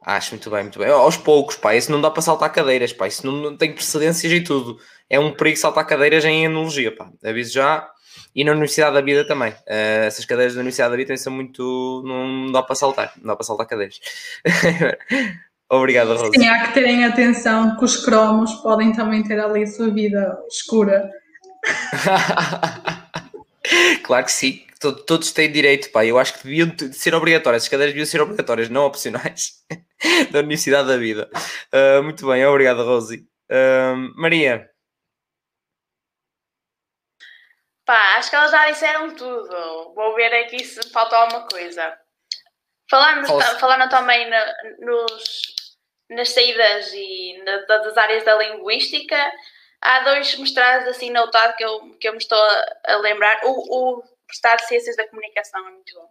Acho muito bem, muito bem. Aos poucos, pá, isso não dá para saltar cadeiras, pá, isso não, não tem precedências e tudo. É um perigo saltar cadeiras em enologia, pá. Aviso já. E na Universidade da Vida também. Uh, essas cadeiras da Universidade da Vida também são muito. Não dá para saltar, não dá para saltar cadeiras. [LAUGHS] Obrigado, Rosa. Sim, há que terem atenção que os cromos podem também ter ali a sua vida escura. [LAUGHS] claro que sim todos têm direito, pá. Eu acho que deviam ser obrigatórias. As cadeiras deviam ser obrigatórias, não opcionais, [LAUGHS] da Universidade da Vida. Uh, muito bem, obrigado, Rosi. Uh, Maria. Pá, acho que elas já disseram tudo. Vou ver aqui se falta alguma coisa. Falando, falando também na, nos, nas saídas e na, das áreas da linguística, há dois mestrados assim na UTAD que eu, que eu me estou a, a lembrar. O, o De Ciências da Comunicação é muito bom.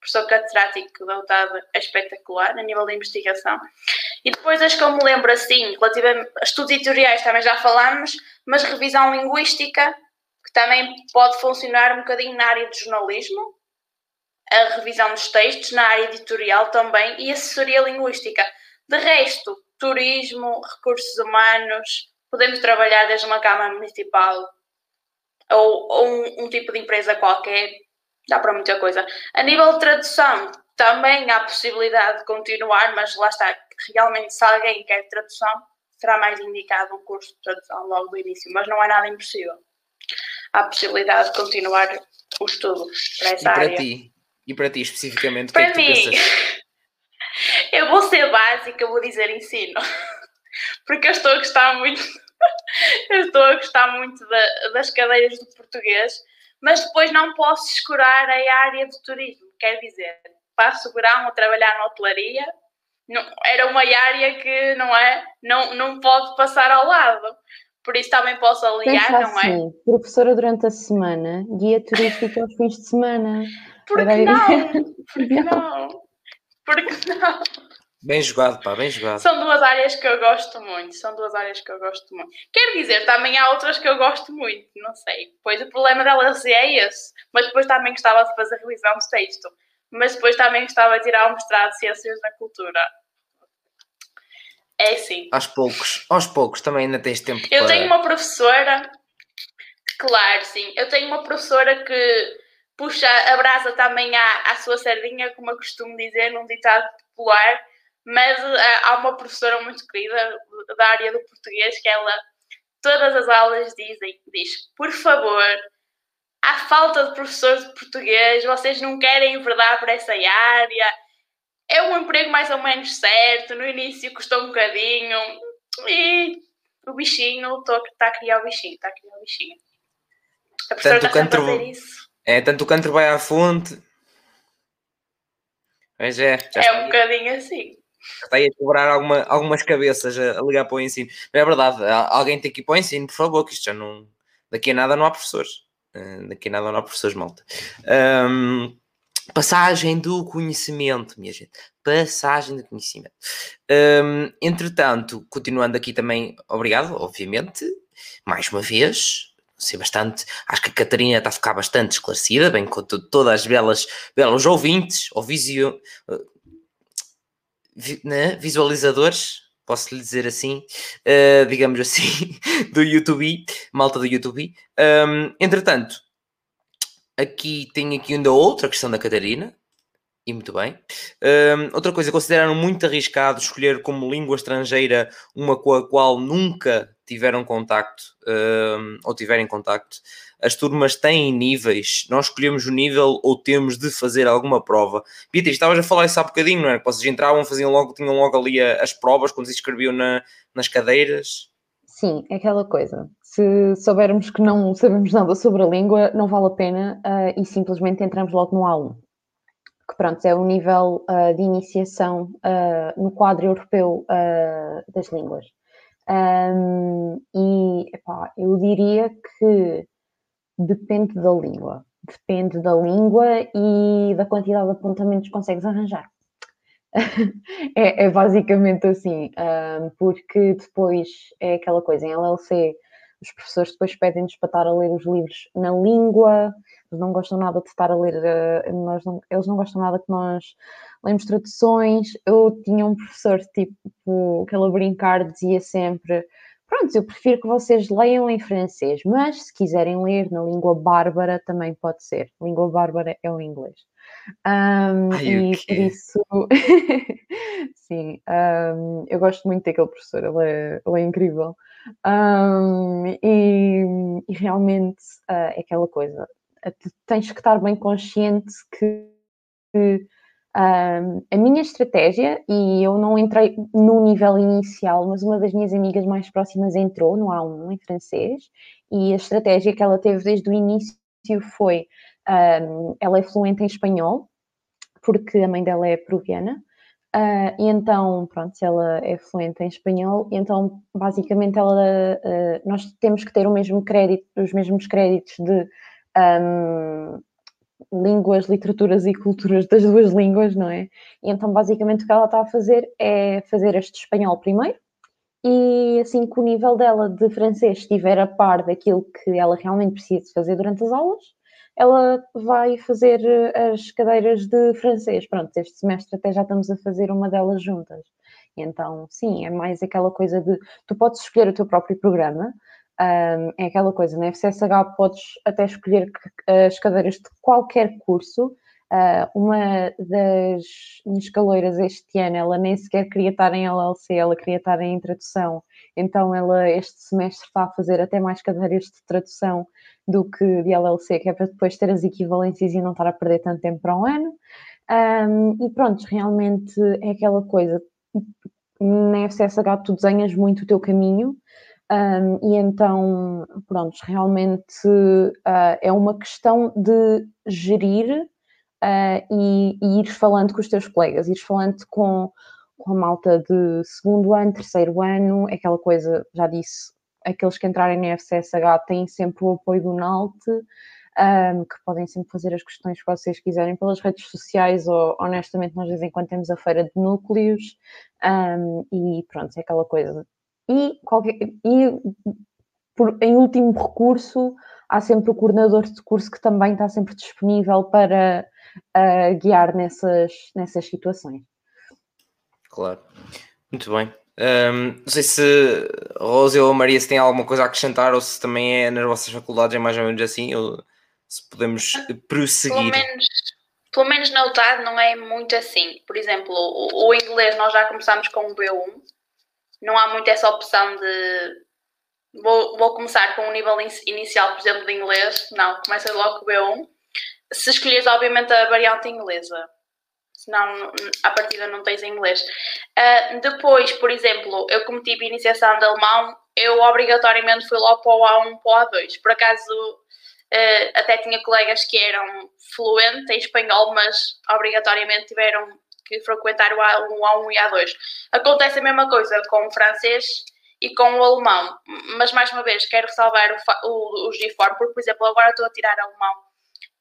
Professor catedrático da UTAD é espetacular a nível da investigação. E depois as que eu me lembro assim, relativamente a estudos editoriais também já falámos, mas revisão linguística, que também pode funcionar um bocadinho na área de jornalismo, a revisão dos textos, na área editorial também, e assessoria linguística. De resto, turismo, recursos humanos, podemos trabalhar desde uma Câmara Municipal ou, ou um, um, tipo de empresa qualquer, dá para muita coisa. A nível de tradução, também há possibilidade de continuar, mas lá está, realmente se alguém quer tradução, será mais indicado um curso de tradução logo do início, mas não é nada impossível. Há possibilidade de continuar o estudo para essa e para área. Ti? E para ti especificamente, para que é que mim, [LAUGHS] eu vou ser básica, vou dizer ensino, [LAUGHS] porque eu estou a gostar muito eu estou a gostar muito da, das cadeiras do português, mas depois não posso escurar a área do turismo. Quer dizer, passo verão a trabalhar na hotelaria, não, era uma área que não é, não, não pode passar ao lado. Por isso também posso aliar, Pensa não é? assim, é? Professora durante a semana, guia turística aos fins de semana. Por que não? [LAUGHS] Por que não? Por que não? Bem jogado, pá, bem jogado. São duas áreas que eu gosto muito. São duas áreas que eu gosto muito. Quer dizer, também há outras que eu gosto muito, não sei. Pois o problema delas é esse. Mas depois também gostava de fazer revisão de texto. Mas depois também gostava de tirar o mestrado de Ciências da Cultura. É sim. Aos poucos, aos poucos, também ainda tens tempo Eu para... tenho uma professora, claro, sim. Eu tenho uma professora que puxa a brasa também à, à sua sardinha, como eu costumo dizer num ditado popular mas uh, há uma professora muito querida da área do português que ela, todas as aulas dizem, diz, por favor, há falta de professores de português, vocês não querem enverdar por essa área, é um emprego mais ou menos certo, no início custou um bocadinho, e o bichinho, está a criar o bichinho, está a criar o bichinho. A professora tanto está a fazer isso. É, tanto o canto vai à fonte. Mas é. é um bocadinho assim está aí a quebrar alguma, algumas cabeças a, a, ligar para o ensino. É verdade, alguém tem que ir para o ensino, por favor, que isto já não. Daqui a nada não há professores. Uh, daqui a nada não há professores, malta. Um, passagem do conhecimento, minha gente. Passagem do conhecimento. Um, entretanto, continuando aqui também, obrigado, obviamente, mais uma vez. Sei bastante, acho que a Catarina está a ficar bastante esclarecida, bem com todas as belas, belos ouvintes, ou visio, né, visualizadores, posso lhe dizer assim, uh, digamos assim, [LAUGHS] do YouTube, malta do YouTube. Um, entretanto, aqui tem aqui ainda outra questão da Catarina, e muito bem. Um, outra coisa, consideraram muito arriscado escolher como língua estrangeira uma com a qual nunca tiveram contacto um, ou tiverem contacto. As turmas têm níveis, nós escolhemos o nível ou temos de fazer alguma prova. Beatriz, estavas a falar isso há bocadinho, não é? Que vocês entravam, faziam logo, tinham logo ali as provas quando se inscreviam na, nas cadeiras. Sim, é aquela coisa. Se soubermos que não sabemos nada sobre a língua, não vale a pena uh, e simplesmente entramos logo no A1 que pronto, é o nível uh, de iniciação uh, no quadro europeu uh, das línguas. Um, e epá, eu diria que depende da língua. Depende da língua e da quantidade de apontamentos que consegues arranjar. [LAUGHS] é, é, basicamente assim, um, porque depois é aquela coisa, em LLC os professores depois pedem-nos para estar a ler os livros na língua, não gostam nada de estar a ler, uh, nós não, eles não gostam nada que nós lemos traduções. Eu tinha um professor, tipo, que ele a brincar dizia sempre Pronto, eu prefiro que vocês leiam em francês, mas se quiserem ler na língua bárbara também pode ser. língua bárbara é o inglês. Um, Ai, e por isso, [LAUGHS] sim, um, eu gosto muito daquele professor, ele é, ele é incrível. Um, e, e, realmente uh, é aquela coisa, tens que estar bem consciente que, que um, a minha estratégia, e eu não entrei no nível inicial, mas uma das minhas amigas mais próximas entrou no A1 em francês, e a estratégia que ela teve desde o início foi: um, ela é fluente em espanhol, porque a mãe dela é peruviana, uh, e então, pronto, ela é fluente em espanhol, e então, basicamente, ela, uh, nós temos que ter o mesmo crédito, os mesmos créditos de. Um, línguas, literaturas e culturas das duas línguas, não é? E então, basicamente, o que ela está a fazer é fazer este espanhol primeiro, e assim que o nível dela de francês estiver a par daquilo que ela realmente precisa fazer durante as aulas, ela vai fazer eh, as cadeiras de francês. Pronto, este semestre até já estamos a fazer uma delas juntas. Então, sim, é mais aquela coisa de tu podes escolher o teu próprio programa, um, é aquela coisa, na FCSH podes até escolher as cadeiras de qualquer curso. Uh, uma das minhas caloiras este ano, ela nem sequer queria estar em LLC, ela queria estar em tradução. Então, ela este semestre está a fazer até mais cadeiras de tradução do que de LLC, que é para depois ter as equivalências e não estar a perder tanto tempo para um ano. Um, e pronto, realmente é aquela coisa. Na FCSH tu desenhas muito o teu caminho, um, e então, pronto, realmente uh, é uma questão de gerir uh, e, e ir falando com os teus colegas, ir falando com, com a malta de segundo ano, terceiro ano, aquela coisa, já disse, aqueles que entrarem na FCSH têm sempre o apoio do NALT, um, que podem sempre fazer as questões que vocês quiserem pelas redes sociais ou honestamente nós de vez em quando temos a feira de núcleos um, e pronto, é aquela coisa e, qualquer, e por, em último recurso, há sempre o coordenador de curso que também está sempre disponível para uh, guiar nessas, nessas situações. Claro, muito bem. Um, não sei se a Rose ou a Maria se têm alguma coisa a acrescentar ou se também é nas vossas faculdades é mais ou menos assim, ou se podemos prosseguir. Pelo menos, pelo menos na UTAD não é muito assim. Por exemplo, o, o inglês nós já começamos com o B1 não há muito essa opção de vou, vou começar com um nível inicial, por exemplo, de inglês. Não, começa logo com o B1. Se escolheres, obviamente, a variante inglesa. Senão, à partida, não tens inglês. Uh, depois, por exemplo, eu como tive iniciação de alemão, eu obrigatoriamente fui logo para o A1 para o A2. Por acaso, uh, até tinha colegas que eram fluentes em espanhol, mas obrigatoriamente tiveram que frequentar o A1, A1 e A2. Acontece a mesma coisa com o francês e com o alemão, mas mais uma vez quero ressalvar o, o, o G-Form, porque, por exemplo, agora estou a tirar alemão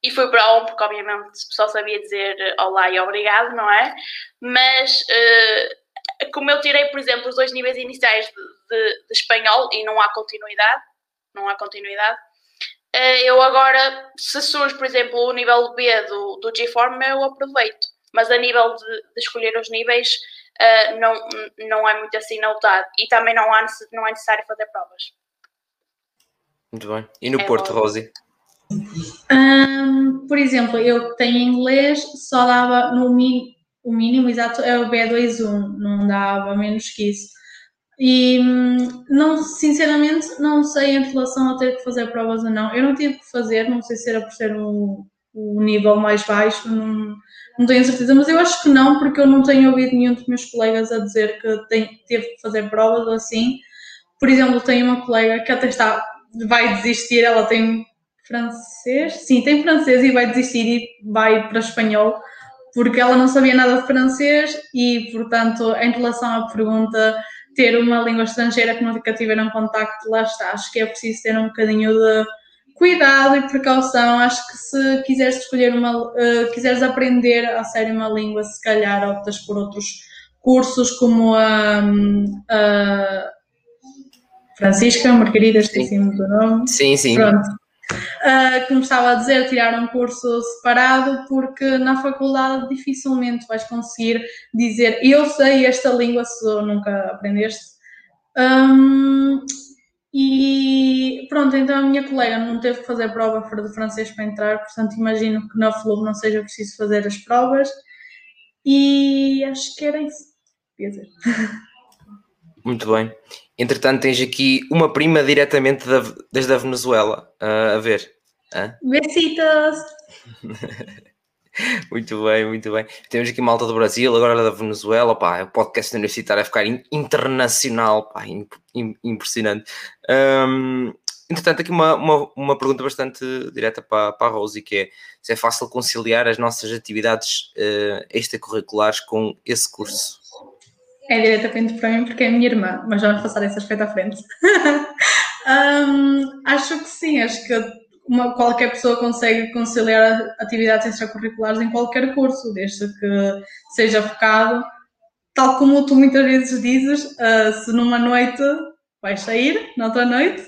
e fui para um, porque obviamente só sabia dizer olá e obrigado, não é? Mas uh, como eu tirei, por exemplo, os dois níveis iniciais de, de, de espanhol e não há continuidade, não há continuidade, uh, eu agora, se surge, por exemplo, o nível B do, do G-Form, eu aproveito mas a nível de, de escolher os níveis uh, não, não é muito assim notado e também não, há, não é necessário fazer provas. Muito bem. E no é Porto, Rosi? Um, por exemplo, eu tenho inglês, só dava no mi, o mínimo exato é o B21, não dava menos que isso. E não, sinceramente não sei em relação a ter que fazer provas ou não. Eu não tive que fazer, não sei se era por ser um, um nível mais baixo, não, não tenho certeza, mas eu acho que não, porque eu não tenho ouvido nenhum dos meus colegas a dizer que tem, teve que fazer provas ou assim. Por exemplo, tenho uma colega que até está, vai desistir, ela tem francês, sim, tem francês e vai desistir e vai para espanhol, porque ela não sabia nada de francês e, portanto, em relação à pergunta, ter uma língua estrangeira que nunca tiveram contacto, lá está, acho que é preciso ter um bocadinho de cuidado e precaução. Acho que se quiseres escolher uma, uh, quiseres aprender a sério uma língua, se calhar optas por outros cursos como a, a Francisca Margarida, esqueci-me do nome. Sim, sim. Pronto. uh, como estava a dizer, tirar um curso separado, porque na faculdade dificilmente vais conseguir dizer eu sei esta língua se nunca aprendeste. Um, e pronto, então a minha colega não teve que fazer prova de francês para entrar, portanto imagino que na FLUB não seja preciso fazer as provas. E acho que era isso. Quer dizer. Muito bem. Entretanto, tens aqui uma prima diretamente da, desde a Venezuela. Uh, a ver. Hã? Besitos! [LAUGHS] muito bem, muito bem. Temos aqui malta do Brasil, agora da Venezuela. Pá, o podcast universitário a ficar internacional. Pá, impressionante. Um, entretanto, aqui uma, uma, uma, pergunta bastante direta para, para a Rose, que é se é fácil conciliar as nossas atividades uh, extracurriculares com esse curso? é diretamente para mim porque é a minha irmã, mas vamos passar esse aspecto à frente. [LAUGHS] um, acho que sim, acho que uma, qualquer pessoa consegue conciliar atividades extracurriculares em qualquer curso, desde que seja focado, tal como tu muitas vezes dizes, uh, se numa noite vais sair, noutra noite,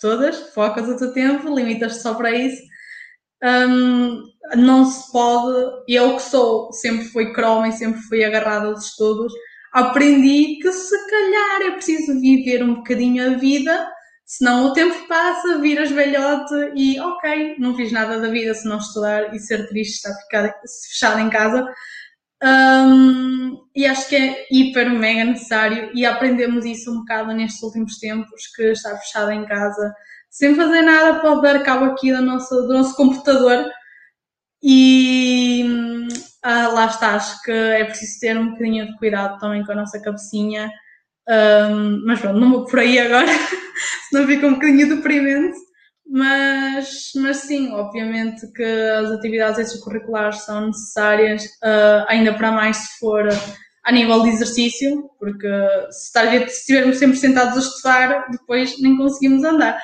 todas, focas o teu tempo, limitas-te só para isso. Um, não se pode, eu que sou, sempre fui croma e sempre fui agarrada aos estudos, aprendi que se calhar é preciso viver um bocadinho a vida, senão o tempo passa, viras velhote e ok, não fiz nada da vida se não estudar e ser triste estar ficar, fechado em casa. Um, e acho que é hiper, mega necessário e aprendemos isso um bocado nestes últimos tempos, que estar fechado em casa sem fazer nada pode dar cabo aqui do nosso, do nosso computador e ah, lá está, acho que é preciso ter um bocadinho de cuidado também com a nossa cabecinha. Um, mas pronto, não vou por aí agora, [LAUGHS] [LAUGHS] senão fica um bocadinho deprimente. Mas, mas sim, obviamente que as atividades extracurriculares são necessárias, uh, ainda para mais se for a nível de exercício, porque se, se estivermos sempre sentados a estudar, depois nem conseguimos andar.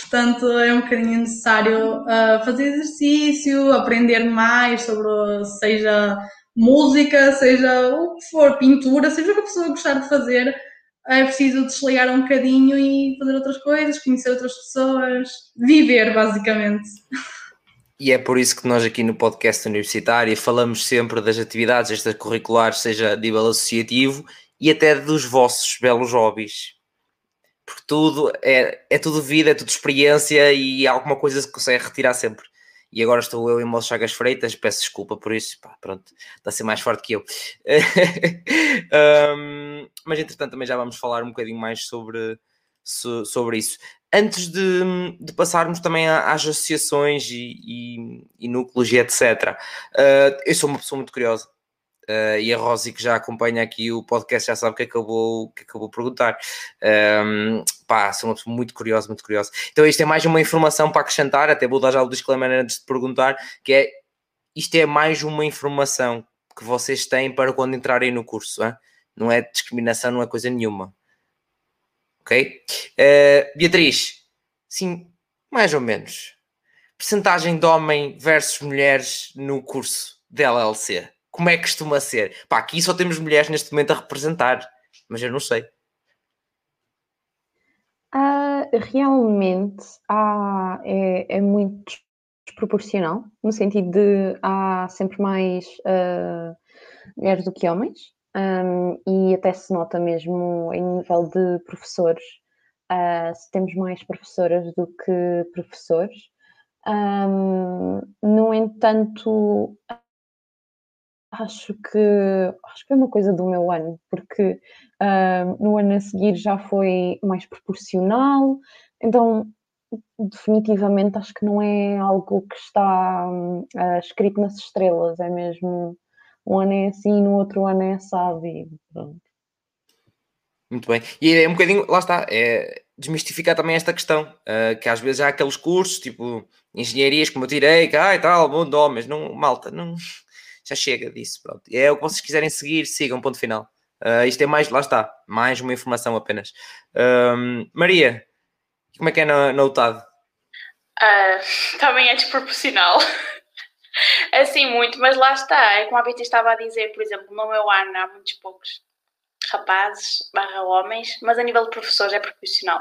Portanto, é um bocadinho necessário uh, fazer exercício, aprender mais sobre, seja música, seja o que for, pintura, seja o que a pessoa gostar de fazer. É preciso desligar um bocadinho e fazer outras coisas, conhecer outras pessoas, viver, basicamente. E é por isso que nós aqui no podcast universitário falamos sempre das atividades extracurriculares, seja a nível associativo e até dos vossos belos hobbies porque tudo é, é tudo vida, é tudo experiência e alguma coisa se consegue retirar sempre. E agora estou eu em modo Chagas Freitas, peço desculpa por isso, pá, pronto, está a ser mais forte que eu. [LAUGHS] um, mas entretanto também já vamos falar um bocadinho mais sobre, sobre isso. Antes de, de passarmos também às associações e, e, e núcleos e etc., uh, ah, eu sou uma pessoa muito curiosa Uh, e a Rosi, que já acompanha aqui o podcast, já sabe que acabou, que acabou perguntar. Um, pá, sou uma pessoa muito curiosa, muito curiosa. Então, isto é mais uma informação para acrescentar, até vou dar já o disclaimer antes de perguntar, que é isto é mais uma informação que vocês têm para quando entrarem no curso, hein? não é discriminação, não é coisa nenhuma. Ok? Uh, Beatriz, sim, mais ou menos. Percentagem de homem versus mulheres no curso de LLC como é que costuma ser? Pá, aqui só temos mulheres neste momento a representar, mas eu não sei. Uh, realmente é, é, muito desproporcional, no sentido de há sempre mais uh, mulheres do que homens, um, e até se nota mesmo em nível de professores, uh, se temos mais professoras do que professores. Um, no entanto, Acho que, acho que é uma coisa do meu ano, porque uh, no ano a seguir já foi mais proporcional, então definitivamente acho que não é algo que está uh, escrito nas estrelas, é mesmo um ano é assim, no outro ano é assado e pronto. Muito bem. E é um bocadinho, lá está, é desmistificar também esta questão, uh, que às vezes há aqueles cursos, tipo, engenharias como eu tirei, que, ai tal, bom de homens, não, malta, não, já chega disso. Pronto. É o que vocês quiserem seguir, sigam, ponto final. Uh, isto é mais, lá está, mais uma informação apenas. Maria, como é que é na, na UTAD? Uh, [LAUGHS] também é desproporcional. [LAUGHS] assim, muito, mas lá está. É como a Bita estava a dizer, por exemplo, no meu ano há muitos poucos rapazes barra homens, mas a nível de professores é proporcional.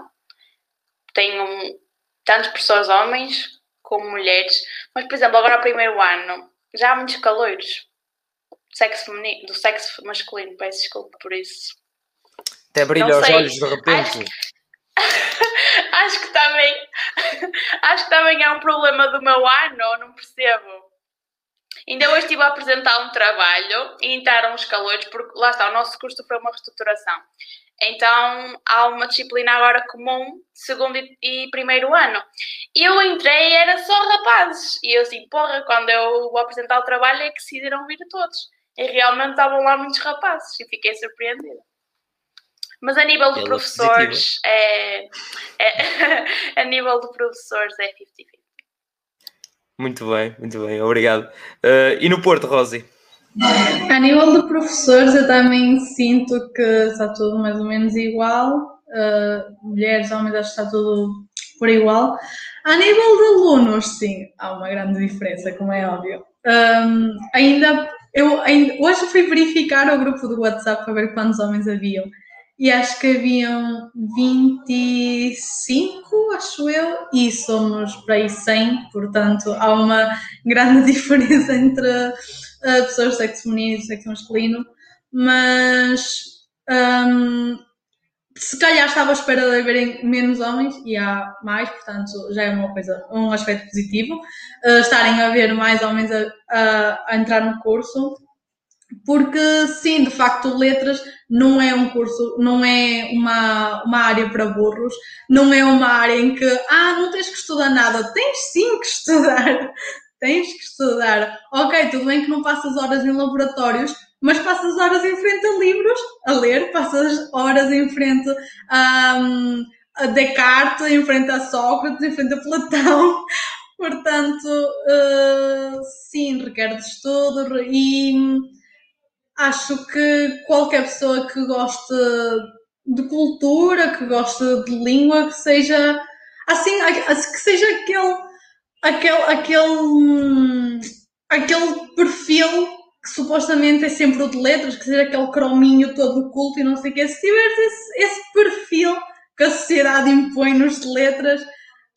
Tenho tantos professores homens com mulheres, mas, por exemplo, agora o primeiro ano, já há muitos calores do sexo, feminino, do sexo masculino, peço desculpa por isso. Até brilha os olhos de repente. Acho, [LAUGHS] acho que também [LAUGHS] acho que também é um problema do meu ano, não percebo. Ainda hoje estive a apresentar um trabalho e entraram os calores, porque lá está, o nosso curso foi uma reestruturação. Então há uma disciplina agora comum, segundo e primeiro ano. E eu entrei e era só rapazes. E eu assim, porra, quando eu vou apresentar o trabalho é que decidiram vir todos. E realmente estavam lá muitos rapazes e fiquei surpreendida. Mas a nível de Pela professores, é, é, [LAUGHS] a nível de professores é 50-50. Muito bem, muito bem, obrigado. Uh, e no Porto, Rosi? A nível de professores, eu também sinto que está tudo mais ou menos igual. Uh, mulheres, homens, acho que está tudo por igual. A nível de alunos, sim, há uma grande diferença, como é óbvio. Um, ainda, eu ainda, hoje fui verificar o grupo do WhatsApp para ver quantos homens haviam e acho que haviam 25, acho eu, e somos para aí 100, portanto há uma grande [LAUGHS] diferença entre pessoas de sexo feminino e sexo masculino, mas um, se calhar estava à espera de haverem menos homens e há mais, portanto já é uma coisa, um aspecto positivo, uh, estarem a haver mais homens a, a, a entrar no curso porque sim, de facto, letras não é um curso, não é uma, uma área para burros, não é uma área em que, ah, não tens que estudar nada, tens sim que estudar, tens que estudar. Ok, tudo bem que não passas horas em laboratórios, mas passas horas em frente a livros a ler, passas horas em frente a, a Descartes, em frente a Sócrates, em frente a Platão. [LAUGHS] Portanto, uh, sim, requer de estudo e acho que qualquer pessoa que goste de cultura, que goste de língua, que seja assim, que seja aquele, aquele, aquele, aquele perfil que supostamente é sempre o de letras, que seja aquele crominho todo culto e não sei o quê. Se tiveres esse, esse perfil que a sociedade impõe nos de letras,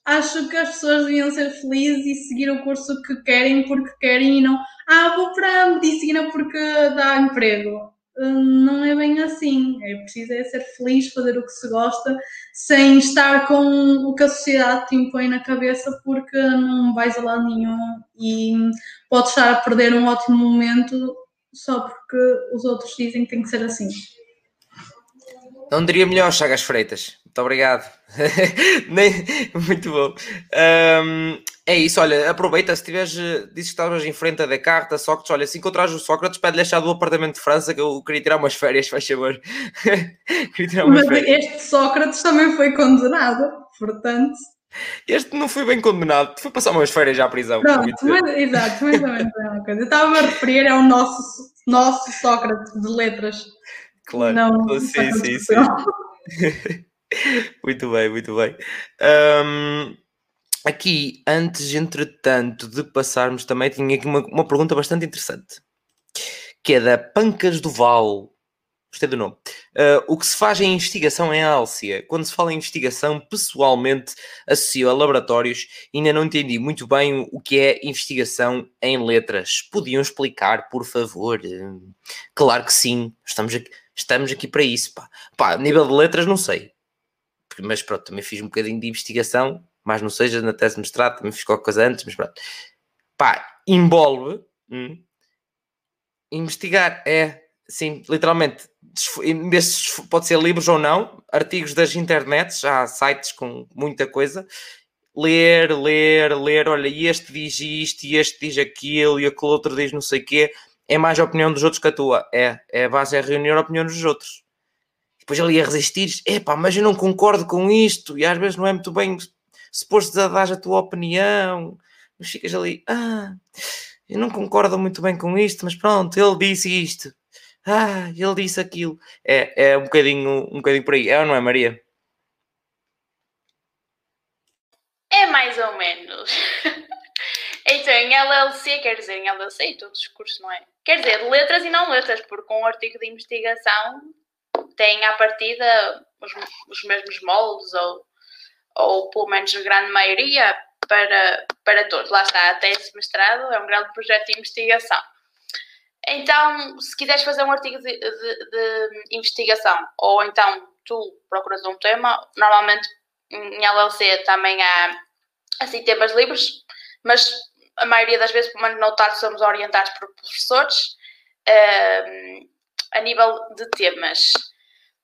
acho que as pessoas deviam ser felizes e seguir o curso que querem porque querem e não, ah, vou para a medicina porque dá emprego. Não é bem assim. É preciso é ser feliz, fazer o que se gosta, sem estar com o que a sociedade te impõe na cabeça, porque não vais a lado nenhum e podes estar a perder um ótimo momento só porque os outros dizem que tem que ser assim. Não diria melhor, Chagas Freitas. Muito obrigado. [LAUGHS] Muito bom. Um, é isso, olha, aproveita, se tiveres, dizes que estavas em frente a Descartes, a Sócrates, olha, se encontrares o Sócrates, pede-lhe a chave do apartamento de França, que eu queria tirar umas férias, faz favor. [LAUGHS] Mas férias. este Sócrates também foi condenado, portanto... Este não foi bem condenado, foi passar umas férias já à prisão. Pronto, mas, exato, mais ou menos a coisa. Eu estava a referir ao nosso, nosso Sócrates de letras. Claro, não, sim, sim, sim. Muito bem, muito bem. Um, aqui, antes, entretanto, de passarmos também, tinha aqui uma, uma pergunta bastante interessante, que é da Pancas do Val. Gostei do nome. Uh, o que se faz em investigação em Alcia? Quando se fala em investigação, pessoalmente associo a laboratórios e ainda não entendi muito bem o que é investigação em letras. Podiam explicar, por favor? Claro que sim, estamos aqui, estamos aqui para isso. Pá. Pá, nível de letras, não sei mas pronto, também fiz um bocadinho de investigação, mas não seja na tese de mestrado, também fiz qualquer coisa antes, mas pronto. Pá, envolve hum, investigar, é, sim, literalmente, pode ser livros ou não, artigos das internets, há sites com muita coisa, ler, ler, ler, olha, este diz isto, e este diz aquilo, e aquele outro diz não sei o quê, é mais a opinião dos outros que a tua, é, é a base é reunir a opinião dos outros depois ele ia resistir, epá, mas eu não concordo com isto, e às vezes não é muito bem suposto a dar a tua opinião, mas ficas ali, ah, eu não concordo muito bem com isto, mas pronto, ele disse isto, ah, ele disse aquilo, é, é um bocadinho, um bocadinho por aí, é ou não é, Maria? É mais ou menos. [LAUGHS] então, em LLC, quer dizer, em LLC, todos os cursos, não é? Quer dizer, letras e não letras, porque um artigo de investigação têm à partida os, os mesmos moldes, ou, ou pelo menos a grande maioria, para, para todos. Lá está, a tese de mestrado é um grande projeto de investigação. Então, se quiseres fazer um artigo de, de, de investigação, ou então tu procuras um tema, normalmente em LLC também há assim temas livres, mas a maioria das vezes, pelo menos no TAR, somos orientados por professores uh, a nível de temas.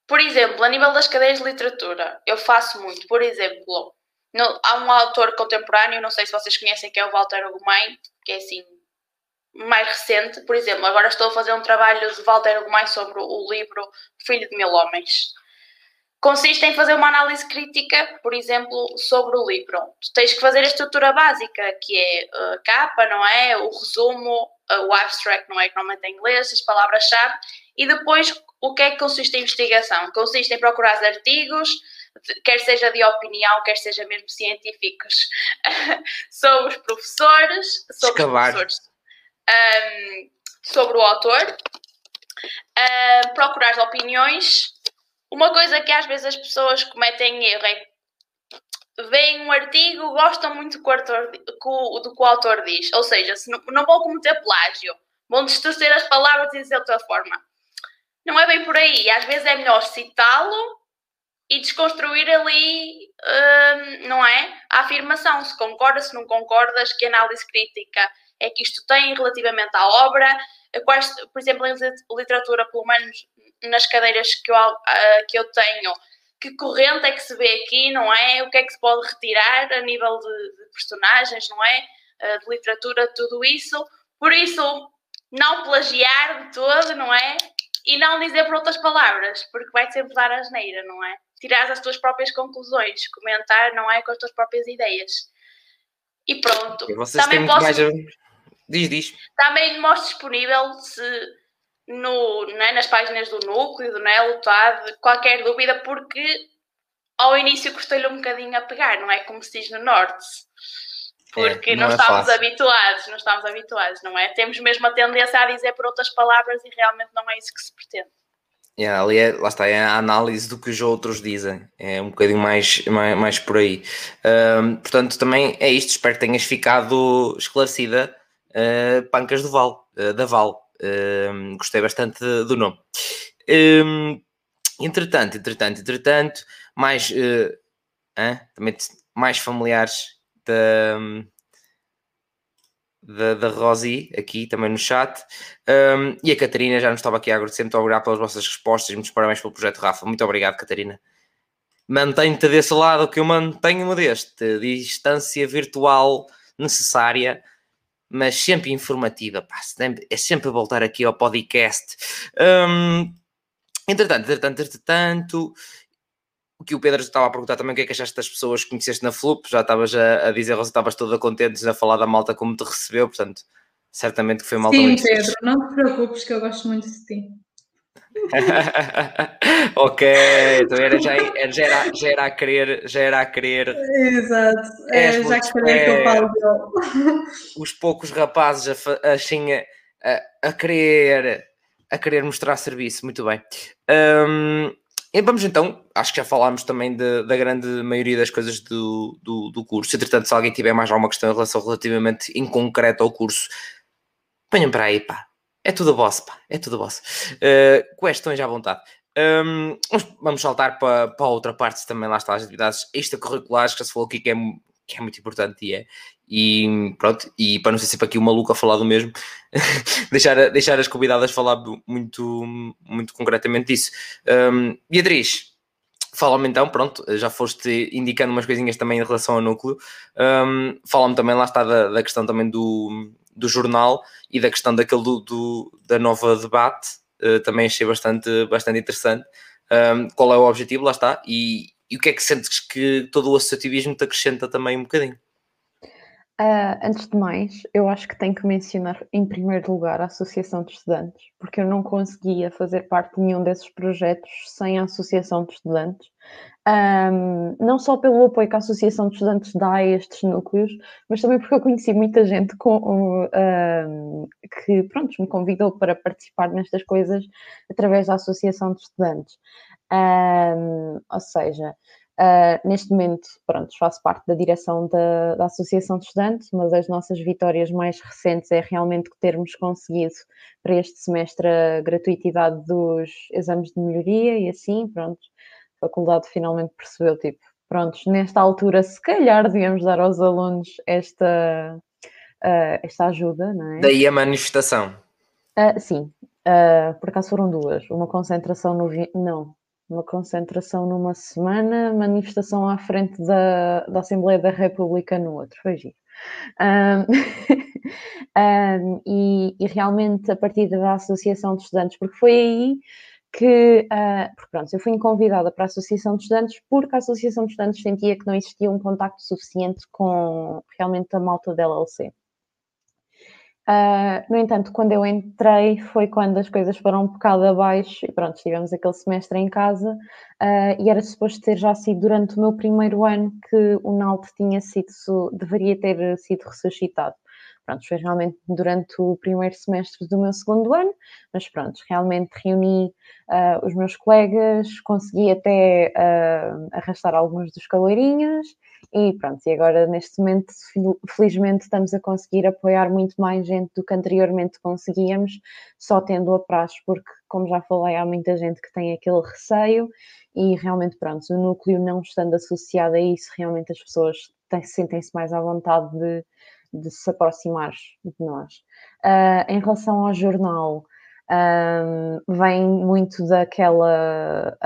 Por exemplo, a nível das cadeias de literatura, eu faço muito. Por exemplo, no, há um autor contemporâneo, não sei se vocês conhecem, que é o Walter Ugumem, que é assim mais recente. Por exemplo, agora estou a fazer um trabalho de Walter Ugumem sobre o livro Filho de Mil Homens consiste em fazer uma análise crítica, por exemplo, sobre o livro. Tu tens que fazer a estrutura básica, que é a capa, não é? O resumo, o abstract, não é? Que normalmente é em inglês, as palavras-chave, e depois o que é que consiste a investigação? Consiste em procurar artigos, quer seja de opinião, quer seja mesmo científicos, [LAUGHS] sobre os professores, sobre Escavar. os professores, um, sobre o autor, uh, procurar opiniões uma coisa que às vezes as pessoas cometem erro é veem um artigo, gostam muito do que o autor, do que o autor diz. Ou seja, se não, não vão cometer plágio, vão distorcer as palavras e dizer de outra forma. Não é bem por aí. Às vezes é melhor citá-lo e desconstruir ali, hum, não é? A afirmação, se concorda, se não concordas, que análise crítica é que isto tem relativamente à obra, quais, por exemplo, em literatura, pelo menos nas cadeiras que eu, que eu tenho, que corrente é que se vê aqui, não é? O que é que se pode retirar a nível de, de personagens, não é? Uh, de literatura, tudo isso. Por isso, não plagiar de todo, não é? E não dizer por outras palavras, porque vai sempre dar a asneira, não é? Tirar as tuas próprias conclusões, comentar, não é? Com as tuas próprias ideias. E pronto. E vocês Também posso... mais... Diz, diz. Também mostro disponível se no, né, nas páginas do núcleo, do Nelo, tá, qualquer dúvida, porque ao início custou-lhe um bocadinho a pegar, não é como se diz no Norte. Porque é, não, não é estamos fácil. habituados, não estamos habituados, não é? Temos mesmo a tendência a dizer por outras palavras e realmente não é isso que se pretende. Yeah, ali é, lá está, é a análise do que os outros dizem, é um bocadinho mais, mais, mais por aí. Um, portanto, também é isto, espero que tenhas ficado esclarecida, uh, Pancas do Val, uh, da Val. Um, gostei bastante do nome. Um, entretanto, entretanto, entretanto, mais, uh, também mais familiares da, da, da Rosi aqui também no chat. Um, e a Catarina já nos estava aqui a agradecer. Muito obrigado pelas vossas respostas muitos parabéns pelo projeto, Rafa. Muito obrigado, Catarina. Mantenho-te desse lado que eu mantenho-me deste. Distância virtual necessária mas sempre informativa. Pá, é sempre voltar aqui ao podcast. Um, entretanto, entretanto, entretanto, o que o Pedro estava a perguntar também, o que é que achaste das pessoas que conheceste na Flup? Já estavas a, a dizer, Rosa, estavas toda contente a falar da malta como te recebeu, portanto, certamente que foi malta Sim, Pedro, não te preocupes que eu gosto muito de ti. [LAUGHS] ok, então era, já, era, já, era, já era a querer, já era a querer. Exato, é, já querer que eu falo dele. [LAUGHS] Os poucos rapazes a, assim, a, a, querer a querer mostrar serviço, muito bem. Um, vamos então, acho que já falámos também de, da grande maioria das coisas do, do, do curso. Entretanto, se alguém tiver mais alguma questão em relação relativamente em concreto ao curso, ponham para aí, pá é tudo vosso, pá. É tudo vosso. Uh, questões à vontade. Um, vamos saltar para, para outra parte também, lá está, as atividades extracurriculares que já se falou aqui que é, que é muito importante e é. E pronto, e para não ser sempre aqui o maluco a falar do mesmo, [LAUGHS] deixar, deixar as convidadas falar muito, muito concretamente disso. Um, Beatriz, fala-me então, pronto, já foste indicando umas coisinhas também em relação ao núcleo. Um, fala-me também, lá está, da, da questão também do, do jornal e da questão daquele do, do da nova debate, uh, também achei bastante, bastante interessante. Um, qual é o objetivo? Lá está. E, e o que é que sentes que todo o associativismo te acrescenta também um bocadinho? Uh, antes de mais, eu acho que tenho que mencionar em primeiro lugar a Associação de Estudantes, porque eu não conseguia fazer parte de nenhum desses projetos sem a Associação de Estudantes. Um, não só pelo apoio que a Associação de Estudantes dá a estes núcleos, mas também porque eu conheci muita gente com, um, que, pronto, me convidou para participar nestas coisas através da Associação de Estudantes. Um, ou seja, Uh, neste momento, pronto, faço parte da direção da, da, Associação de Estudantes, mas as nossas vitórias mais recentes é realmente termos conseguido para este semestre a gratuitidade dos exames de melhoria e assim, pronto, a faculdade finalmente percebeu, tipo, pronto, nesta altura se calhar devíamos dar aos alunos esta, uh, esta ajuda, não é? Daí a manifestação. Uh, sim, por acaso foram duas, uma concentração no... não, uma concentração numa semana, manifestação à frente da, da Assembleia da República no outro, foi giro. Um, um, [LAUGHS] e, e, realmente a partir da Associação de Estudantes, porque foi aí que, uh, porque pronto, eu fui convidada para a Associação de Estudantes porque a Associação de Estudantes sentia que não existia um contacto suficiente com realmente a malta da LLC. Uh, no entanto, quando eu entrei foi quando as coisas foram um bocado abaixo e pronto, tivemos aquele semestre em casa uh, e era suposto ter já sido durante o meu primeiro ano que o NALT tinha sido, deveria ter sido ressuscitado. Pronto, foi realmente durante o primeiro semestre do meu segundo ano, mas pronto, realmente reuni uh, os meus colegas, consegui até arrastar alguns dos caloirinhos e pronto, e agora neste momento, felizmente, estamos a conseguir apoiar muito mais gente do que anteriormente conseguíamos, só tendo a praxe, porque, como já falei, há muita gente que tem aquele receio e realmente, pronto, o núcleo não estando associado a isso, realmente as pessoas sentem-se mais à vontade de, de se aproximar de nós. Uh, em relação ao jornal, um, vem muito daquela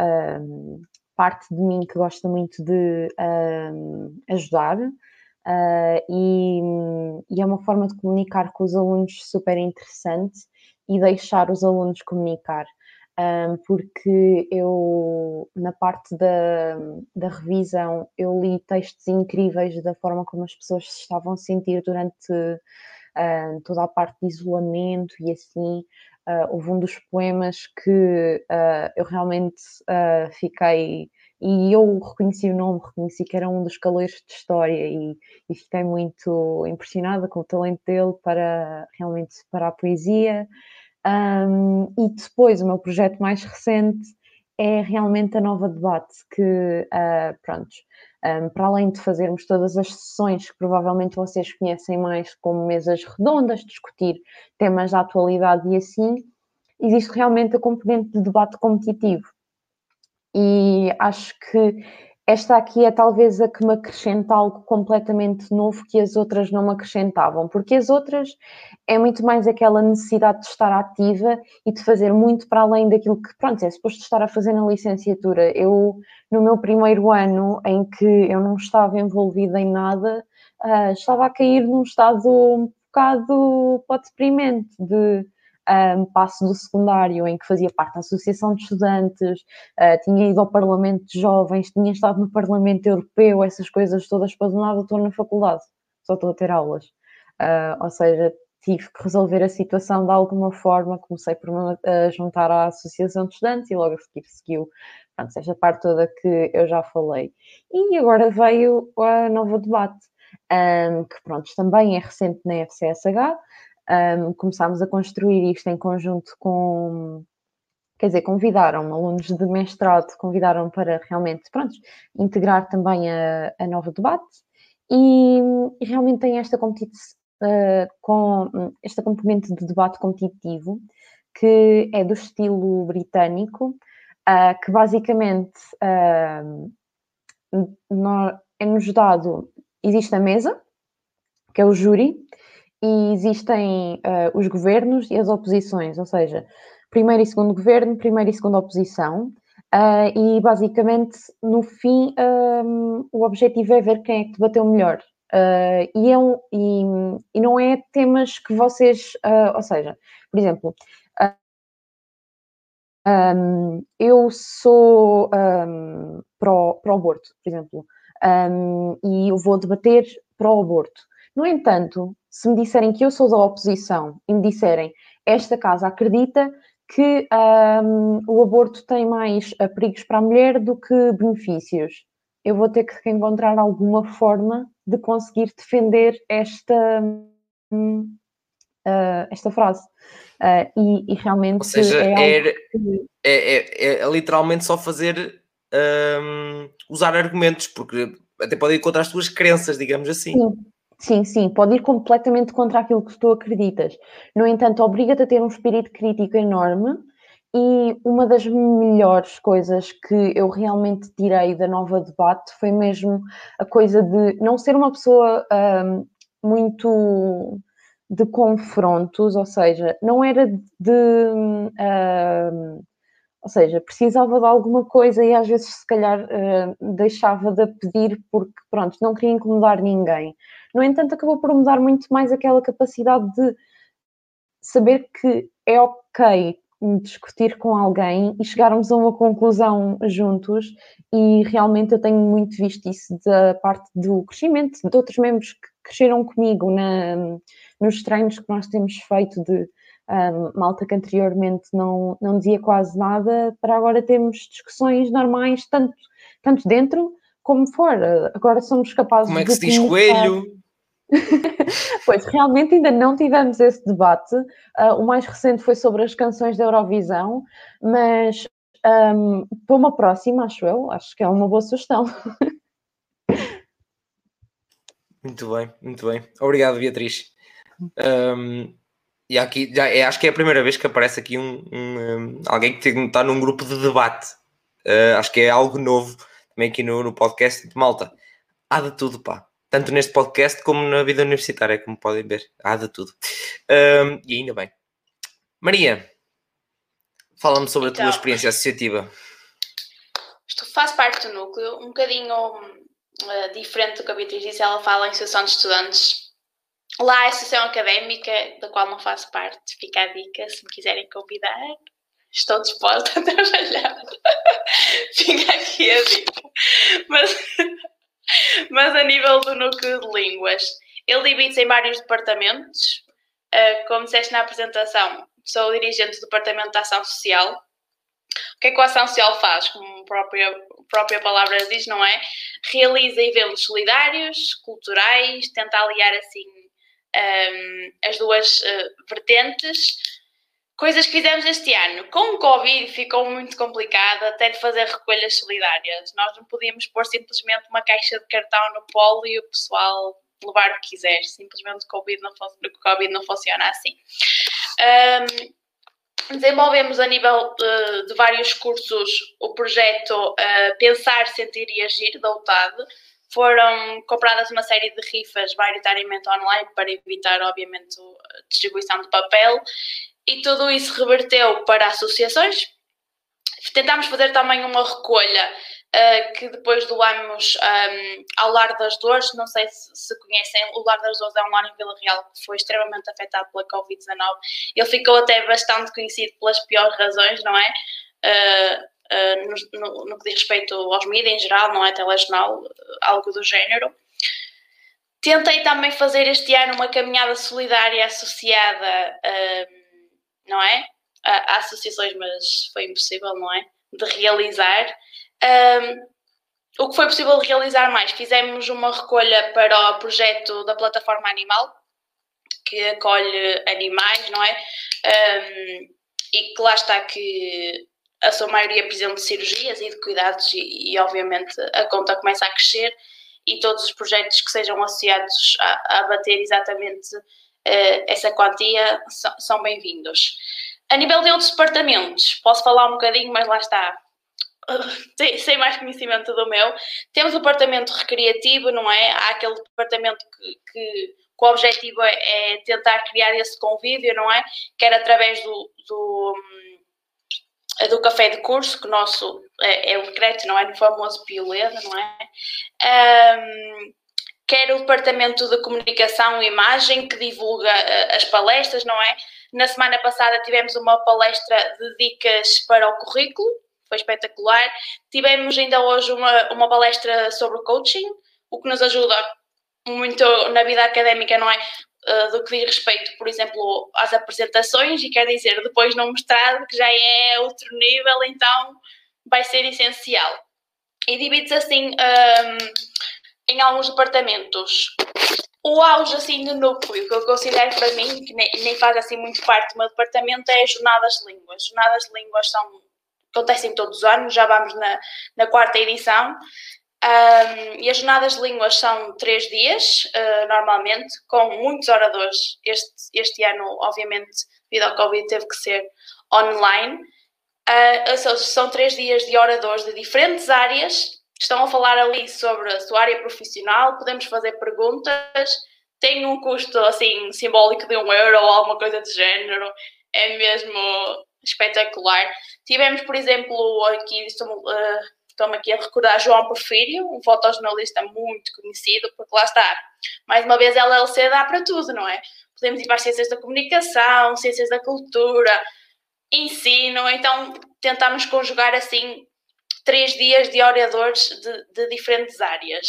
um, parte de mim que gosta muito de uh, ajudar uh, e, e, é uma forma de comunicar com os alunos super interessante e deixar os alunos comunicar. Um, porque eu, na parte da, da revisão, eu li textos incríveis da forma como as pessoas se estavam a sentir durante toda a parte de isolamento e assim. Uh, houve um dos poemas que uh, eu realmente uh, fiquei e eu reconheci o nome, reconheci que era um dos caloiros de história e, e, fiquei muito impressionada com o talento dele para realmente para a poesia. Um, e depois o meu projeto mais recente é realmente a nova debate que, uh, pronto, um, para além de fazermos todas as sessões que provavelmente vocês conhecem mais como mesas redondas, discutir temas da atualidade e assim, existe realmente a componente de debate competitivo. E acho que esta aqui é talvez a que me acrescenta algo completamente novo que as outras não me acrescentavam, porque as outras é muito mais aquela necessidade de estar ativa e de fazer muito para além daquilo que, pronto, é suposto estar a fazer na licenciatura. Eu, no meu primeiro ano, em que eu não estava envolvida em nada, uh, estava a cair num estado um bocado pode deprimente de um, passo do secundário, em que fazia parte da Associação de Estudantes, uh, tinha ido ao Parlamento de Jovens, tinha estado no Parlamento Europeu, essas coisas todas para do nada estou na faculdade, só estou a ter aulas. Uh, ou seja, tive que resolver a situação de alguma forma, comecei por me uh, juntar à Associação de Estudantes e logo a seguir seguiu pronto, esta parte toda que eu já falei. E agora veio a nova debate, um, que pronto, também é recente na FCSH, um, começámos a construir isto em conjunto com, quer dizer, convidaram alunos de mestrado, convidaram para realmente, pronto, integrar também a, a nova debate e, e realmente tem esta uh, com esta componente de debate competitivo que é do estilo britânico, uh, que basicamente uh, é-nos dado, existe a mesa, que é o júri, e existem uh, os governos e as oposições, ou seja, primeiro e segundo governo, primeira e segunda oposição, uh, e basicamente no fim um, o objetivo é ver quem é que debateu melhor. Uh, e, é um, e, e, não é temas que vocês, ou seja, por exemplo, um, eu sou um, pro, pro aborto, por exemplo, e eu vou debater pro aborto. No entanto, se me disserem que eu sou da oposição e me disserem esta casa acredita que um, o aborto tem mais uh, perigos para a mulher do que benefícios, eu vou ter que encontrar alguma forma de conseguir defender esta, uh, esta frase. Uh, e, e, realmente. Ou seja, é, é, é, é, literalmente só fazer um, usar argumentos, porque até pode ir contra as tuas crenças, digamos assim. Sim. Sim, sim, pode ir completamente contra aquilo que tu acreditas. No entanto, obriga-te a ter um espírito crítico enorme e uma das melhores coisas que eu realmente tirei da nova debate foi mesmo a coisa de não ser uma pessoa um, muito de confrontos, ou seja, não era de. Um, ou seja, precisava de alguma coisa e às vezes, se calhar, uh, deixava de pedir porque, pronto, não queria incomodar ninguém. No entanto, acabou por mudar muito mais aquela capacidade de saber que é ok discutir com alguém e chegarmos a uma conclusão juntos e realmente eu tenho muito visto isso da parte do crescimento de outros membros que cresceram comigo na, nos treinos que nós temos feito de um, malta que anteriormente não, não dizia quase nada, para agora temos discussões normais, tanto, tanto dentro como fora. Agora somos capazes de. Como é que se diz coelho? [LAUGHS] pois, realmente ainda não tivemos esse debate. Uh, o mais recente foi sobre as canções da Eurovisão, mas um, para uma próxima, acho eu, acho que é uma boa sugestão. [LAUGHS] Muito bem, muito bem. Obrigado, Beatriz. Um, e aqui já é, acho que é a primeira vez que aparece aqui um, um alguém que está num grupo de debate. Uh, acho que é algo novo também aqui no, no podcast de Malta. Há de tudo, pá tanto neste podcast como na vida universitária, como podem ver. Há de tudo. Um, e ainda bem. Maria, fala-me sobre então, a tua então, experiência associativa. Isto faz parte do núcleo, um bocadinho uh, diferente do que a Beatriz disse, ela fala em associação de estudantes. Lá a associação académica, da qual não faço parte, fica a dica, se me quiserem convidar, estou disposta a [LAUGHS] trabalhar. fica aqui a dica. Mas [LAUGHS] mas a nível do núcleo de línguas, ele divide-se em vários departamentos. Uh, como disseste na apresentação, sou dirigente do Departamento de Ação Social. O que é que a Ação Social faz? Como a própria, própria palavra diz, não é? Realiza eventos solidários, culturais, tenta aliar assim um, ehm, as duas uh, vertentes Coisas que fizemos este ano. Com o Covid ficou muito complicado até de fazer recolhas solidárias. Nós não podíamos pôr simplesmente uma caixa de cartão no polo e o pessoal levar o que quiser. Simplesmente o Covid não, COVID não funciona assim. Um, desenvolvemos a nível de vários cursos o projeto uh, Pensar, Sentir e Agir da UTAD. Foram compradas uma série de rifas, maioritariamente online, para evitar, obviamente, a distribuição de papel e tudo isso reverteu para associações. Tentámos fazer também uma recolha uh, que depois doamos um, ao Lar das Dores. Não sei se, se, conhecem, o Lar das Dores é um lar em Vila Real que foi extremamente afetado pela Covid-19. Ele ficou até bastante conhecido pelas piores razões, não é? Uh, uh, no, no, no, que diz respeito aos mídias em geral, não é? Telejornal, algo do género. Tentei também fazer este ano uma caminhada solidária associada não é? Há, associações, mas foi impossível, não é? De realizar. Um, o que foi possível realizar mais? Fizemos uma recolha para o projeto da plataforma Animal, que acolhe animais, não é? Um, e que lá está que a sua maioria precisam de cirurgias e de cuidados e, e, obviamente a conta começa a crescer e todos os projetos que sejam associados a, a bater exatamente essa quantia são, bem-vindos. A nível de outros departamentos, posso falar um bocadinho, mas lá está. [LAUGHS] Sem mais conhecimento do meu. Temos o departamento recreativo, não é? Há aquele departamento que, que, o objetivo é, é, tentar criar esse convívio, não é? Quer através do, do, hum, do café de curso, que o nosso é, é o decreto, não é? No famoso Pioleda, não é? Um, quer o departamento de comunicação e imagem, que divulga uh, as palestras, não é? Na semana passada tivemos uma palestra de dicas para o currículo, foi espetacular. Tivemos ainda hoje uma, uma palestra sobre coaching, o que nos ajuda muito na vida académica, não é? Uh, do que diz respeito, por exemplo, às apresentações, e quer dizer, depois no mestrado, que já é outro nível, então vai ser essencial. E divide-se assim. Um, em alguns departamentos. O auge assim do núcleo, que eu considero para mim, que nem, nem faz assim muito parte do meu departamento, é as jornadas de línguas. Jornadas de línguas são acontecem todos os anos, já vamos na, na quarta edição. Um, e as jornadas de línguas são três dias, uh, normalmente, com muitos oradores. Este, este ano, obviamente, devido ao Covid, teve que ser online. Uh, seja, são três dias de oradores de diferentes áreas, estão a falar ali sobre a sua área profissional, podemos fazer perguntas, tem um custo assim simbólico de um euro ou alguma coisa do género, é mesmo espetacular. Tivemos, por exemplo, aqui, estou-me uh, aqui a recordar João Porfírio, um fotojornalista muito conhecido, porque lá está, mais uma vez a LLC dá para tudo, não é? Podemos ir para as ciências da comunicação, ciências da cultura, ensino, então tentamos conjugar assim três dias de oradores de, de diferentes áreas.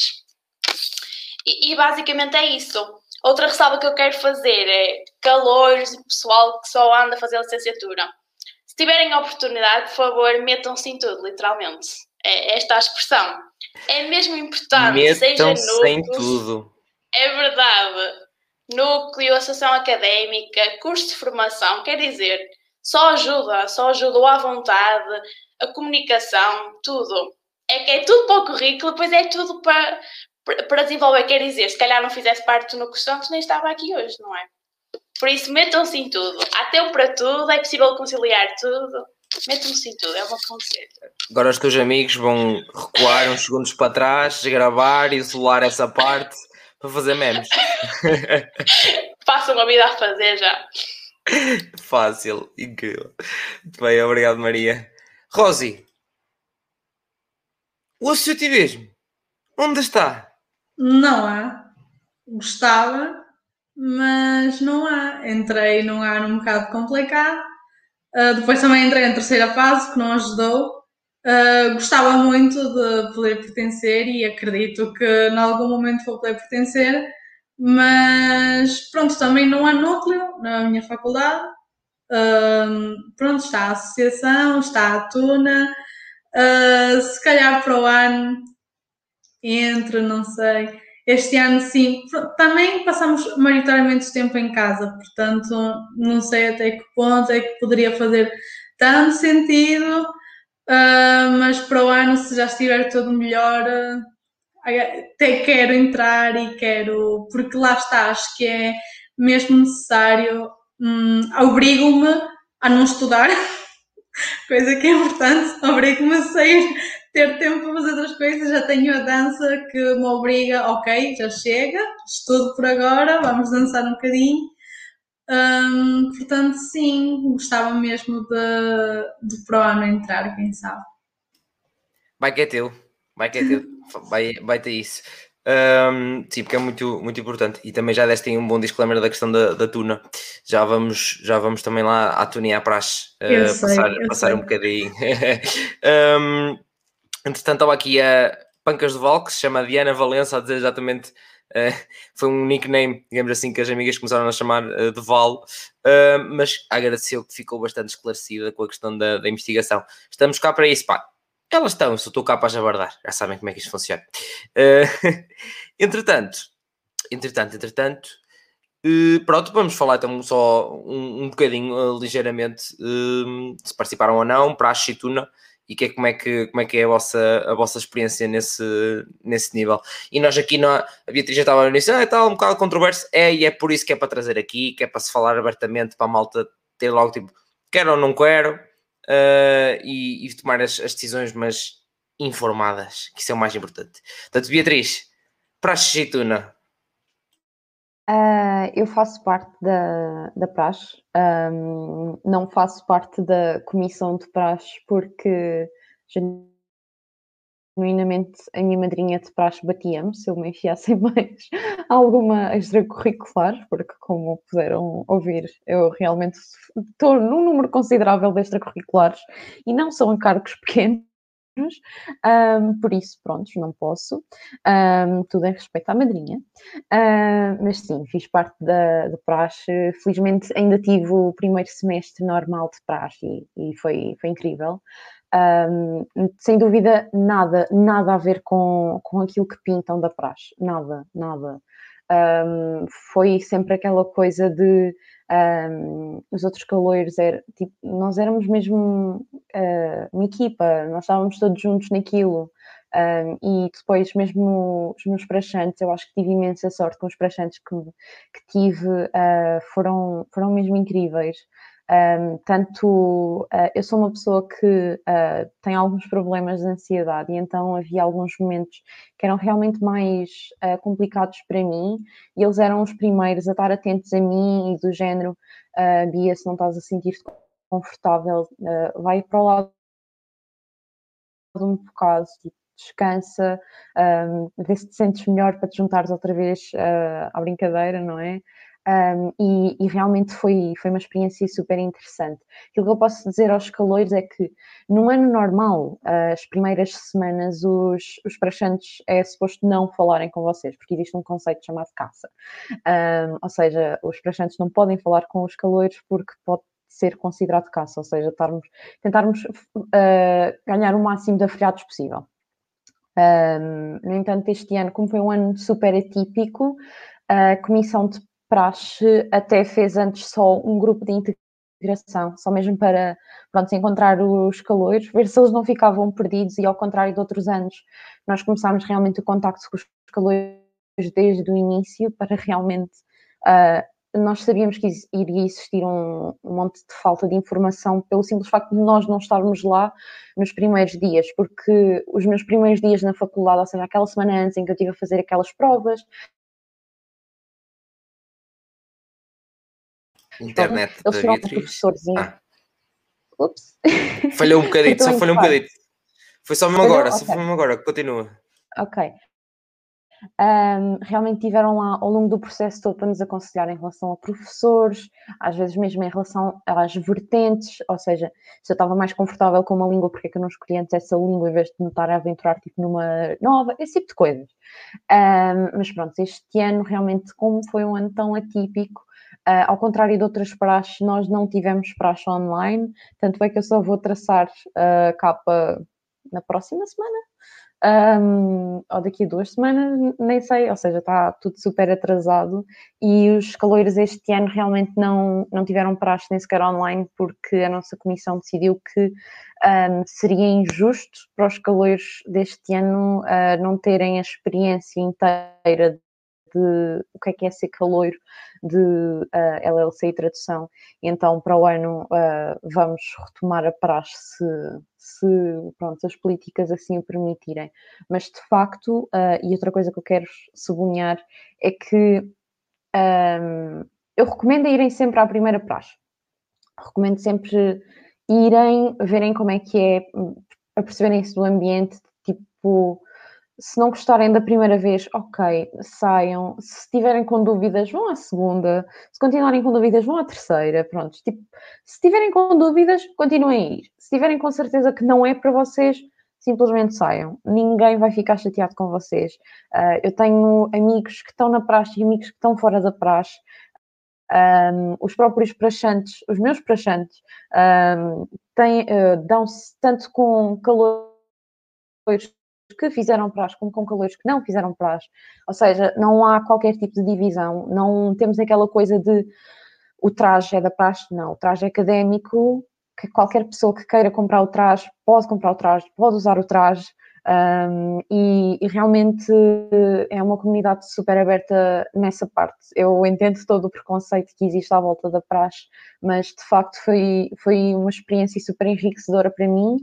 E, e, basicamente é isso. Outra ressalva que eu quero fazer é calores e pessoal que só anda a fazer licenciatura. Se tiverem oportunidade, por favor, metam-se em tudo, literalmente. É esta a expressão. É mesmo importante, seja núcleos, em tudo. É verdade. Núcleo, associação académica, curso de formação, quer dizer, só ajuda, só ajudou à vontade, a comunicação, tudo. É que é tudo para o currículo, depois é tudo para, para desenvolver. Quer dizer, se calhar não fizesse parte Núcleo Santos, nem estava aqui hoje, não é? Por isso, metam-se em tudo. Há tempo para tudo, é possível conciliar tudo. Metam-se em tudo, é uma conselho. Agora os teus amigos vão recuar uns segundos para trás, gravar, isolar essa parte para fazer memes. [LAUGHS] Passam a vida a fazer já. Fácil, incrível. Muito bem, obrigado, Maria. Rosi, o associativismo, onde está? Não há. Gostava, mas não há. Entrei num ano um bocado complicado. Uh, depois também entrei na terceira fase, que não ajudou. Uh, gostava muito de poder pertencer e acredito que em algum momento vou poder pertencer, mas pronto, também não há núcleo na minha faculdade. Uh, pronto, está a associação, está a Tuna. Uh, se calhar para o ano entre, não sei. Este ano, sim. Também passamos maioritariamente tempo em casa, portanto, não sei até que ponto é que poderia fazer tanto sentido, uh, mas para o ano, se já estiver tudo melhor, uh, até quero entrar e quero, porque lá está, acho que é mesmo necessário, hum, obrigo-me a não estudar, [LAUGHS] coisa que é importante, obrigo-me a sair ter tempo para fazer outras coisas. Já tenho a dança que me obriga, ok, já chega, estudo por agora, vamos dançar um bocadinho. Um, portanto, sim, gostava mesmo de, de pro ano entrar, quem sabe. Vai que é teu, vai que é teu, [LAUGHS] vai, vai ter isso. Um, sim, porque é muito, muito importante. E também já deste um bom disclaimer da questão da, da tuna. Já vamos, já vamos também lá à tuninha à praxe uh, sei, passar, passar um bocadinho. [LAUGHS] um, Entretanto, estava aqui a Pancas de Val, que se chama Diana Valença, a dizer exatamente. Uh, [LAUGHS] foi um nickname, digamos assim, que as amigas começaram a chamar uh, de Val, mas agradeceu que ficou bastante esclarecida com a questão da, da investigação. Estamos cá para isso, pá. Elas estão, se estou cá para jabardar, já sabem como é que isto funciona. [LAUGHS] entretanto, entretanto, entretanto, pronto, vamos falar então só um, um bocadinho, ligeiramente, se participaram ou não, para a Chituna e que é, como, é que, como é que é a vossa, a vossa experiência nesse, nesse nível. E nós aqui, na, a Beatriz já estava nisso, ah, está um bocado controverso, é, e é por isso que é para trazer aqui, que é para se falar abertamente, para a malta ter logo tipo, quero ou não quero, uh, e, e, tomar as, as, decisões, mas informadas, que isso é o mais importante. Portanto, Beatriz, para a Xixituna, Uh, eu faço parte da, da praxe, um, não faço parte da comissão de praxe porque genuinamente a minha madrinha de praxe batia-me se eu me enfiasse [LAUGHS] mais alguma extracurricular, porque como puderam ouvir, eu realmente estou num número considerável de extracurriculares e não são cargos [LAUGHS] pequenos um, por isso, pronto, não posso. Um, tudo em respeito à madrinha. Um, mas sim, fiz parte da, da praxe. Felizmente ainda tive o primeiro semestre normal de praxe e, e foi, foi incrível. sem dúvida, nada, nada a ver com, com aquilo que pintam da praxe. Nada, nada. Um, foi sempre aquela coisa de um, os outros caloiros, era, tipo, nós éramos mesmo uh, uma equipa, nós estávamos todos juntos naquilo. Um, e depois, mesmo os meus praxantes, eu acho que tive imensa sorte com os praxantes que, que tive, uh, foram, foram mesmo incríveis. Um, tanto uh, eu sou uma pessoa que uh, tem alguns problemas de ansiedade e então havia alguns momentos que eram realmente mais uh, complicados para mim e eles eram os primeiros a estar atentos a mim e do género Bia, se não estás a sentir-te confortável, vai para o lado um bocado, tipo, descansa, um, vê se te sentes melhor para te juntares outra vez à brincadeira, não é? Um, e, e, realmente foi, foi uma experiência super interessante. Aquilo que eu posso dizer aos calores é que, num ano normal, as primeiras semanas, os, os praxantes é suposto não falarem com vocês, porque existe um conceito chamado caça. Um, ou seja, os praxantes não podem falar com os calores porque pode ser considerado caça, ou seja, tarmos, tentarmos uh, ganhar o máximo de afilhados possível. Um, no entanto, este ano, como foi um ano super atípico, a Comissão de praxe até fez antes só um grupo de integração, só mesmo para pronto, encontrar os calores, ver se eles não ficavam perdidos e ao contrário de outros anos, nós começámos realmente o contacto com os calores desde o início para realmente uh, nós sabíamos que iria existir um, um, monte de falta de informação pelo simples facto de nós não estarmos lá nos primeiros dias, porque os meus primeiros dias na faculdade, ou seja, aquela semana antes em que eu estive a fazer aquelas provas, Internet da Beatriz. Ah. Ups. [LAUGHS] Falhou um bocadito, só falhou um bocadito. Foi só mesmo agora, okay. só foi mesmo agora, continua. Ok. Um, realmente tiveram lá ao longo do processo todo para nos aconselhar em relação a professores, às vezes mesmo em relação às vertentes, ou seja, se eu estava mais confortável com uma língua, porque é que eu não escolhi antes essa língua em vez de me estar a aventurar tipo, numa nova, esse tipo de coisas. Um, mas pronto, este ano realmente, como foi um ano tão atípico, Uh, ao contrário de outras praxes, nós não tivemos praxe online, tanto é que eu só vou traçar a capa na próxima semana, um, ou daqui a duas semanas, nem sei, ou seja, está tudo super atrasado. E os caloiros este ano realmente não, não tiveram praxe nem sequer online porque a nossa comissão decidiu que um, seria injusto para os caloiros deste ano uh, não terem a experiência inteira de o que é que é ser caloiro de uh, eh, LLC e tradução. Então, para o ano, uh, vamos retomar a praxe se, se pronto, as políticas assim o permitirem. Mas, de facto, uh, e outra coisa que eu quero sublinhar é que um, eu recomendo irem sempre à primeira praxe. Recomendo sempre irem, verem como é que é, a perceberem-se do ambiente, tipo se não gostarem da primeira vez, ok, saiam. Se tiverem com dúvidas, vão à segunda. Se continuarem com dúvidas, vão à terceira. Pronto, tipo, se tiverem com dúvidas, continuem a ir. Se tiverem com certeza que não é para vocês, simplesmente saiam. Ninguém vai ficar chateado com vocês. Uh, eu tenho amigos que estão na praxe e amigos que estão fora da praxe. Um, os próprios praxantes, os meus praxantes, um, uh, dão-se tanto com calor que fizeram praxe como com calores que não fizeram praxe. Ou seja, não há qualquer tipo de divisão, não temos aquela coisa de o traje é da praxe, não, o traje é académico, que qualquer pessoa que queira comprar o traje pode comprar o traje, pode usar o traje. Um, e, e, realmente é uma comunidade super aberta nessa parte. Eu entendo todo o preconceito que existe à volta da praxe, mas de facto foi, foi uma experiência super enriquecedora para mim.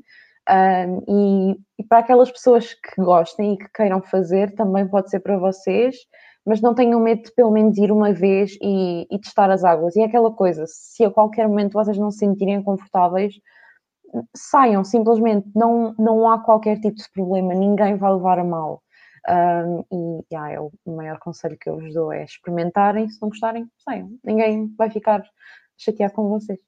Um, e, e, para aquelas pessoas que gostem e que queiram fazer, também pode ser para vocês, mas não tenham medo de pelo menos ir uma vez e, e testar as águas. E é aquela coisa, se a qualquer momento vocês não se sentirem confortáveis, saiam simplesmente, não, não há qualquer tipo de problema, ninguém vai levar a mal. Um, e yeah, é o maior conselho que eu vos dou é experimentarem, se não gostarem, saiam. Ninguém vai ficar chateado com vocês.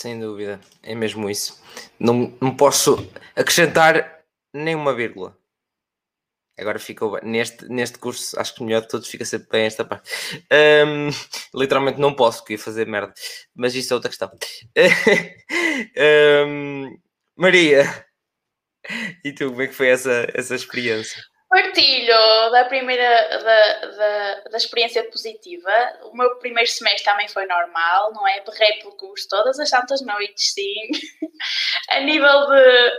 Sem dúvida, é mesmo isso. Não, não posso acrescentar nem uma vírgula. Agora ficou bem. Neste, neste curso, acho que melhor de todos fica sempre bem esta parte. Um, literalmente não posso, porque ia fazer merda. Mas isso é outra questão. [LAUGHS] um, Maria, e tu, como é que foi essa, essa experiência? Partilho da primeira da, da, da, experiência positiva. O meu primeiro semestre também foi normal, não é? Berrei pelo curso todas as santas noites, sim. [LAUGHS] a nível de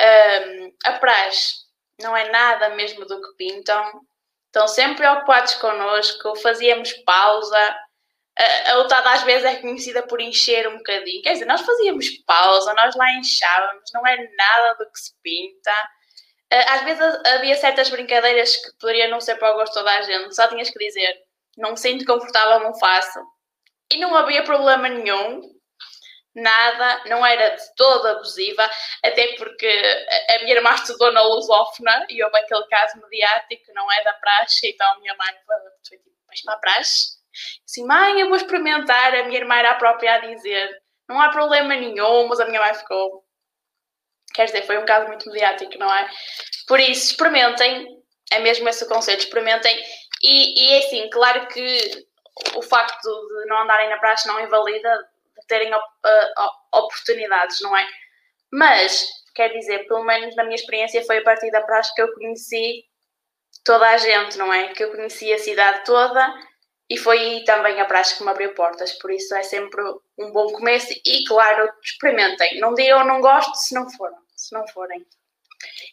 um, a praxe, não é nada mesmo do que pintam. Estão sempre preocupados connosco, fazíamos pausa. A, a às vezes é conhecida por encher um bocadinho. Quer dizer, nós fazíamos pausa, nós lá enchávamos, não é nada do que se pinta às vezes havia certas brincadeiras que poderiam não ser para o gosto de toda a gente, só tinhas que dizer não me sinto confortável, não faço. E não havia problema nenhum, nada, não era de toda abusiva, até porque a minha irmã estudou na lusófona e houve aquele caso mediático, não é da praxe, então a minha mãe foi tipo, vais para a praxe? Assim, mãe, eu vou experimentar, a minha irmã era a própria a dizer, não há problema nenhum, mas a minha mãe ficou, Quer dizer, foi um caso muito mediático, não é? Por isso, experimentem, é mesmo esse o conselho, experimentem. E, e é assim, claro que o facto de não andarem na praxe não invalida de terem uh, oportunidades, não é? Mas, quer dizer, pelo menos na minha experiência, foi a partir da praxe que eu conheci toda a gente, não é? Que eu conheci a cidade toda e foi também a praxe que me abriu portas, por isso é sempre um bom começo e, claro, experimentem. Não digam não gosto se não foram se não forem.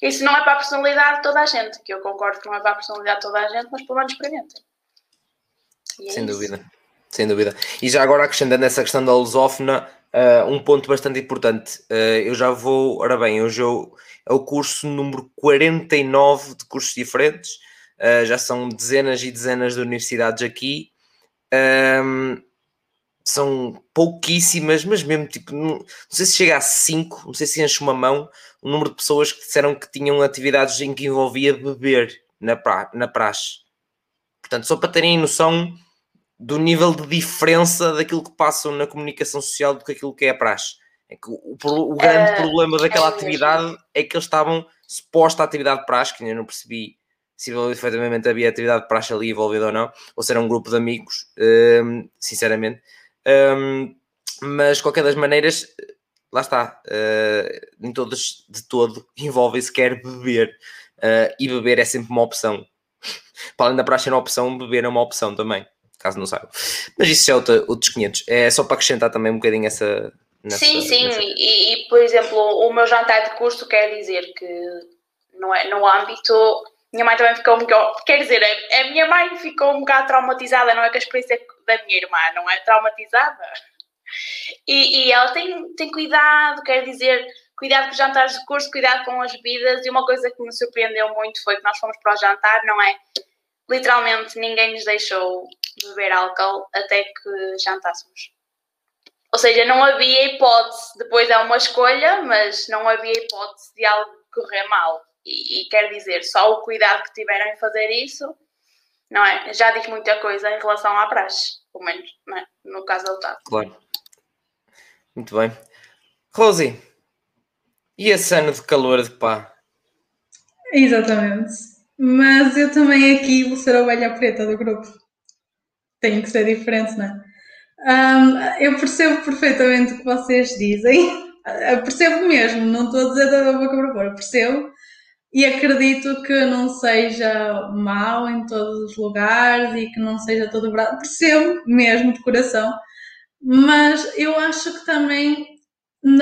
Isso não é para a personalidade de toda a gente, que eu concordo que não é para a personalidade de toda a gente, mas pelo menos experimentem. É Sem isso. dúvida. Sem dúvida. E já agora acrescentando essa questão da lusófona, uh, um ponto bastante importante. Uh, eu já vou, ora bem, hoje eu, é o curso número 49 de cursos diferentes. Uh, já são dezenas e dezenas de universidades aqui. Um, são pouquíssimas, mas mesmo tipo, não, não, sei se chega a 5, não sei se enche uma mão, o número de pessoas que disseram que tinham atividades em que envolvia beber na, pra, na praxe. Portanto, só para terem noção do nível de diferença daquilo que passam na comunicação social do que aquilo que é a praxe. É que o, o, o grande uh, problema daquela é atividade é que eles estavam suposta atividade de praxe, que ainda não percebi se efetivamente havia atividade de praxe ali envolvida ou não, ou se era um grupo de amigos, uh, sinceramente um, mas, de qualquer das maneiras, lá está, uh, nem todas de todo [LAUGHS] envolvem-se quer beber. Uh, e beber é sempre uma opção. [LAUGHS] Para além da praxe ser uma opção, beber é uma opção também, caso não saiba. Mas isso é outro, outros 500. É só para acrescentar também um bocadinho essa. Nessa, sim, sim, nessa... e, e, por exemplo, o meu jantar de curso quer dizer que não é, no âmbito minha mãe também ficou um bocado. Quer dizer, a, minha mãe ficou um bocado traumatizada, não é com a experiência da minha irmã, não é? Traumatizada. E, e ela tem, tem cuidado, quer dizer, cuidado com os jantares de curso, cuidado com as bebidas. E uma coisa que me surpreendeu muito foi que nós fomos para o jantar, não é? Literalmente ninguém nos deixou beber álcool até que jantássemos. Ou seja, não havia hipótese, depois é uma escolha, mas não havia hipótese de algo correr mal. E, e quer dizer, só o cuidado que tiveram em fazer isso, não é? Já diz muita coisa em relação à praxe, pelo menos, não é? no caso da UTAD. Claro. Muito bem. Rosi, e esse ano de calor de pá? Exatamente. Mas eu também aqui vou ser a ovelha preta do grupo. Tenho que ser diferente, não é? Um, eu percebo perfeitamente o que vocês dizem. Eu [LAUGHS] percebo mesmo, não estou a dizer da boca para fora, percebo e acredito que não seja mau em todos os lugares e que não seja todo bravo. Percebo mesmo de coração, mas eu acho que também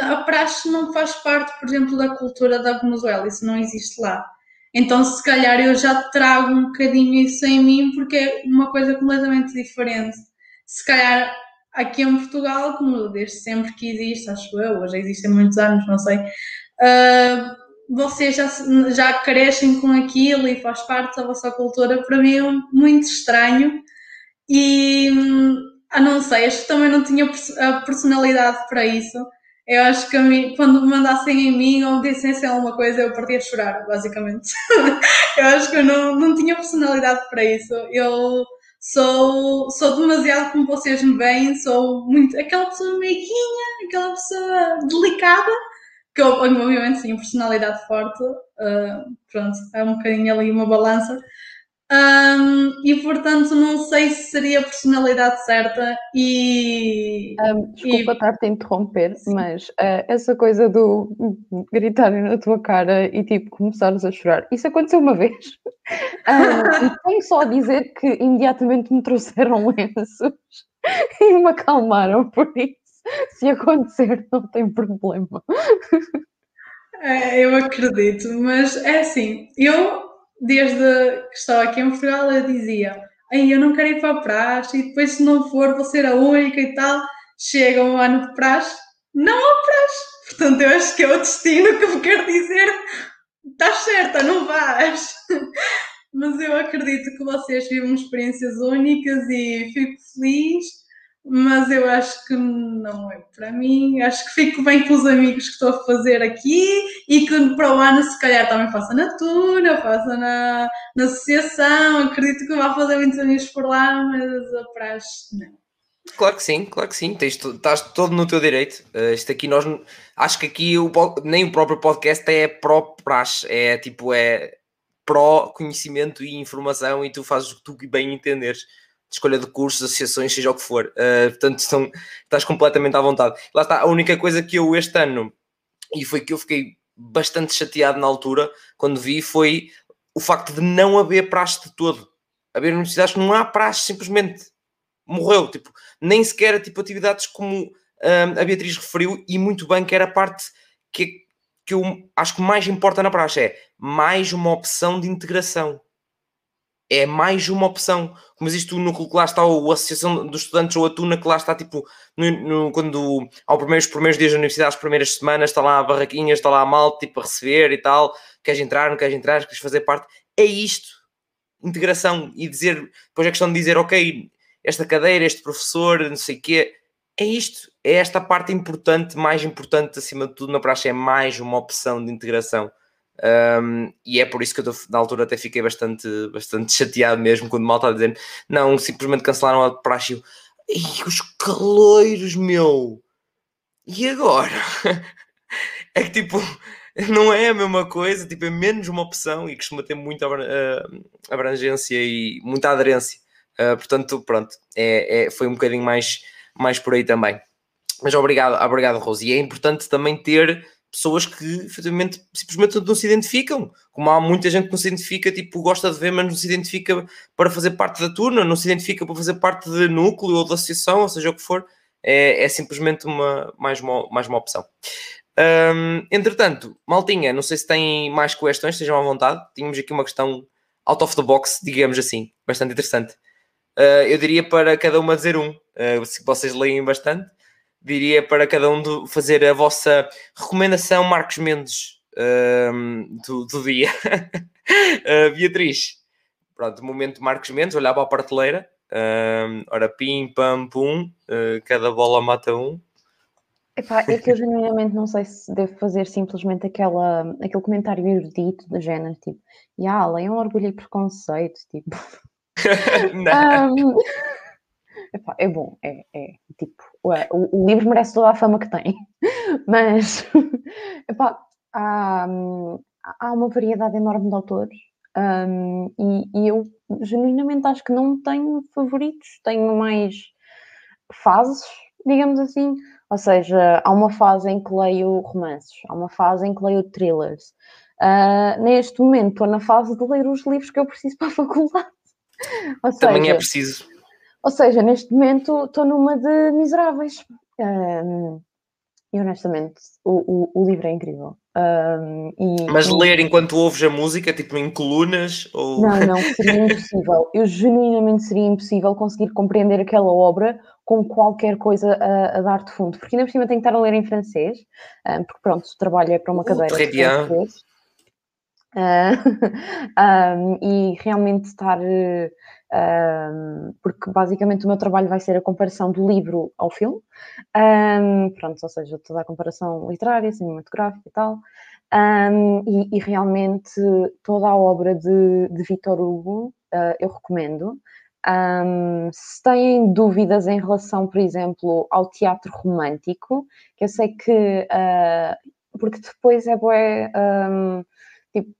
a praxe não faz parte, por exemplo, da cultura da Venezuela, isso não existe lá. Então, se calhar, eu já trago um bocadinho isso em mim, porque é uma coisa completamente diferente. Se calhar, aqui em Portugal, como desde sempre que existe, acho eu, hoje existem muitos anos, não sei, uh, vocês já, já crescem com aquilo e faz parte da vossa cultura, para mim é muito estranho e ah, não sei, acho que também não tinha a personalidade para isso. Eu acho que a mim, quando me mandassem em mim ou me dissessem alguma coisa, eu partia a chorar, basicamente. [LAUGHS] eu acho que eu não, não tinha personalidade para isso. Eu sou, sou demasiado como vocês me veem, sou muito aquela pessoa meiguinha, aquela pessoa delicada que eu, obviamente, sim, personalidade forte, uh, pronto, é um bocadinho ali uma balança, Um, e portanto não sei se seria a personalidade certa e. Um, desculpa e... estar-te a interromper, mas uh, essa coisa do gritarem na tua cara e tipo começares a chorar, isso aconteceu uma vez. [LAUGHS] Um, e tenho só a dizer que imediatamente me trouxeram [LAUGHS] lenços e me acalmaram, por isso, [LAUGHS] se acontecer, não tem problema. É, eu acredito, mas é assim, eu desde que estou aqui em Portugal, eu dizia: Ei, eu não quero ir para a praxe e depois, se não for, vou ser a única e tal. Chega um ano de praxe, não há praxe. Portanto, eu acho que é o destino que me quer dizer: estás certa, não vais. [LAUGHS] Mas eu acredito que vocês vivam experiências únicas e fico feliz mas eu acho que não é para mim. Acho que fico bem com os amigos que estou a fazer aqui e que para o ano, se calhar, também faça na Tuna, faça na, na associação. Acredito que vá fazer muitos amigos por lá, mas a praxe não. Claro que sim, claro que sim, Tens, estás todo no teu direito. Uh, isto aqui nós acho que aqui o, nem o próprio podcast é pró praxe, é tipo, é pró conhecimento e informação e tu fazes o que tu bem entenderes de escolha de cursos, associações, seja o que for. Uh, portanto, estão, estás completamente à vontade. Lá está, a única coisa que eu este ano, e foi que eu fiquei bastante chateado na altura, quando vi, foi o facto de não haver praxe de todo. Haver universidades que não há praxe, simplesmente morreu. Tipo, nem sequer tipo, atividades como uh, a Beatriz referiu, e muito bem, que era a parte que, que eu acho que mais importa na praxe, é mais uma opção de integração é mais uma opção. Como existe o núcleo que lá está, ou a Associação dos Estudantes, ou a Tuna, que lá está, tipo, no, no, quando ao primeiros, primeiros dias da universidade, as primeiras semanas, está lá a barraquinha, está lá a malta, tipo, a receber e tal, queres entrar, não queres entrar, queres fazer parte. É isto, integração, e dizer, depois é questão de dizer, ok, esta cadeira, este professor, não sei o quê, é isto, é esta parte importante, mais importante acima de tudo na praxe, é mais uma opção de integração. Um, e é por isso que eu na altura até fiquei bastante, bastante [LAUGHS] chateado mesmo quando o mal está dizendo não, simplesmente cancelaram a praxe. E os caloiros, meu! E agora? [LAUGHS] é que tipo, [LAUGHS] não é a mesma coisa, tipo, é menos uma opção e costuma ter muita abrangência e muita aderência. Uh, portanto, pronto, é, é, foi um bocadinho mais, mais por aí também. Mas obrigado, obrigado, Rose. E é importante também ter pessoas que efetivamente simplesmente não se identificam. Como há muita gente que não se identifica, tipo, gosta de ver, mas não se identifica para fazer parte da turma, não se identifica para fazer parte de núcleo ou da associação, ou seja o que for, é, é simplesmente uma, mais, uma, mais uma opção. Um, entretanto, Maltinha, não sei se tem mais questões, estejam à vontade. Tínhamos aqui uma questão out of the box, digamos assim, bastante interessante. Uh, eu diria para cada uma dizer um, uh, se vocês leem bastante diria para cada um do, fazer a vossa recomendação Marcos Mendes um, do, do, dia. uh, [LAUGHS] Beatriz, pronto, momento Marcos Mendes, olhar para a prateleira. Um, ora, pim, pam, pum, uh, cada bola mata um. Epá, é que eu genuinamente não sei se devo fazer simplesmente aquela, aquele comentário erudito do género, tipo, e ah, leiam orgulho e preconceito, tipo. [LAUGHS] não. Um, epá, é bom, é, é tipo, o, o, livro merece toda a fama que tem, [LAUGHS] mas [LAUGHS] epá, há, há uma variedade enorme de autores um, e, e, eu genuinamente acho que não tenho favoritos, tenho mais fases, digamos assim. Ou seja, há uma fase em que leio romances, há uma fase em que leio thrillers. Uh, neste momento estou na fase de ler os livros que eu preciso [LAUGHS] para a faculdade. Ou Também é seja, é preciso. Ou seja, neste momento estou numa de miseráveis. Um, e honestamente, o, o, o, livro é incrível. Um, e, Mas ler enquanto ouves a música, tipo em colunas? Ou... Não, não, [LAUGHS] seria impossível. Eu genuinamente seria impossível conseguir compreender aquela obra com qualquer coisa a, a dar de fundo. Porque ainda por cima tenho que estar a ler em francês, um, porque pronto, o trabalho é para uma cadeira de francês. [LAUGHS] Uh, e realmente estar. Um, porque basicamente o meu trabalho vai ser a comparação do livro ao filme, um, pronto, ou seja, toda a comparação literária, cinematográfica e tal, um, e, e, realmente toda a obra de, de Victor Hugo uh, eu recomendo. se têm dúvidas em relação, por exemplo, ao teatro romântico, que eu sei que, uh, porque depois é bué, tipo,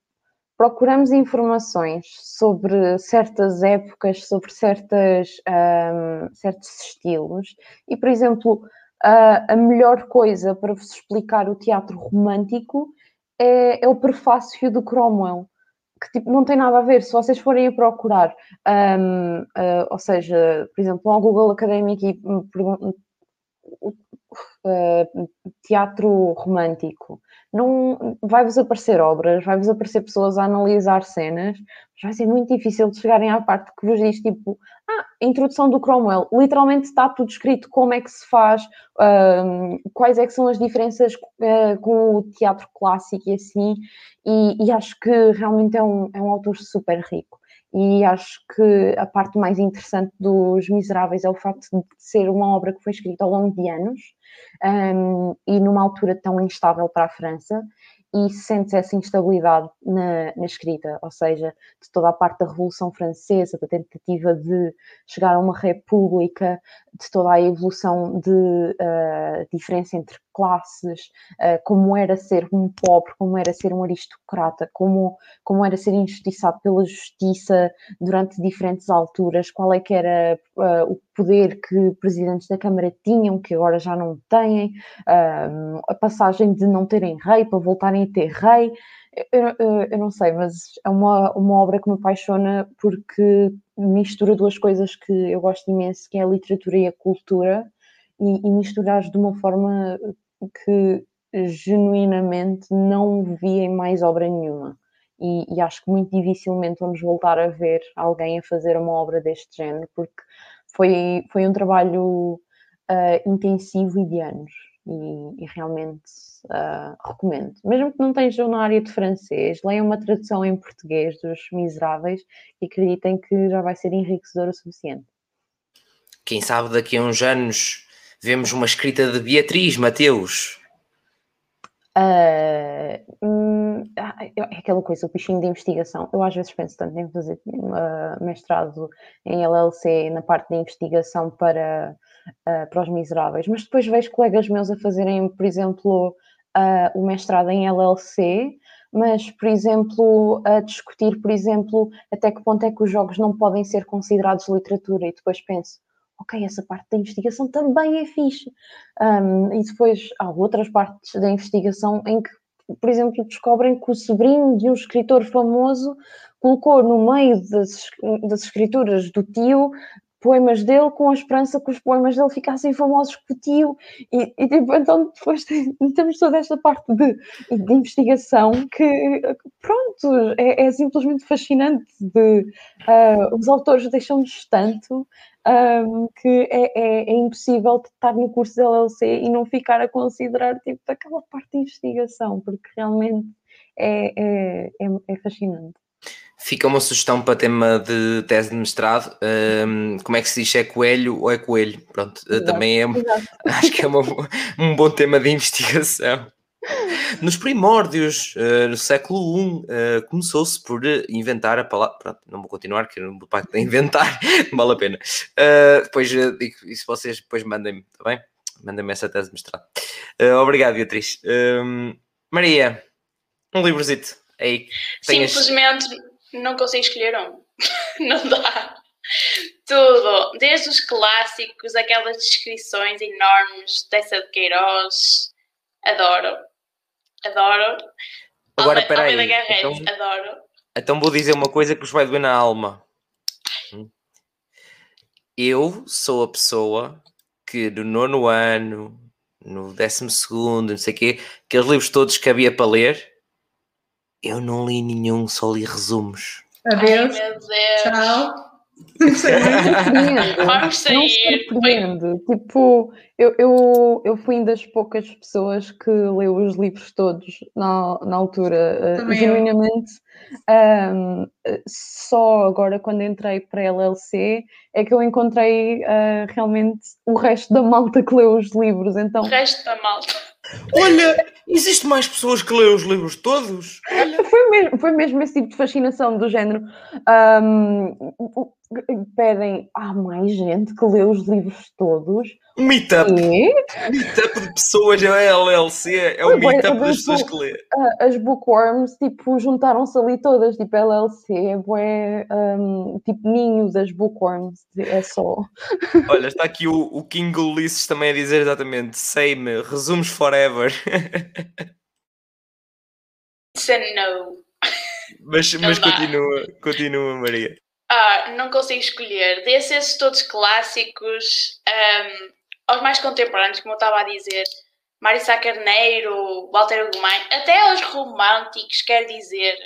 procuramos informações sobre certas épocas, sobre certas, um, certos estilos, e, por exemplo, a, a melhor coisa para vos explicar o teatro romântico é, é o prefácio do Cromwell que tipo, não tem nada a ver. Se vocês forem a procurar, um, uh, ou seja, por exemplo, ao Google Academic e uh, teatro romântico, não vai-vos aparecer obras, vai-vos aparecer pessoas a analisar cenas, mas vai ser muito difícil de chegarem à parte que vos diz tipo, ah, introdução do Cromwell, literalmente está tudo escrito, como é que se faz, uh, quais é que são as diferenças uh, com o teatro clássico e assim, e, e acho que realmente é um, é um autor super rico. E acho que a parte mais interessante dos Miseráveis é o facto de ser uma obra que foi escrita ao longo de anos um, e numa altura tão instável para a França e sente essa instabilidade na, na, escrita, ou seja, de toda a parte da Revolução Francesa, da tentativa de chegar a uma república, de toda a evolução de uh, diferença entre classes, uh, como era ser um pobre, como era ser um aristocrata, como, como era ser injustiçado pela justiça durante diferentes alturas, qual é que era uh, o poder que presidentes da Câmara tinham, que agora já não têm, a passagem de não terem rei para voltarem a ter rei. Eu, eu, eu, não sei, mas é uma, uma obra que me apaixona porque mistura duas coisas que eu gosto imenso, que é a literatura e a cultura, e, e misturar de uma forma que genuinamente não vi em mais obra nenhuma. E, e, acho que muito dificilmente vamos voltar a ver alguém a fazer uma obra deste género, porque foi, foi um trabalho uh, intensivo e de anos. E, e realmente uh, recomendo. Mesmo que não tenham na área de francês, leiam uma tradução em português dos Miseráveis e acreditem que já vai ser enriquecedor o suficiente. Quem sabe daqui a uns anos vemos uma escrita de Beatriz Mateus. Uh, é aquela coisa, o bichinho de investigação. Eu às vezes penso tanto em fazer uh, mestrado em LLC na parte de investigação para, uh, para os miseráveis, mas depois vejo colegas meus a fazerem, por exemplo, o mestrado em LLC, mas, por exemplo, a discutir, por exemplo, até que ponto é que os jogos não podem ser considerados literatura, e depois penso, ok, essa parte da investigação também é fixe. Um, e depois há outras partes da investigação em que, por exemplo, descobrem que o sobrinho de um escritor famoso colocou no meio das, das escrituras do tio poemas dele com a esperança que os poemas dele ficassem famosos com o tio e, e tipo, então depois temos toda esta parte de, de investigação que pronto, é, é simplesmente fascinante de, uh, os autores deixam-nos tanto um, que é, é, é, impossível estar no curso da LLC e não ficar a considerar tipo aquela parte de investigação, porque realmente é, é, é, é fascinante. Fica uma sugestão para tema de tese de mestrado. Um, como é que se diz? É coelho ou é coelho? Pronto, exato, também é. Exato. [LAUGHS] Acho que é uma, um bom tema de investigação. Nos primórdios, uh, no século I, uh, começou-se por inventar a palavra. Pronto, não vou continuar, que não vou inventar, [LAUGHS] vale a pena. Depois e se vocês depois mandem-me, está bem? Mandem-me essa tese de mestrado. obrigado, Beatriz. Maria, um livrozito aí. Simplesmente não consigo escolher um. [LAUGHS] não dá. Tudo, desde os clássicos, aquelas descrições enormes dessa de Queiroz, adoro. Adoro. Agora, espera aí. Então, adoro. Então vou dizer uma coisa que vos vai doer na alma. Eu sou a pessoa que no nono ano, no décimo segundo, não sei o quê, aqueles livros todos que havia para ler, eu não li nenhum, só li resumos. Adeus. Ai, meu Deus. Tchau. [LAUGHS] Vamos sair. Não Tipo, eu, eu, eu fui das poucas pessoas que leu os livros todos na, na altura, uh, genuinamente. Um, só agora, quando entrei para a LLC, é que eu encontrei uh, realmente o resto da malta que leu os livros. Então, o resto da malta. Olha, existe mais pessoas que leem os livros todos? Foi mesmo, foi mesmo esse tipo de fascinação do género. Um, pedem, há mais gente que lê os livros todos. Um meetup. E Meetup de pessoas, é a LLC, é o Pois, é, meetup das pessoas que lê. ah, as bookworms, tipo, juntaram-se ali todas, tipo, LLC, é hum, tipo, ninho das bookworms, é só. Olha, está aqui o, o King Ulisses também a dizer exatamente, same, resumos forever. A no. mas mas continua, continua, Maria. Ah, não consigo escolher. Desses todos clássicos, ahm, aos mais contemporâneos, como eu estava a dizer, Mário Sá Carneiro, Walter Ugumai, até aos românticos, quer dizer,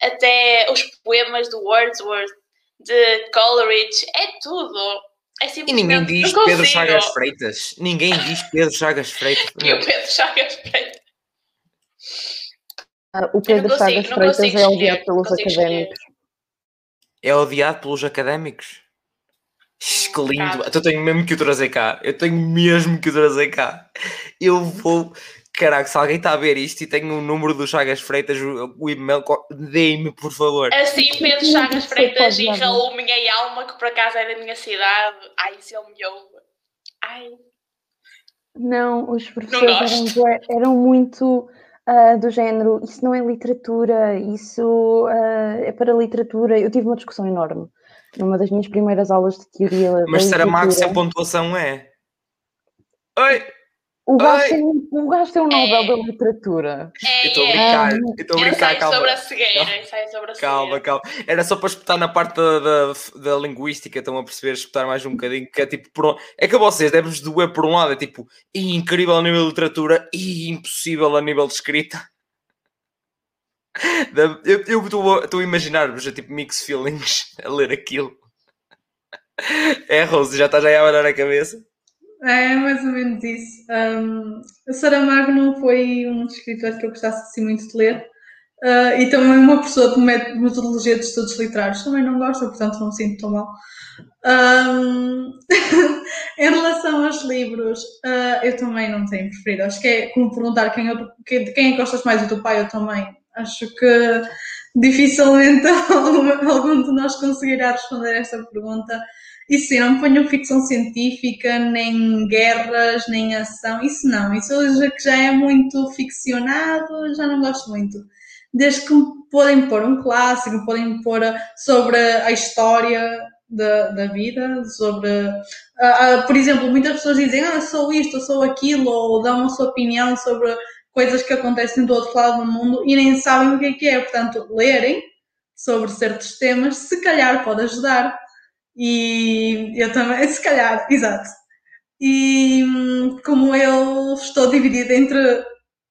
até os poemas do Wordsworth, de Coleridge, é tudo. É E ninguém diz não Pedro. Chagas Freitas. Ninguém diz Pedro Chagas Freitas. [LAUGHS] E o Pedro Chagas Freitas. Ah, o Eu Pedro consigo, Chagas Freitas é odiado pelos académicos. É odiado pelos académicos. Que lindo. Então eu tenho mesmo que o trazer cá. Eu tenho mesmo que o trazer cá. Eu vou. Caraca, se alguém está a ver isto e tem o número do Chagas Freitas, o, e-mail, dê-me, por favor. Assim, Pedro Chagas Freitas e. Raul Minha Alma, que por acaso é da minha cidade. Ai, se ele me ouve. Ai. Não, os professores eram, eram muito ah, do género, isso não é literatura, isso ah, é para literatura. Eu tive uma discussão enorme numa das minhas primeiras aulas de teoria Mas Saramago sem literatura. pontuação é. Oi! O gajo, Ai. tem, o gajo tem um Nobel É. da literatura. É, Eu estou a é. brincar. Ah, Eu estou a brincar, saio calma. sobre a cegueira. Calma. saio sobre a Calma, cegueira. calma. Era só para espetar na parte da, da, da linguística, estão a perceber, espetar mais um bocadinho, que é tipo, por um- é que vocês deve-vos doer por um lado, é tipo, "Ih, incrível a nível de literatura e impossível a nível de escrita. [LAUGHS] Eu estou a- imaginar-vos a tipo mix feelings [LAUGHS] a ler aquilo. É, Rose, já estás aí a abanar a cabeça? É mais ou menos isso. Um, Saramago não foi um dos escritores que eu gostasse assim muito de ler. Ah, e também uma pessoa de met- metodologia de estudos literários também não gosta, portanto não me sinto tão mal. Um, [LAUGHS] em relação aos livros, ah, eu também não tenho preferido. Acho que é como perguntar quem, eu- que- de quem é que gostas mais, o teu pai ou também. Acho que dificilmente [LAUGHS] algum, de nós conseguirá responder essa pergunta. E sim, não ponho ficção científica, nem guerras, nem ação, isso não. Isso já que já é muito ficcionado, já não gosto muito. Desde que podem pôr um clássico, podem pôr sobre a história da, da vida, sobre. ah, ah, por exemplo, muitas pessoas dizem, ah, sou isto, sou aquilo, ou dão a sua opinião sobre coisas que acontecem do outro lado do mundo e nem sabem o que é que é. Portanto, lerem sobre certos temas, se calhar pode ajudar. E eu também, [LAUGHS] se calhar, exato. E hum, como eu estou dividida entre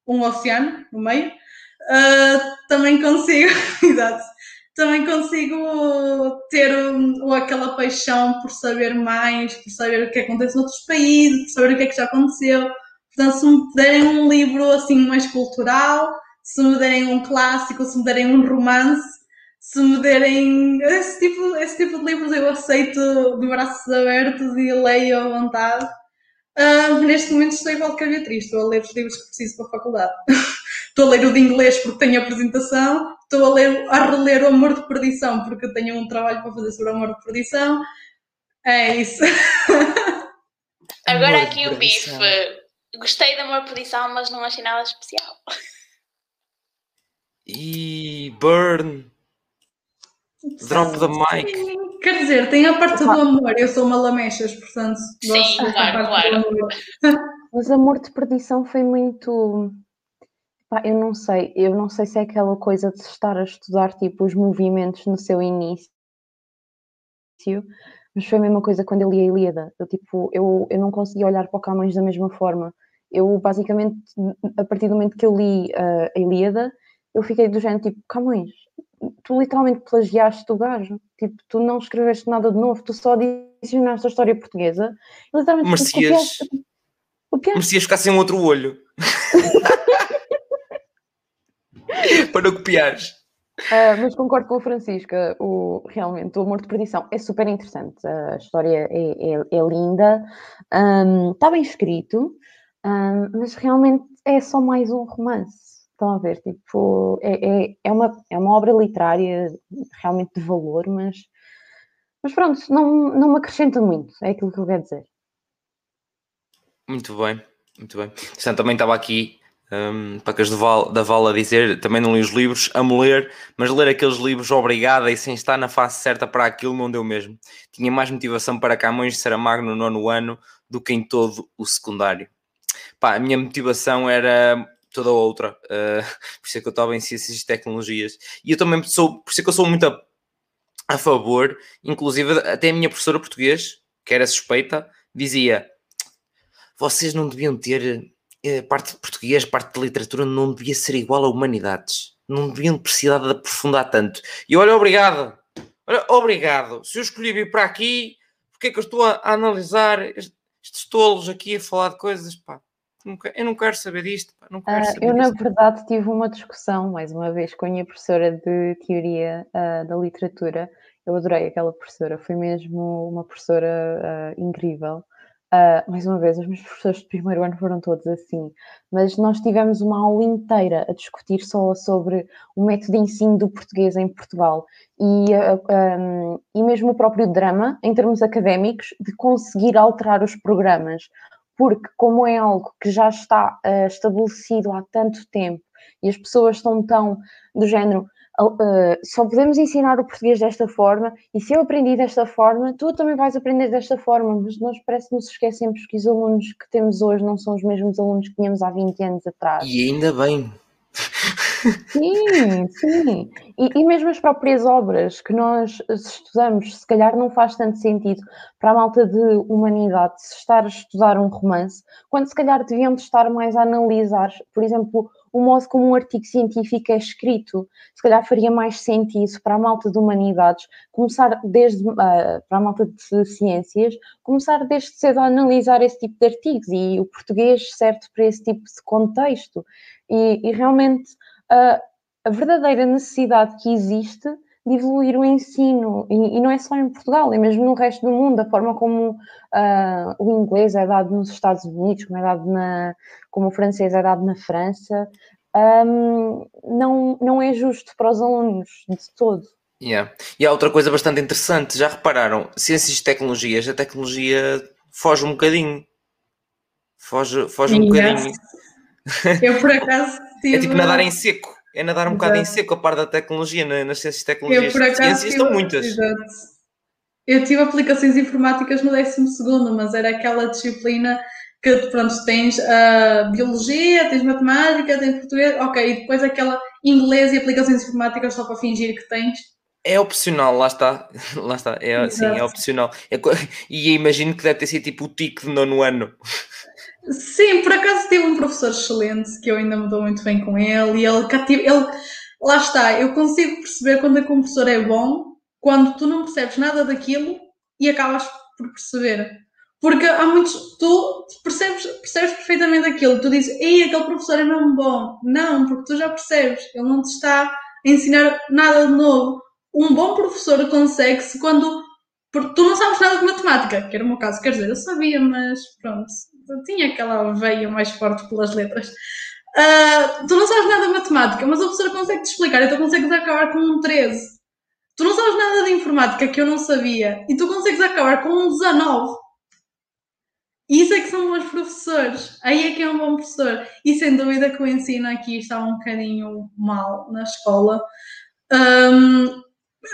um oceano no meio, ah, também consigo, [LAUGHS] exato, também consigo ter um, aquela paixão por saber mais, por saber o que acontece noutros países, por saber o que é que já aconteceu. Portanto, se me derem um livro assim mais cultural, se me derem um clássico, se me derem um romance, se me derem esse tipo, esse tipo de livros, eu aceito de braços abertos e leio à vontade. Ah, neste momento estou igual que a Beatriz, estou a ler os livros que preciso para a faculdade. [LAUGHS] estou a ler o de inglês porque tenho apresentação, estou a, ler, a reler o Amor de Perdição porque tenho um trabalho para fazer sobre o Amor de Perdição. É isso. [LAUGHS] Agora Amor de aqui o bife. Gostei da minha perdição, mas não achei nada especial. E burn, drop the mic. Quer dizer, tem a parte do amor, eu sou uma lamechas, portanto, Sim, dessa claro, parte claro. do amor. Mas Amor de Perdição foi muito. Pá, eu não sei, eu não sei se é aquela coisa de estar a estudar tipo os movimentos no seu início, mas foi a mesma coisa quando eu li a Ilíada. Eu, tipo, eu, eu não conseguia olhar para o Camões da mesma forma. Eu, basicamente, a partir do momento que eu li ah, a Ilíada, eu fiquei do género tipo, Camões, tu literalmente plagiaste o gajo. Tipo, tu não escreveste nada de novo, tu só adicionaste a história portuguesa. E, literalmente, Merecias, copiaste- merecias ficar sem outro olho. [LAUGHS] Para copiares. Ah, mas concordo com a Francisca, o, realmente o Amor de Perdição é super interessante, a história é, é- é linda, ahm, está bem escrito, ahm, mas realmente é só mais um romance. Estão a ver? Tipo, é, é, é, uma, é uma obra literária realmente de valor, mas, Mas pronto, não, não me acrescenta muito, é aquilo que eu quero dizer. Muito bem, muito bem. Portanto, também estava aqui um, para que as Val, da Val a dizer, também não li os livros, amo ler, mas ler aqueles livros obrigada e sem estar na face certa para aquilo não deu mesmo. Tinha mais motivação para Camões de Saramago no nono ano do que em todo o secundário. Pá, a minha motivação era toda outra, uh, [LAUGHS] por isso é que eu estava em Ciências e Tecnologias. E eu também sou, por isso é que eu sou muito a, a favor, inclusive até a minha professora português, que era suspeita, dizia vocês não deviam ter eh, parte de português, parte de literatura não devia ser igual a humanidades. Não deviam precisar de aprofundar tanto. E olha, obrigado. Olha, obrigado. Se eu escolhi vir para aqui, porque é que eu estou a, a analisar estes tolos aqui a falar de coisas, pá. Eu não quero saber disto. Pá, não quero uh, saber eu, disto. na verdade, tive uma discussão, mais uma vez, com a minha professora de Teoria uh, da Literatura. Eu adorei aquela professora, foi mesmo uma professora uh, incrível. Mais uma vez, os meus professores de primeiro ano foram todos assim, mas nós tivemos uma aula inteira a discutir só sobre o método de ensino do português em Portugal e, um, e mesmo o próprio drama, em termos académicos, de conseguir alterar os programas, porque, como é algo que já está uh, estabelecido há tanto tempo e as pessoas estão tão do género uh, só podemos ensinar o português desta forma, e se eu aprendi desta forma, tu também vais aprender desta forma, mas nós parece que nos esquecemos que os alunos que temos hoje não são os mesmos alunos que tínhamos há 20 anos atrás. E ainda bem. Sim, sim. E, e, mesmo as próprias obras que nós estudamos, se calhar não faz tanto sentido para a malta de humanidade se estar a estudar um romance, quando se calhar devíamos estar mais a analisar, por exemplo, o modo como um artigo científico é escrito. Se calhar faria mais sentido para a malta de humanidades começar desde, uh, para a malta de ciências, começar desde cedo a analisar esse tipo de artigos e o português certo para esse tipo de contexto. E, e realmente uh, a verdadeira necessidade que existe de evoluir o ensino, e, e, não é só em Portugal, é mesmo no resto do mundo, a forma como uh, o inglês é dado nos Estados Unidos, como, é dado na, como o francês é dado na França, um, não, não é justo para os alunos de todo. Yeah. E há outra coisa bastante interessante, já repararam, ciências e tecnologias, a tecnologia foge um bocadinho. Foge, foge um bocadinho. Eu por acaso. É tipo nadar em seco é nadar um Exato. bocado em seco a par da tecnologia, nas ciências e tecnologias. Eu, por acaso, ciências estão muitas. Exato. Eu tive aplicações informáticas no 12, mas era aquela disciplina que, pronto, tens a uh, biologia, tens matemática, tens português, ok, e depois aquela inglês e aplicações informáticas só para fingir que tens. É opcional, lá está, [LAUGHS] lá está, é, sim, é opcional. É, [LAUGHS] e imagino que deve ter sido tipo o tique de nono ano. Sim, por acaso tive um professor excelente que eu ainda me dou muito bem com ele e ele cativa. Ele, lá está, eu consigo perceber quando um professor é bom, quando tu não percebes nada daquilo e acabas por perceber. Porque há muitos. Tu percebes, percebes perfeitamente aquilo, tu dizes, ei, aquele professor é mesmo bom. Não, porque tu já percebes, ele não te está a ensinar nada de novo. Um bom professor consegue-se quando. Porque tu não sabes nada de matemática, que era o meu caso, quer dizer, eu sabia, mas pronto, tinha aquela veia mais forte pelas letras. Uh, tu não sabes nada de matemática, mas a professora consegue te explicar, então consegues acabar com um 13. Tu não sabes nada de informática que eu não sabia, e tu consegues acabar com um 19. Isso é que são bons professores. Aí é que é um bom professor. E sem dúvida que o ensino aqui está um bocadinho mal na escola. Um,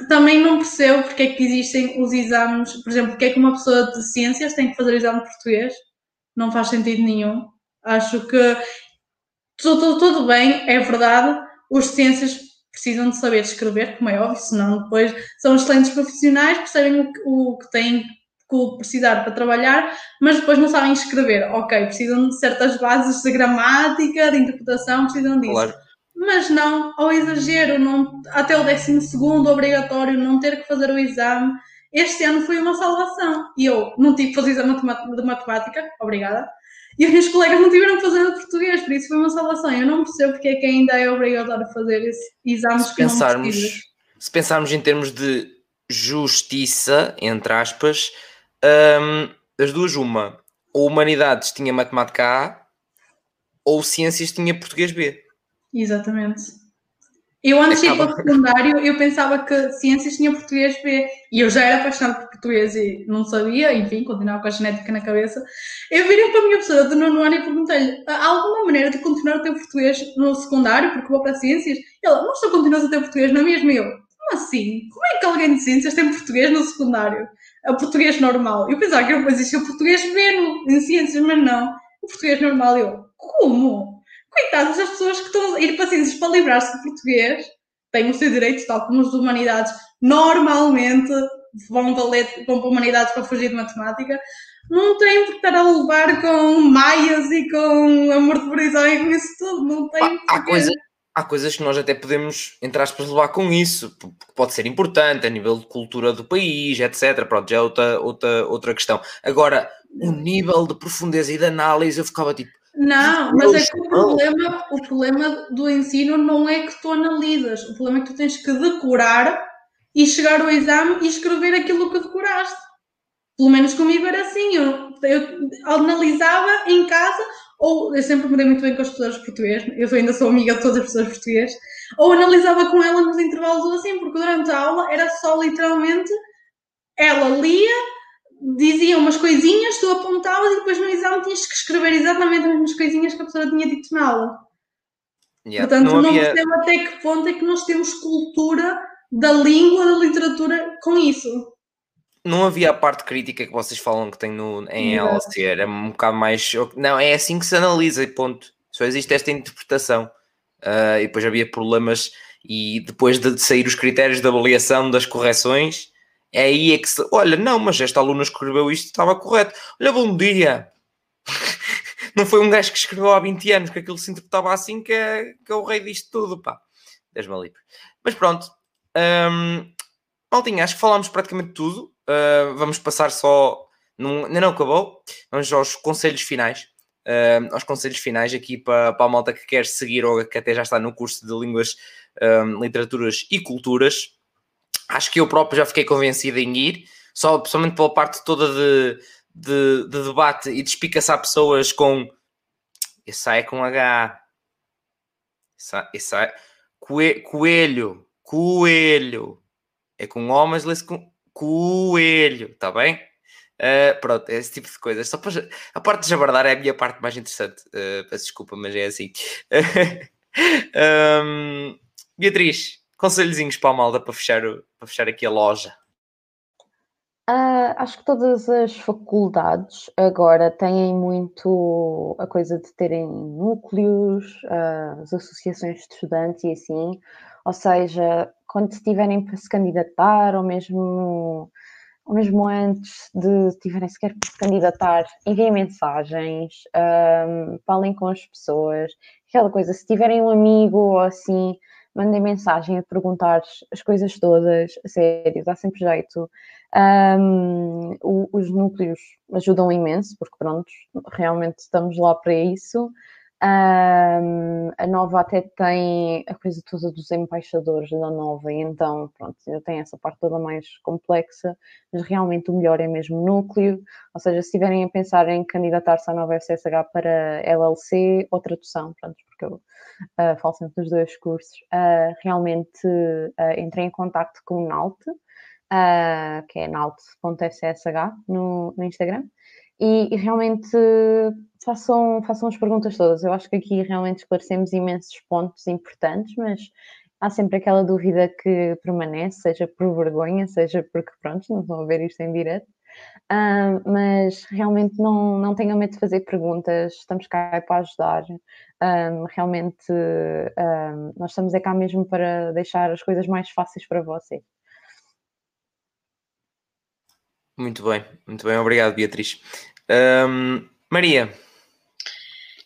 também não percebo porque é que existem os exames, por exemplo, porque é que uma pessoa de ciências tem que fazer o exame de português não faz sentido nenhum. Acho que tudo, tudo bem, é verdade, os ciências precisam de saber escrever, como é óbvio, senão depois são excelentes profissionais, percebem o que, o que têm que precisar para trabalhar, mas depois não sabem escrever. Ok, precisam de certas bases de gramática, de interpretação, precisam disso. Claro. Mas não ao exagero, não, até o 12 segundo obrigatório, não ter que fazer o exame este ano foi uma salvação. E eu não tive que fazer exame de matemática, obrigada. E os meus colegas não tiveram que fazer de português, por isso foi uma salvação. Eu não percebo porque é que ainda é obrigatório fazer esse exame se pensarmos, Se pensarmos em termos de justiça, entre aspas, hum, as duas, uma, ou humanidades tinha matemática A, ou ciências tinha português B. Exatamente. Eu antes de ir para o secundário, eu pensava que ciências tinha português B. E eu já era apaixonada por português e não sabia, enfim, continuava com a genética na cabeça. Eu virei para a minha professora do nono ano e perguntei-lhe: há alguma maneira de continuar a ter português no secundário, porque vou para ciências? E ela, não estou continuas a ter português na mesma? E eu, como assim? Como é que alguém de ciências tem português no secundário? A português normal. Eu pensava que eu existia o português B no, em ciências, mas não. O português normal. Eu, como? Coitados das pessoas que estão a ir para ciências para livrar-se de português, têm o seu direito, tal como os de humanidades normalmente vão, valer, vão para humanidades para fugir de matemática, não têm por estar a levar com maias e com amor de prisão e com isso tudo, não tem há, há, coisa, há coisas que nós até podemos, entre aspas, levar com isso, porque pode ser importante a nível de cultura do país, etc. Pronto, já é outra, outra, outra questão. Agora, o nível de profundeza e de análise, eu ficava tipo, não, mas é que o problema, o problema do ensino não é que tu analisas, o problema é que tu tens que decorar e chegar ao exame e escrever aquilo que decoraste. Pelo menos comigo era assim, eu, eu analisava em casa, ou eu sempre me dei muito bem com as pessoas portuguesas, eu ainda sou amiga de todas as pessoas portuguesas, ou analisava com ela nos intervalos ou assim, porque durante a aula era só literalmente ela lia dizia umas coisinhas, tu apontavas e depois no exame tinhas que escrever exatamente as mesmas coisinhas que a professora tinha dito na aula. Yeah, Portanto, não, havia... não percebo até que ponto é que nós temos cultura da língua, da literatura com isso. Não havia a parte crítica que vocês falam que tem no, em LC, era um bocado mais. Não, é assim que se analisa e ponto. Só existe esta interpretação. Uh, e depois havia problemas, e depois de sair os critérios de avaliação das correções, é aí é que se. Olha, não, mas esta aluna escreveu isto, estava correto. Olha, bom dia. [LAUGHS] não foi um gajo que escreveu há 20 anos que aquilo se interpretava assim que é, que é o rei disto tudo, pá. Deus-me livre. Mas pronto. Um, acho que falámos praticamente tudo. Uh, vamos passar só. Num, ainda não acabou. Vamos aos conselhos finais. Uh, aos conselhos finais aqui para, para a malta que quer seguir ou que até já está no curso de línguas, um, literaturas e culturas acho que eu próprio já fiquei convencido em ir, só pessoalmente pela parte toda de, de, de debate e de espicaçar pessoas com esse é com H, esse é, coelho, coelho, é com O, mas lê-se com coelho, está bem? Uh, pronto, é esse tipo de coisas. Só para, a parte de jabardar é a minha parte mais interessante. Uh, peço desculpa, mas é assim. [LAUGHS] um, Beatriz, conselhozinhos para a malda para fechar, para fechar aqui a loja? Uh, acho que todas as faculdades agora têm muito a coisa de terem núcleos, uh, as associações de estudantes e assim. Ou seja, quando tiverem para se candidatar, ou mesmo, ou mesmo antes de tiverem sequer para se candidatar, enviem mensagens, um, ah, falem com as pessoas. Aquela coisa, se tiverem um amigo ou assim mandem mensagem a perguntar as coisas todas, a sério, dá sempre jeito. Um, os núcleos ajudam imenso, porque pronto, realmente estamos lá para isso. Um, a Nova até tem a coisa toda dos embaixadores da Nova, então, pronto, tem essa parte toda mais complexa, mas realmente o melhor é mesmo núcleo. Ou seja, se estiverem a pensar em candidatar-se à Nova FCSH para LLC ou tradução, pronto, porque eu uh, falo sempre dos dois cursos, uh, realmente uh, entrei em contato com o NALT, uh, que é nalt.fcsh no, no Instagram, e, realmente façam, façam as perguntas todas. Eu acho que aqui realmente esclarecemos imensos pontos importantes, mas há sempre aquela dúvida que permanece, seja por vergonha, seja porque, pronto, não vão ver isto em direto. Uh, mas realmente não, não tenham medo de fazer perguntas, estamos cá para ajudar. Um, realmente um, nós estamos é cá mesmo para deixar as coisas mais fáceis para vocês. Muito bem, muito bem, obrigado Beatriz. Um, Maria.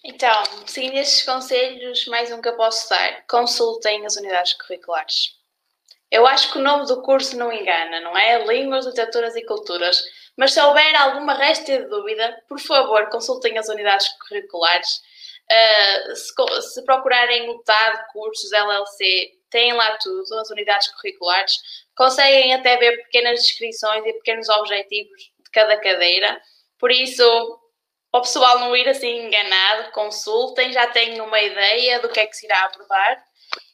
Então, seguindo estes conselhos, mais um que eu posso dar: consultem as unidades curriculares. Eu acho que o nome do curso não engana, não é? Línguas, Literaturas e Culturas. Mas se houver alguma resta de dúvida, por favor, consultem as unidades curriculares. Uh, se, se, procurarem o TAD, cursos, LLC, têm lá tudo, as unidades curriculares. Conseguem até ver pequenas descrições e pequenos objetivos de cada cadeira. Por isso, para o pessoal não ir assim enganado, consultem, já têm uma ideia do que é que se irá abordar.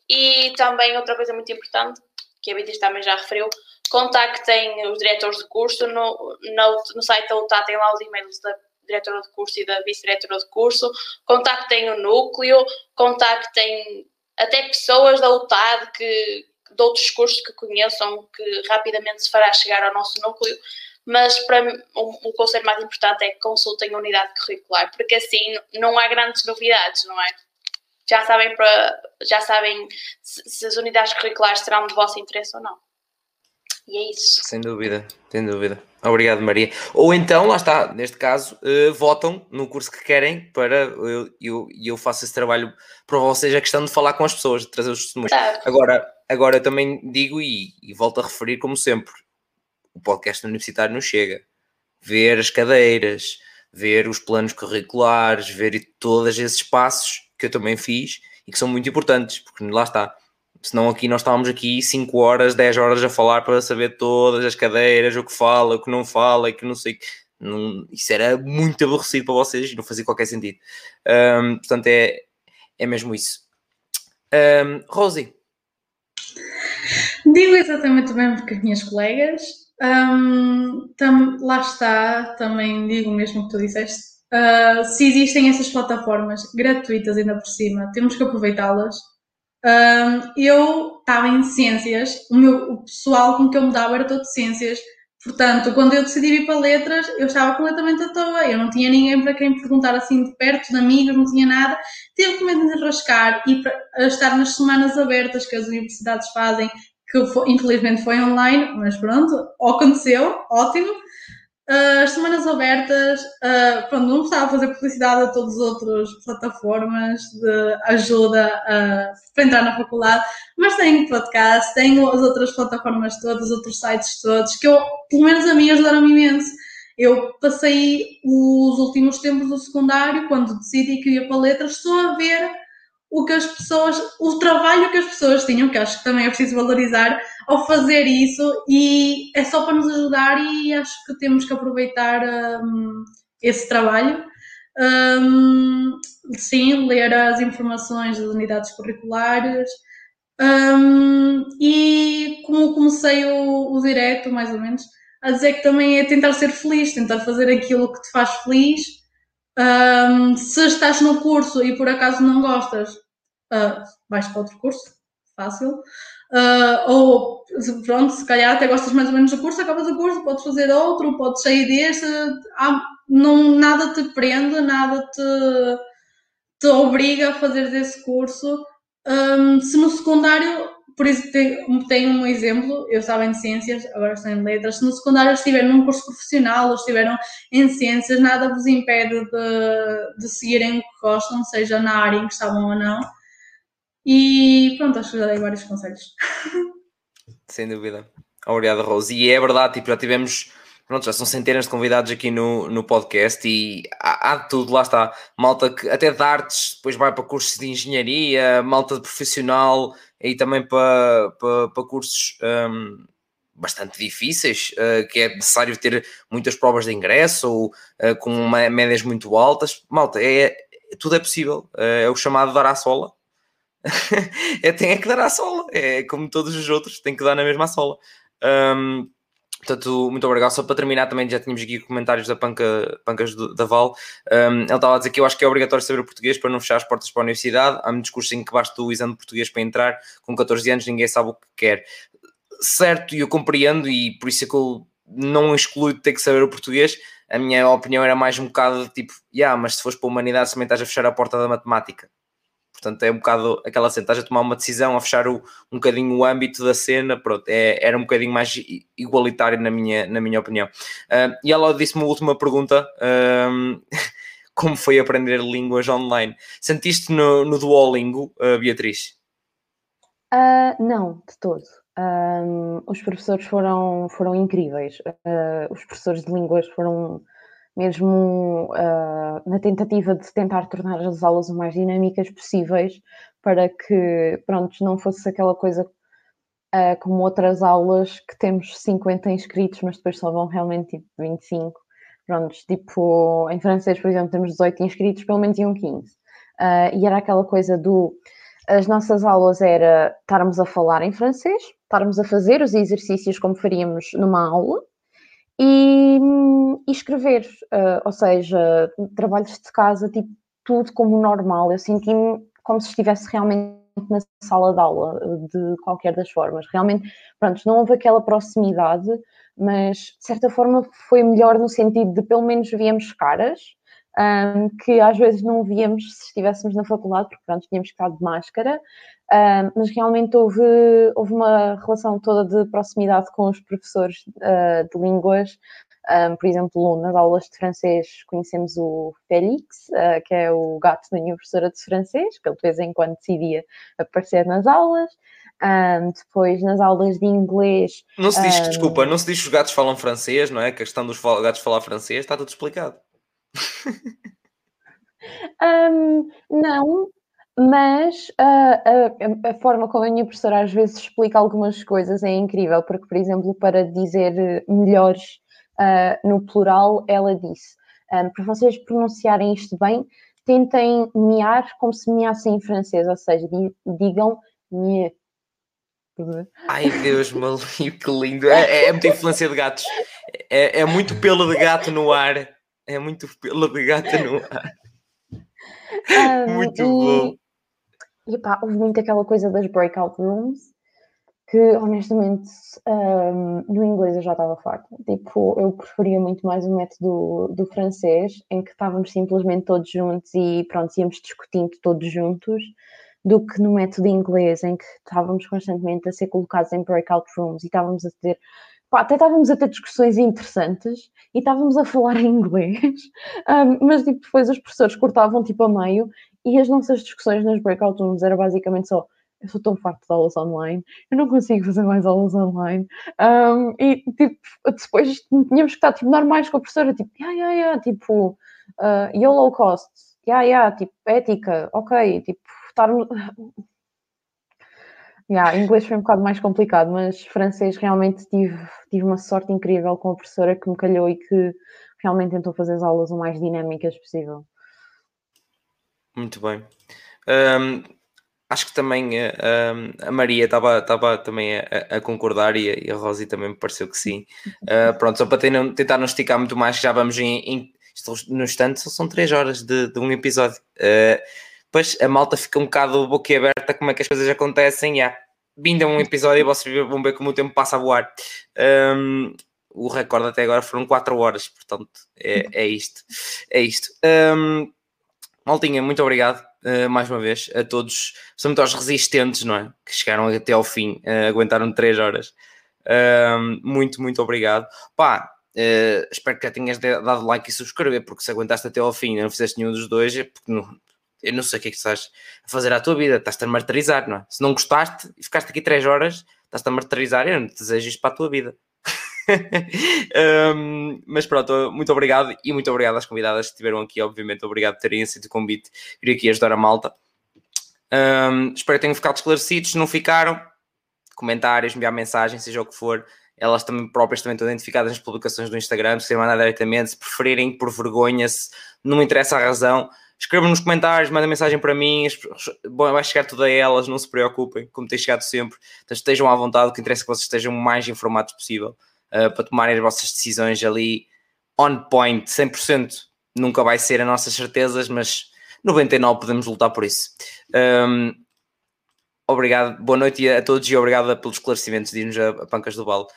E também outra coisa muito importante, que a Beatriz também já referiu, contactem os diretores de curso, no, no, no site da UTA tem lá os e-mails da diretora de curso e da vice-diretora de curso, contactem o núcleo, contactem até pessoas da UTAD que, de outros cursos que conheçam, que rapidamente se fará chegar ao nosso núcleo, mas para mim, o, o conselho mais importante é que consultem a unidade curricular, porque assim não há grandes novidades, não é? Já sabem, para, já sabem se, se as unidades curriculares serão de vosso interesse ou não. E é isso. Sem dúvida, sem dúvida. Obrigado, Maria. Ou então, lá está, neste caso, uh, votam no curso que querem para eu, eu, eu faço esse trabalho para vocês, a questão de falar com as pessoas, de trazer os testemunhos. Agora, agora eu também digo e, e volto a referir, como sempre, o podcast universitário não chega. Ver as cadeiras, ver os planos curriculares, ver todos esses passos que eu também fiz e que são muito importantes, porque lá está. Senão aqui nós estávamos aqui 5 horas, 10 horas a falar para saber todas as cadeiras, o que fala, o que não fala e que não sei. Não, isso era muito aborrecido para vocês e não fazia qualquer sentido. Um, portanto, é, é mesmo isso. Um, Rosie. Digo exatamente o mesmo que as minhas colegas. Um, tam, lá está, também digo mesmo que tu disseste. Uh, se existem essas plataformas gratuitas ainda por cima, temos que aproveitá-las. Um, eu estava em ciências, o, meu, o pessoal com que eu me dava era todo ciências, portanto, quando eu decidi ir para letras, eu estava completamente à toa, eu não tinha ninguém para quem perguntar assim de perto, de amigos, não tinha nada, tive que me enrascar e estar nas semanas abertas que as universidades fazem, que foi, infelizmente foi online, mas pronto, aconteceu, ótimo. Uh, as semanas abertas, uh, pronto, não estava a fazer publicidade a todas as outras plataformas de ajuda uh, para entrar na faculdade, mas tenho podcast, tenho as outras plataformas todas, os outros sites todos, que eu, pelo menos a mim, ajudaram-me imenso. Eu passei os últimos tempos do secundário, quando decidi que ia para letras, só a ver o que as pessoas, o trabalho que as pessoas tinham, que acho que também é preciso valorizar, ao fazer isso, e é só para nos ajudar, e acho que temos que aproveitar um, esse trabalho. Um, sim, ler as informações das unidades curriculares. Um, e como comecei o, o direto, mais ou menos, a dizer que também é tentar ser feliz, tentar fazer aquilo que te faz feliz um, se estás no curso e por acaso não gostas, uh, vais para outro curso, fácil. Uh, ou pronto, se calhar até gostas mais ou menos do curso, acabas o curso, podes fazer outro, podes sair deste, há, não, nada te prende, nada te, te obriga a fazer desse curso. Um, se no secundário por isso tenho, um exemplo, eu estava em ciências, agora estou em letras, se no secundário estiveram num curso profissional ou estiveram em ciências, nada vos impede de, de seguirem o que gostam, seja na área em que estavam ou não. E pronto, acho que já dei vários conselhos. [LAUGHS] Sem dúvida. Obrigado, Rose. E é verdade, tipo, já tivemos pronto, já são centenas de convidados aqui no, no podcast e há, há de tudo, lá está. Malta que até de artes, depois vai para cursos de engenharia, malta de profissional e também para, para, para cursos um, bastante difíceis, uh, que é necessário ter muitas provas de ingresso ou uh, com uma, médias muito altas. Malta, é, é tudo é possível. Uh, é o chamado dar à sola. [LAUGHS] é, tem é que dar à sola. É como todos os outros, tem que dar na mesma sola. Um, Portanto, muito obrigado. Só para terminar, também já tínhamos aqui comentários da Panca, Pancas do, da Val. Um, ele estava a dizer que eu acho que é obrigatório saber o português para não fechar as portas para a universidade. Há muitos cursos em que basta o exame de português para entrar. Com 14 anos, ninguém sabe o que quer. Certo, e eu compreendo, e por isso é que eu não excluo ter que saber o português. A minha opinião era mais um bocado de tipo, yeah, mas se fores para a humanidade, também estás a fechar a porta da matemática. Portanto, é um bocado aquela cena, estás a tomar uma decisão, a fechar o, um bocadinho o âmbito da cena, pronto, é, era um bocadinho mais igualitário na minha, na minha opinião. Uh, e ela disse-me uma última pergunta, [LAUGHS] como foi aprender línguas online? Sentiste no, no Duolingo, uh, Beatriz? não, de todo. Um, os professores foram, foram incríveis. os professores de línguas foram mesmo uh, na tentativa de tentar tornar as aulas o mais dinâmicas possíveis para que, pronto, não fosse aquela coisa uh, como outras aulas que temos 50 inscritos, mas depois só vão realmente tipo 25. Pronto, tipo, em francês, por exemplo, temos 18 inscritos, pelo menos iam 15. Uh, e era aquela coisa do as nossas aulas era estarmos a falar em francês, estarmos a fazer os exercícios como faríamos numa aula e, e escrever, uh, ou seja, trabalhos de casa, tipo, tudo como normal. Eu senti-me como se estivesse realmente na sala de aula, de qualquer das formas. Realmente, pronto, não houve aquela proximidade, mas de certa forma foi melhor no sentido de pelo menos víamos caras, um, que às vezes não víamos se estivéssemos na faculdade, porque pronto, tínhamos que estar de máscara, um, mas realmente houve, houve uma relação toda de proximidade com os professores uh, de línguas. Um, por exemplo, nas aulas de francês conhecemos o Félix, uh, que é o gato da minha professora de francês, que ele de vez em quando decidia aparecer nas aulas. Um, depois nas aulas de inglês. Não se diz, um... desculpa, não se diz que os gatos falam francês, não é? Que a questão dos gatos falar francês está tudo explicado um, não, mas a, a, a, forma como a minha professora às vezes explica algumas coisas é incrível, porque, por exemplo, para dizer melhores uh, no plural, ela disse: um, para vocês pronunciarem isto bem, tentem mear como se meassem em francês, ou seja, digam me. Ai Deus, maluco, que lindo! É, é, é muita influência de gatos, é, é muito pelo de gato no ar é muito pelo de gata no ar. Um, [LAUGHS] muito e, bom. E pá, houve muito aquela coisa das breakout rooms que honestamente um, no inglês eu já estava farta. Tipo, eu preferia muito mais o método do, do francês, em que estávamos simplesmente todos juntos e pronto, íamos discutindo todos juntos, do que no método inglês, em que estávamos constantemente a ser colocados em breakout rooms e estávamos a ter pá, até estávamos a ter discussões interessantes e estávamos a falar [LAUGHS] em inglês, um, mas tipo, depois os professores cortavam tipo a meio e as nossas discussões nas breakout rooms era basicamente só eu sou tão farto de aulas online, eu não consigo fazer mais aulas online. Um, e tipo, depois tínhamos que estar tipo, normais com a professora, tipo, yeah, yeah, yeah, tipo, uh, YOLO cost, yeah, yeah, tipo, ética, ok, tipo, estar Yeah, inglês foi um bocado mais complicado, mas francês realmente tive, tive uma sorte incrível com a professora que me calhou e que realmente tentou fazer as aulas o mais dinâmicas possível. Muito bem. Um, acho que também um, a Maria estava também a, a, concordar e a, a Rosi também me pareceu que sim. Uh, pronto, só para tentar não esticar muito mais, já vamos em, em no instante, são três horas de, de um episódio. Uh, depois a malta fica um bocado boquiaberta como é que as coisas acontecem. Yeah. Vindo a um episódio e vocês vão ver como o tempo passa a voar. Um, o recorde até agora foram 4 horas, portanto é, é isto. É isto. Um, Maltinha, muito obrigado uh, mais uma vez a todos, somos aos resistentes, não é? Que chegaram até ao fim, uh, aguentaram 3 horas. Um, muito, muito obrigado. Pá, uh, espero que já tenhas dado like e subscrever, porque se aguentaste até ao fim e não fizeste nenhum dos dois, é porque não, eu não sei o que é que estás a fazer à tua vida, estás-te a martirizar, não é? Se não gostaste e ficaste aqui três horas, estás-te a martirizar, eu não te desejo isto para a tua vida. [LAUGHS] um, mas pronto, muito obrigado e muito obrigado às convidadas que estiveram aqui, obviamente, obrigado por terem aceito o convite, vir aqui ajudar a malta. Um, espero que tenham ficado esclarecidos, se não ficaram, comentários, enviar mensagem, seja o que for, elas também próprias também estão identificadas nas publicações do Instagram, se quiserem mandar diretamente, se preferirem, por vergonha, se não me interessa a razão, escrevam nos comentários, mandem mensagem para mim, bom, vai chegar tudo a elas, não se preocupem, como tem chegado sempre, então estejam à vontade, o que interessa é que vocês estejam o mais informados possível uh, para tomarem as vossas decisões ali on point, 100% nunca vai ser as nossas certezas, mas 99% podemos lutar por isso. Um, obrigado, boa noite a todos e obrigado pelos esclarecimentos, diz-nos a, a Pancas do Balo.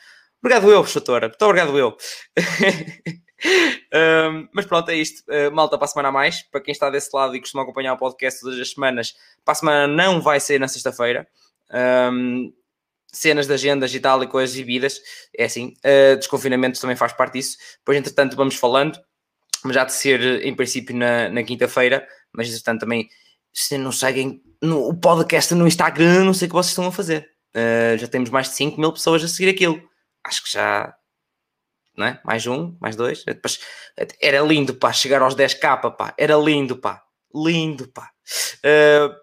Obrigado eu, professora, muito obrigado eu. [LAUGHS] um, mas pronto, é isto. Uh, malta, para a semana a mais. Para quem está desse lado e costuma acompanhar o podcast todas as semanas, para a semana não vai ser na sexta-feira. Um, cenas de agendas e tal e coisas e vidas. É assim. Uh, desconfinamento também faz parte disso. Depois, entretanto, vamos falando. Mas já de ser, em princípio, na, na quinta-feira. Mas, entretanto, também, se não seguem no, o podcast no Instagram, não sei o que vocês estão a fazer. Uh, já temos mais de 5 mil pessoas a seguir aquilo. Acho que já não é? Mais um, mais dois. Depois, era lindo, pá, chegar aos 10k, pá. Era lindo, pá. Lindo, pá. Uh,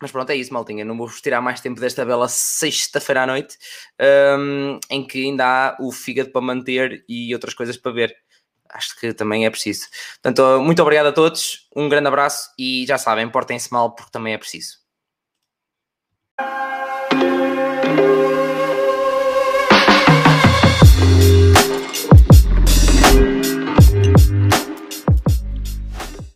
mas pronto, é isso, maltinha. Não vou tirar mais tempo desta bela sexta-feira à noite, um, em que ainda há o fígado para manter e outras coisas para ver. Acho que também é preciso. Portanto, muito obrigado a todos, um grande abraço e já sabem, portem-se mal porque também é preciso.